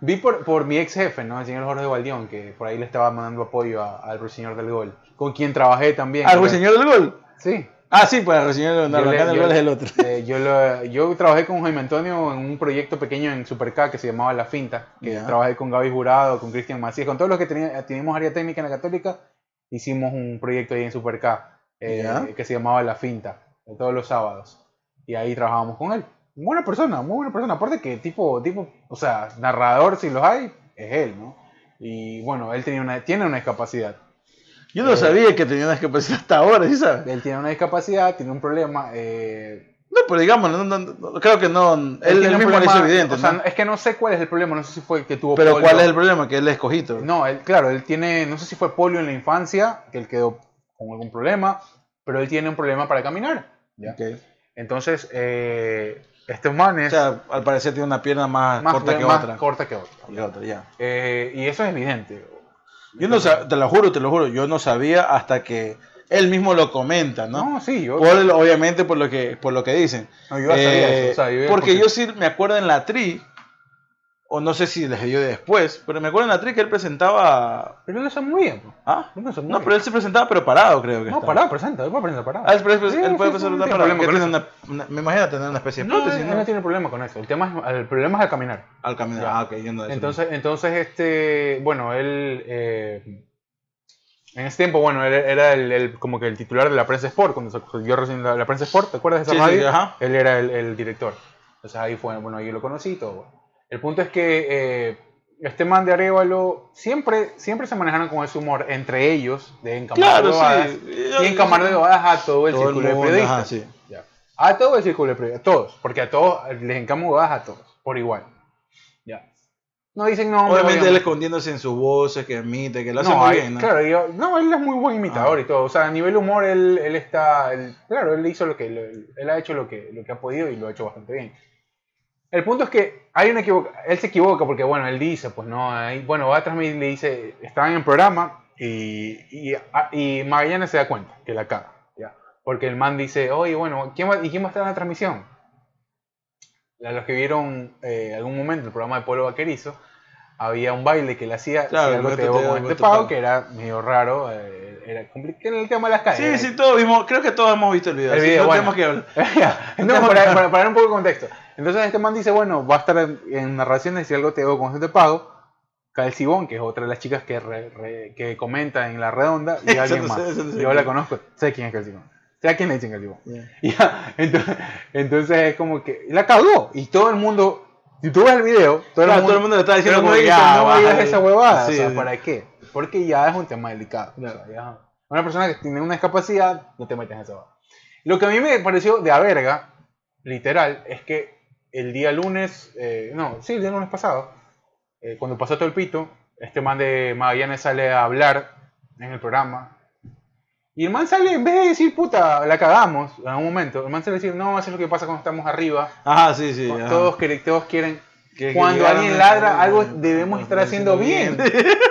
vi por, por mi ex jefe, ¿no? El señor Jorge Valdión, que por ahí le estaba mandando apoyo al ruiseñor del gol, con quien trabajé también. Ah, el ruiseñor del gol. Sí. Ah, sí, pues el ruiseñor del Yo gol. del yo- gol es el otro. eh, yo, lo- yo trabajé con Jaime Antonio en un proyecto pequeño en Super K que se llamaba La Finta. Que trabajé con Gaby Jurado, con Cristian Macías, con todos los que tenía- teníamos área técnica en la Católica. Hicimos un proyecto ahí en Super K eh, que se llamaba La Finta, todos los sábados. Y ahí trabajábamos con él. Buena persona, muy buena persona. Aparte que tipo, tipo, o sea, narrador si los hay, es él, ¿no? Y bueno, él tenía una, tiene una discapacidad. Yo no Eh, sabía que tenía una discapacidad hasta ahora, ¿sí sabes? Él tiene una discapacidad, tiene un problema. eh, No, pero digamos, no, no, no, creo que no. Él, mismo lo hizo evidente, o sea, ¿no? es que no sé cuál es el problema, no sé si fue que tuvo Pero polio. ¿cuál es el problema? Que él es escogito. No, él, claro, él tiene, no sé si fue polio en la infancia, que él quedó con algún problema, pero él tiene un problema para caminar. ¿ya? Entonces, eh, estos O manes, sea, al parecer tiene una pierna más, más, corta que más otra. corta que otra. Ya. Eh, y eso es evidente. Yo no te lo juro, te lo juro, yo no sabía hasta que él mismo lo comenta, ¿no? No, sí, yo, Por el- obviamente por lo que por lo que dicen. no, yo ya sabía Eh, eso, o sea, yo- porque yo sí me acuerdo en la tri, o no sé si les dio después, pero me acuerdo en la tri que él presentaba. Pero él lo muy bien. ¿Ah? No, pero él se presentaba, pero parado, creo que No, estaba. parado, presenta, él puede presentar parado. Ah, él, puede- él sí, puede sí, presentar no tiene parado, problema que con tiene eso. una, una- me imagino tener una especie de No, prótesis, él ¿no? no tiene problema con eso. El tema es, el problema es al caminar. Al caminar. Ya. Ah, ok, no eso Entonces, entonces este, bueno, él, eh, en ese tiempo, bueno, él era el, el- como que el titular de la prensa Sport, cuando se- yo recién la, la prensa Sport, ¿te acuerdas de esa Sí, sí, radio? ajá. Él era el, el director. Entonces ahí fue, bueno, ahí lo conocí y todo. bueno. El punto es que eh, este man de Arevalo siempre, siempre se manejaron con ese humor entre ellos, de encamar Claro, de sí. y encamar de a todo el Todo el círculo de mundo, periodistas. ajá, sí. Ya. A todo el círculo de periodistas, a todos, porque a todos les encamo a todos, por igual. Ya. No dicen no, Obviamente él escondiéndose en sus voces, que emite, que lo hace no, muy ahí- bien, ¿no? Claro, yo- no, él es muy buen imitador Ah. y todo. O sea, a nivel humor, él, él está. él- claro, él hizo lo que. lo- él ha hecho lo que, lo que ha podido y lo ha hecho bastante bien. El punto es que hay una él se equivoca porque, bueno, él dice, pues no, ahí- bueno, va a transmitir, le dice, estaban en el programa y, y, a- y Magallanes se da cuenta que la caga, ¿ya? Porque el man dice, oye, bueno, ¿quién va, ¿y quién va a estar en la transmisión? A los que vieron eh, algún momento el programa de Pueblo Vaquerizo, había un baile que le hacía Claro, el este que era medio raro, eh, era complicado el tema de las Sí, calles. sí, todos vimos, creo que todos hemos visto el video. El video, no bueno. tenemos que hablar. Entonces, para, para, para un poco de contexto. Entonces este man dice, bueno, va a estar en, en narraciones si algo te debo con este pago. Calcibón, que es otra de las chicas que, re- re- que comenta en La Redonda, y alguien más. sé, Yo la conozco, sé quién es Calcibón. Sé a quién le dicen Calcibón. Ya, entonces, entonces es como que la cagó. Y todo el mundo, si tú ves el video, todo, Claro, el, mundo, todo el mundo le está diciendo, como no digas, ya, no baja digas esa huevada. Sí, o sea, sí. ¿para qué? Porque ya es un tema delicado. O sea, ya- una persona que tiene una discapacidad, no te metes en esa huevada. Lo que a mí me pareció de a verga, literal, es que el día lunes, eh, no, sí, el día lunes pasado, eh, cuando pasó todo el pito, este man de Magallanes sale a hablar en el programa. Y el man sale, en vez de decir, puta, la cagamos en un momento, el man sale a decir, no, eso es lo que pasa cuando estamos arriba. Ajá, sí, sí. ajá. Todos, quieren- todos quieren. Que- que cuando llegaron alguien ladra, algo debemos estar haciendo bien. ¿Qué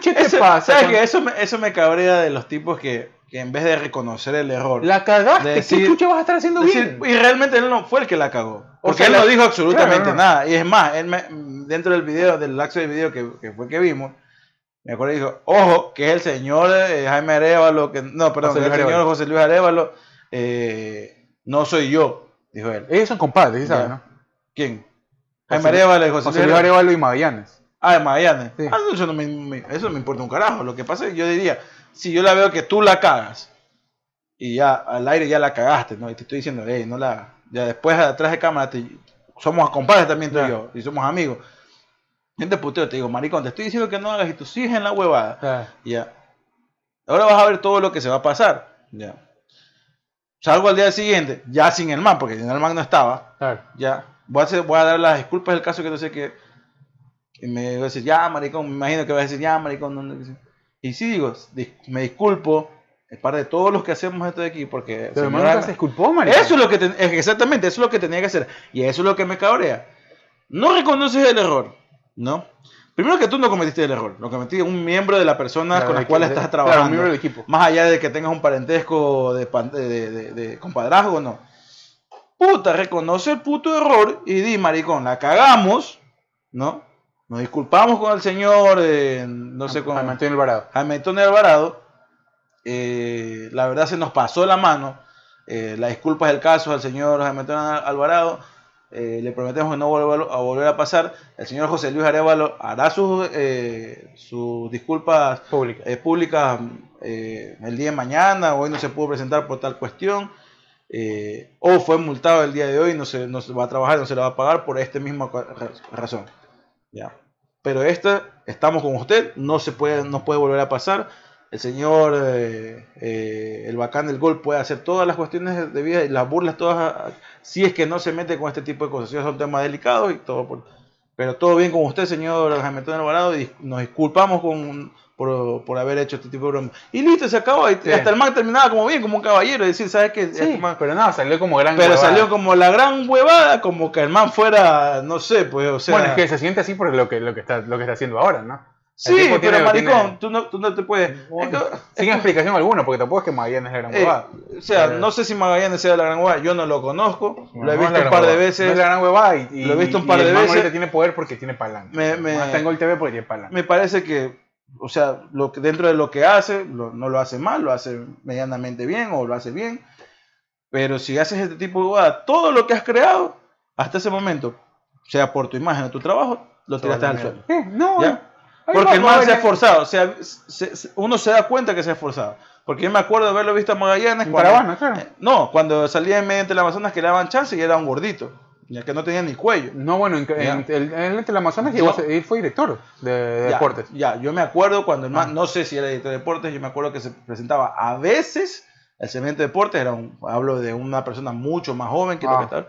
chuche te Eso- pasa? ¿Sabes qué? Eso me, eso me cabrea de los tipos que, que en vez de reconocer el error, La cagaste, de ¿qué decir- chuche vas a estar haciendo decir- bien? y realmente él no fue el que la cagó. Porque sea, él no dijo absolutamente Claro, no. nada. Y es más, él me- dentro del video, del lapso del video que, que fue que vimos, me acuerdo y dijo, ojo, que es el señor eh, Jaime Arevalo, que no, perdón, que el señor. José Luis Arevalo, eh, no soy yo, dijo él. Ellos son compadres, ¿sí Ya. sabes, no? ¿Quién? Jaime Arevalo y José, José Luis. Arevalo y Magallanes. Ah, de Magallanes. Sí. Ah, no, eso, no me, me- eso no me importa un carajo. Lo que pasa es que yo diría, si yo la veo que tú la cagas y ya al aire ya la cagaste, ¿no? Y te estoy diciendo, hey, no la. Ya después atrás de cámara te- somos compadres también tú y yo y somos amigos. Yo te puteo, te digo, maricón, te estoy diciendo que no hagas y tú sigues en la huevada. Ya. Ahora vas a ver todo lo que se va a pasar. Ya. Salgo al día siguiente, ya sin el man, porque sin el man no estaba. Claro. Ya. Voy a, hacer- voy a dar las disculpas del caso que no sé qué. Y me va a decir, ya, maricón, me imagino que va a decir, ya, maricón. no, no, no". Y sí digo, me disculpo, es parte de todos los que hacemos esto de aquí, porque... Pero señora- nunca se disculpó, marico. eso es lo que ten- exactamente, eso es lo que tenía que hacer. Y eso es lo que me cabrea. No reconoces el error, ¿no? Primero que tú no cometiste el error, lo cometí un miembro de la persona Claro, con la de- cual de- estás claro, trabajando. un miembro del equipo. Más allá de que tengas un parentesco de, de, de- de- de compadrazgo, no. Puta, reconoce el puto error y di, maricón, la cagamos, ¿no? Nos disculpamos con el señor, eh, no sé, con Jaime Antonio Alvarado. Jaime Antonio Alvarado. Eh, la verdad se nos pasó la mano. Eh, la disculpa del caso al señor Jaime Antonio Alvarado. Eh, le prometemos que no vuelva a volver a pasar. El señor José Luis Arevalo hará sus, eh, sus disculpas Pública. públicas el día de mañana. Hoy no se pudo presentar por tal cuestión. eh, o fue multado el día de hoy, no se, no se va a trabajar, no se le va a pagar por esta misma razón. Ya. Pero esta, estamos con usted, no se puede, no puede volver a pasar. El señor, eh, eh, el bacán del gol, puede hacer todas las cuestiones de vida y las burlas todas, a- a- si es que no se mete con este tipo de cosas. Son temas delicados y todo. pero todo bien con usted, señor Jaime Antonio Alvarado, y nos disculpamos con, por, por haber hecho este tipo de broma. Y listo, se acabó. y Sí. Hasta el man terminaba como bien, como un caballero. Es decir, ¿sabes qué? Sí, Este man- pero no, salió como gran pero huevada. salió como la gran huevada, como que el man fuera, no sé, pues, o sea. Bueno, es que se siente así por lo que, lo que, está, lo que está haciendo ahora, ¿no? El sí, pero tiene- maricón, tiene- tú, no, tú no te puedes. es que- Sin explicación alguna, porque tampoco es que Magallanes es la gran eh, huevada. o sea, no sé si Magallanes sea la gran huevada, yo no lo conozco, Bueno, lo he visto un par de veces. No es la gran huevada y, y- Lo he visto un y par de el veces. tiene poder porque tiene palanca. Me- tengo el TV porque tiene palanca. Me parece que, o sea, lo que, dentro de lo que hace, lo- no lo hace mal, lo hace medianamente bien o lo hace bien. Pero si haces este tipo de huevada, todo lo que has creado hasta ese momento, sea por tu imagen o tu trabajo, lo tiraste al suelo. Eh, no, ¿Ya? Porque el man se ha esforzado. O sea, se- se- uno se da cuenta que se ha esforzado. Porque yo me acuerdo de haberlo visto a Magallanes. En cuando- caravana, claro. eh, no, cuando salía en medio entre el Amazonas que le daban chance y era un gordito. Ya que no tenía ni cuello. No, bueno, en, en, el, en el Amazonas llegó él fue director de, de Ya, deportes. Ya, yo me acuerdo cuando el man, Ah. no sé si era editor de deportes, yo me acuerdo que se presentaba a veces el segmento de deportes, era un, hablo de una persona mucho más joven que lo Ah. que estaba.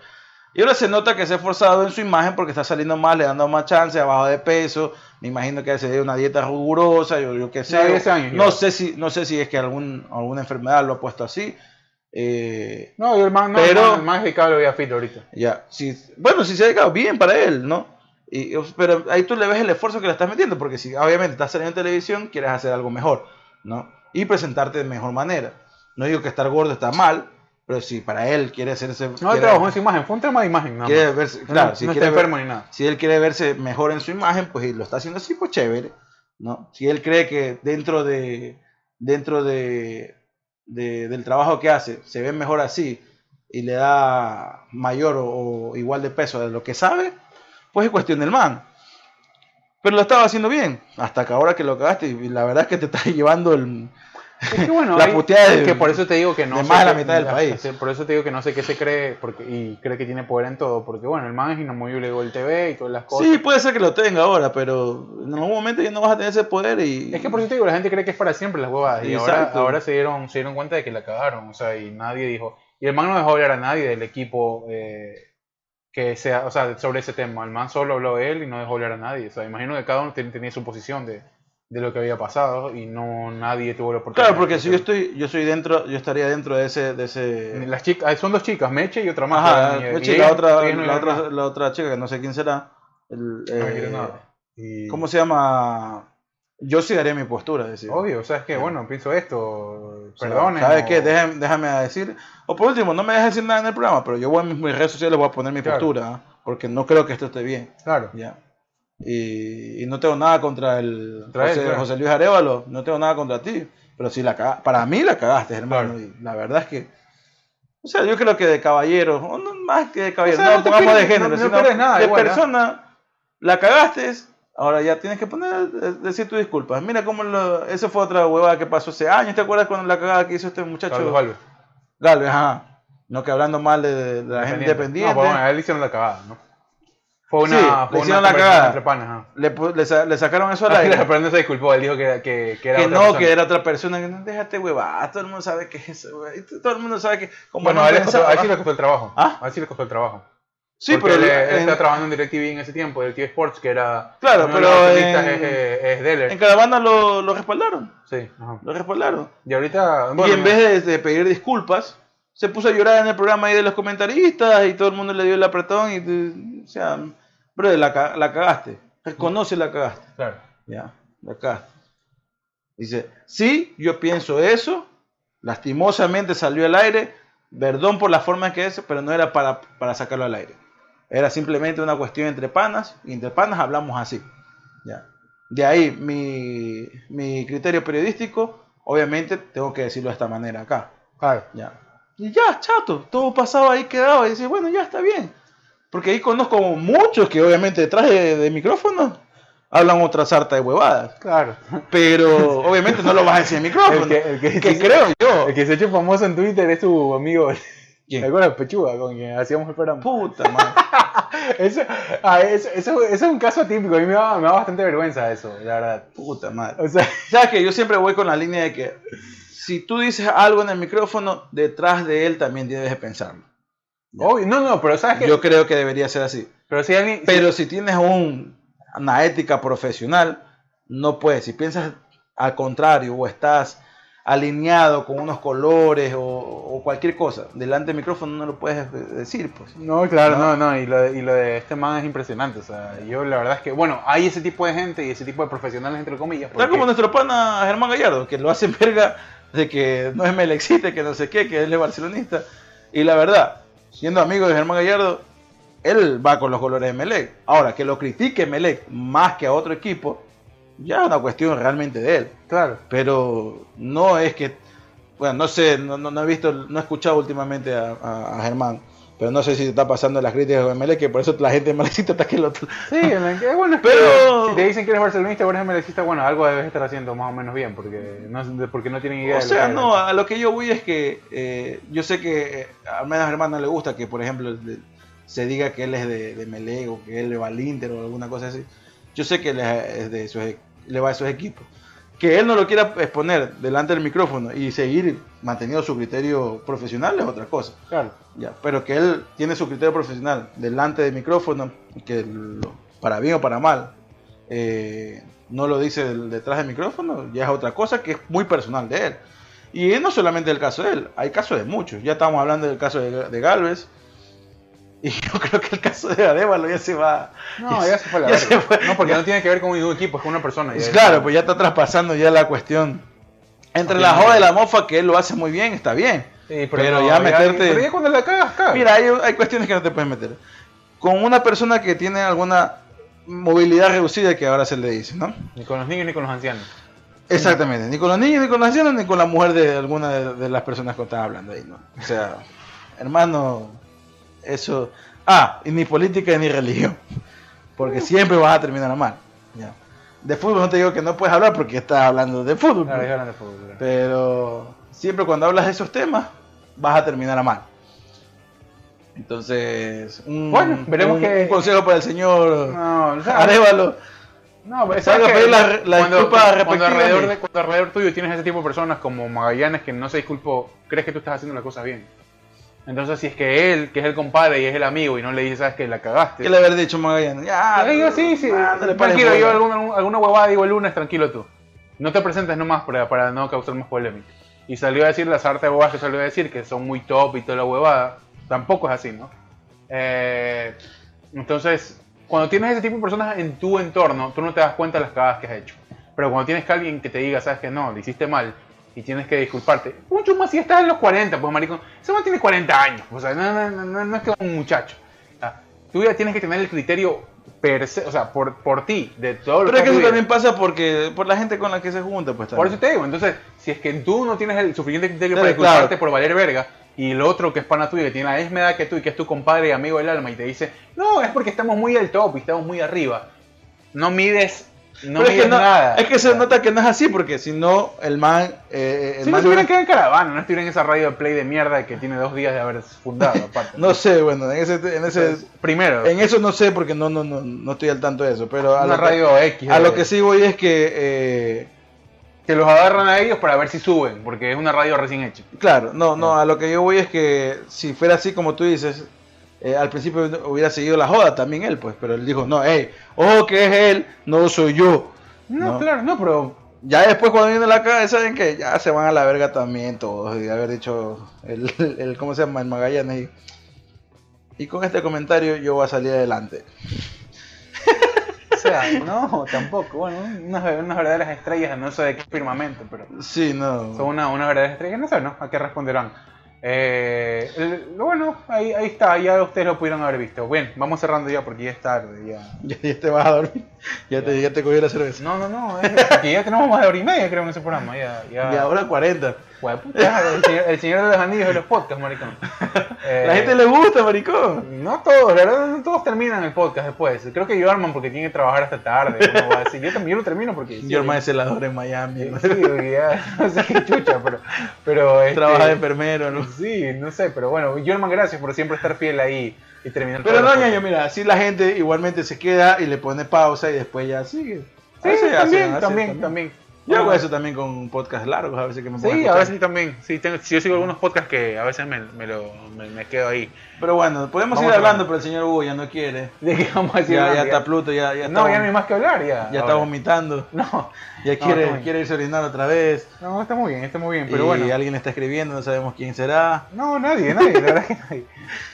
Y ahora se nota que se ha esforzado en su imagen porque está saliendo más, le dando más chance, ha bajado de peso. Me imagino que se dio una dieta rigurosa, yo, yo qué sé. No, 10 años no sé si, no sé si es que algún, alguna enfermedad lo ha puesto así. Eh, No, y el man, no, Pero- el es dedicado a la vida fit ahorita. ya, si, bueno, si se ha dedicado bien para él, ¿no? Y, pero ahí tú le ves el esfuerzo que le estás metiendo, porque si obviamente estás saliendo en televisión, quieres hacer algo mejor, ¿no? Y presentarte de mejor manera. No digo que estar gordo está mal, Pero si para él quiere hacerse. No quiere- trabajó en su imagen, fue un tema de imagen, nada quiere más. verse, No, claro, no si está quiere ver- enfermo ni nada. si él quiere verse mejor en su imagen, pues y lo está haciendo así, pues chévere, ¿no? Si él cree que dentro de dentro de, de- del trabajo que hace se ve mejor así y le da mayor o, o igual de peso de lo que sabe, pues es cuestión del man. Pero lo estaba haciendo bien, hasta que ahora que lo cagaste y la verdad es que te estás llevando el... Es que bueno, La hay- puteada de- es que por eso te digo que no de sé más de la mitad del país. Por eso te digo que no sé qué se cree porque, y cree que tiene poder en todo. Porque bueno, el man es inamovible Gol TV y todas las cosas. Sí, puede ser que lo tenga ahora, pero en algún momento ya no vas a tener ese poder y... Es que por eso te digo, la gente cree que es para siempre las huevadas. Y ahora, ahora se, dieron, se dieron cuenta de que la cagaron. O sea, y nadie dijo. Y el man no dejó hablar a nadie del equipo eh, que sea, o sea, sobre ese tema. El man solo habló él y no dejó hablar a nadie. O sea, imagino que cada uno ten- tenía su posición de, de lo que había pasado y no nadie tuvo la oportunidad. Claro, porque si yo estoy, yo soy dentro, yo estaría dentro de ese, de ese. Las chicas, son dos chicas, Meche y otra más. Ajá, y- y Meche, ellas- la otra, la otra, la otra chica que no sé quién será. el, eh, nada. Y- ¿Cómo se llama? Yo sí daría mi postura, decir. Obvio, o sea, es que bueno, pienso esto, perdonen. ¿Sabes o- qué? Déjame, déjame decir. O por último, no me dejes decir nada en el programa, pero yo voy a mis, mis redes sociales voy a poner mi Claro. postura, ¿ah? porque no creo que esto esté bien. Claro. Ya. Y, y no tengo nada contra el Contra él, José, claro. José Luis Arevalo, no tengo nada contra ti, pero si la para mí la cagaste, hermano, Claro. y la verdad es que, o sea, yo creo que de caballero, o no más que de caballero, O sea, no, no pongamos de género, no- no sino nada de igual, persona, la cagaste, ahora ya tienes que poner, decir tus disculpas. Mira cómo lo, eso fue otra huevada que pasó hace años, ¿te acuerdas cuando la cagada que hizo este muchacho? Carlos Alves. Galvez, ajá. No que hablando mal de, de la gente independiente. No, pues bueno, a él hicieron la cagada, ¿no? Fue una, Sí, le una la cagada. entre panas, ajá. le, le sa- le sacaron eso al Ah, aire. claro, pero no se disculpó, él dijo que, que, que era que otra no, persona. que era otra persona, que no, déjate huevada, todo el mundo sabe que es eso, Todo el mundo sabe que Bueno, no a él, costó, pensaba- a él sí le costó el trabajo. ¿Ah? A él sí le costó el trabajo. Sí, Porque pero él, en- estaba trabajando en DirecTV en ese tiempo, DirecTV Sports, que era... Claro, uno de pero los accionistas en- es, es, Deller. en Caravana lo, lo respaldaron, Sí, ajá. lo respaldaron. Y ahorita... y en vez de, de pedir disculpas, se puso a llorar en el programa ahí de los comentaristas y todo el mundo le dio el apretón y, o sea, bro, la, la cagaste, reconoce la cagaste. Claro. Ya, de acá. Dice, sí, yo pienso eso, lastimosamente salió al aire, perdón por la forma en que es, pero no era para, para sacarlo al aire. Era simplemente una cuestión entre panas, y entre panas hablamos así. Ya. De ahí mi, mi criterio periodístico, obviamente tengo que decirlo de esta manera acá. Claro. Ya. Y ya, chato, todo pasaba ahí, quedaba, y dice, bueno, ya está bien. Porque ahí conozco muchos que obviamente detrás de, de micrófono hablan otra sarta de huevadas. Claro. Pero obviamente no lo vas a decir en micrófono. El que, el que, que creo yo. El que se ha hecho famoso en Twitter es tu amigo... ¿Quién? ¿Te? Pechuga, con quien hacíamos el programa. Puta madre. Eso, ah, eso, eso, eso es un caso típico, a mí me da, me da bastante vergüenza eso, la verdad. Puta madre. O sea, ¿Sabes que Yo siempre voy con la línea de que si tú dices algo en el micrófono, detrás de él también debes de pensarlo. Obvio, no, no, pero sabes que... Yo creo que debería ser así. pero si alguien... Pero si tienes un, una ética profesional, no puedes. Si piensas al contrario o estás alineado con unos colores o, o cualquier cosa, delante del micrófono no lo puedes decir, pues. No, claro, ¿no? no, no, y, lo de, y lo de este man es impresionante, o sea, yo la verdad es que, bueno, hay ese tipo de gente y ese tipo de profesionales, entre comillas. Tal como nuestro pana Germán Gallardo, que lo hace verga de que no es Melexite, que no sé qué, que él es barcelonista. Y la verdad, siendo amigo de Germán Gallardo, él va con los colores de Melec. Ahora, que lo critique Melec más que a otro equipo, ya es una cuestión realmente de él. Claro. Pero no es que, bueno, no sé, no, no, no he visto, no he escuchado últimamente a, a- a Germán. Pero no sé si te está pasando las críticas de Melec, que por eso la gente de Melecita está que. Sí, en la que- bueno, es Pero- que si te dicen que eres barcelonista o eres melecista, bueno, algo debes estar haciendo más o menos bien, porque no, porque no tienen idea O de sea, no, a lo que yo voy es que eh, yo sé que eh, al menos a Germán no le gusta que, por ejemplo, se diga que él es de, de Melec o que él le va al Inter o alguna cosa así. Yo sé que él es de e- le va a esos equipos. Que él no lo quiera exponer delante del micrófono y seguir manteniendo su criterio profesional es otra cosa. Claro. Ya, pero que él tiene su criterio profesional delante del micrófono, que lo- para bien o para mal, eh, no lo dice del- detrás del micrófono, ya es otra cosa que es muy personal de él. Y no solamente el caso de él, hay casos de muchos. Ya estamos hablando del caso de, de Galvez. Y yo creo que el caso de Arevalo ya se va. No, ya se fue la ya verga. fue. No, porque Ya- no tiene que ver con un equipo, es con una persona. ya- Claro, pues ya está traspasando ya la cuestión. Entre la joda y la mofa, que él lo hace muy bien, está bien. Sí, Pero no, ya meterte- Pero ya cuando la cagas, cagas. Mira, hay, hay cuestiones que no te puedes meter. Con una persona que tiene alguna movilidad reducida, que ahora se le dice, ¿no? Ni con los niños ni con los ancianos. Exactamente, ni con los niños, ni con los ancianos, ni con la mujer de alguna de, de las personas que están hablando ahí, ¿no? O sea, hermano, eso... Ah, y ni política ni religión, porque siempre vas a terminar mal. ¿ya? De fútbol no te digo que no puedes hablar porque estás hablando de fútbol, Claro, pues. ya hablan de fútbol, claro. pero siempre cuando hablas de esos temas vas a terminar a mal. Entonces, un, Bueno, veremos un- que- un consejo para el señor No, o sea, Arévalo. No, pero Salga ¿sabes a pedir qué? la- la cuando, disculpa cuando alrededor de- cuando alrededor tuyo tienes ese tipo de personas como Magallanes que no se disculpó, crees que tú estás haciendo la cosa bien. Entonces, si es que él, que es el compadre y es el amigo, y no le dices, sabes que la cagaste. ¿Qué le haber dicho Magallanes? Ya, digo, sí, sí, pares tranquilo, yo alguna, alguna huevada digo el lunes, tranquilo tú. No te presentes nomás para, para no causar más polémica. Y salió a decir las artes de huevadas que salió a decir, que son muy top y toda la huevada. Tampoco es así, ¿no? Eh, entonces, cuando tienes ese tipo de personas en tu entorno, tú no te das cuenta de las cagadas que has hecho. Pero cuando tienes que alguien que te diga, sabes que no, le hiciste mal y tienes que disculparte, mucho más si estás en los 40, pues maricón, ese man tiene 40 años, o sea, no, no, no, no, no es que un muchacho. Ah, Tú ya tienes que tener el criterio per se, o sea, por, por ti, de todo lo Pero es que eso también pasa porque por la gente con la que se junta, pues Por también. eso te digo, entonces, si es que tú no tienes el suficiente criterio para disculparte claro. por valer verga, y el otro que es pana tuyo, que tiene la misma edad que tú y que es tu compadre y amigo del alma, y te dice, no, es porque estamos muy al top y estamos muy arriba, no mides, no Pero es que no, nada. es que se nota que no es así porque si no el man, eh, el Si no man estuvieran hubiera- quedado en caravana, no estuvieran en esa radio de play de mierda que tiene dos días de haber fundado, aparte. no sé, bueno, en ese, en ese, Entonces, primero, en eso no sé porque no, no, no, no estoy al tanto de eso, pero a una lo, que, radio X. a lo que sí voy es que, eh, que los agarran a ellos para ver si suben, porque es una radio recién hecha. claro, no, no, a lo que yo voy es que si fuera así como tú dices, eh, al principio hubiera seguido la joda también él, pues, pero él dijo, no, hey, ojo que es él, no soy yo. No, No. claro, no, pero Ya después cuando viene la cara, ¿saben que Ya se van a la verga también todos, y haber dicho el, el ¿cómo se llama? El Magallanes. Y, y con este comentario yo voy a salir adelante. O sea, no, tampoco. Bueno, unas, unas verdaderas estrellas, no sé de qué firmamento, pero Sí, no. son una- unas verdaderas estrellas, no sé, ¿no? ¿A qué responderán? Eh, el- bueno, ahí, ahí está, ya ustedes lo pudieron haber visto. Bien, vamos cerrando ya porque ya es tarde. Ya. Ya, ya te vas a dormir. Ya te, ya te cogí la cerveza. No, no, no, es porque ya tenemos más de hora y media, creo, en ese programa. Ya, ya. Y ahora 40. Hueputa, el, señor, el señor de los anillos de los podcasts, maricón. Eh, La gente le gusta, maricón. No todos, la verdad, no todos terminan el podcast después. Creo que Jorman porque tiene que trabajar hasta tarde. uno va a decir, Yo también lo termino porque. Yo hermano es celador en Miami. Sí, porque ya, no sé qué chucha, pero. pero este, Trabaja de enfermero, ¿no? Sí, no sé, pero bueno, Jorman, gracias por siempre estar fiel ahí y terminar Pero no, ñaño, mira, así la gente igualmente se queda y le pone pausa y después ya sigue. Sí, Así también, también, también. Yo hago eso también con podcast largos, a veces que me pongo Sí, a escuchar. veces también. Sí, tengo, sí, yo sigo algunos podcasts que a veces me, me, lo, me, me quedo ahí. Pero bueno, podemos Vamos ir hablando, pero el señor Hugo ya no quiere. ¿De qué vamos a decir? Ya, ya está Pluto, ya, ya no, está, ya no hay más que hablar, ya. ya está vomitando. No, Ya No, quiere, quiere irse a orinar otra vez. no, está muy bien, está muy bien, pero y bueno. alguien está escribiendo, no sabemos quién será. No, nadie, nadie, la verdad que nadie.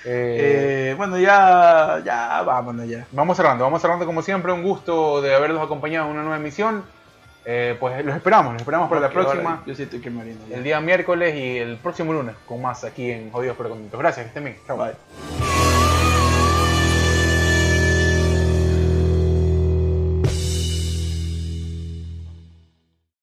Eh, Eh, bueno, ya, ya, vámonos ya. Vamos cerrando, vamos cerrando como siempre. Un gusto de haberlos acompañado en una nueva emisión. Eh, pues los esperamos, los esperamos para la próxima, ahora Yo siento que el día miércoles y el próximo lunes con más aquí en Jodidos pero Contentos. Gracias, que estén bien. Chao. Bye.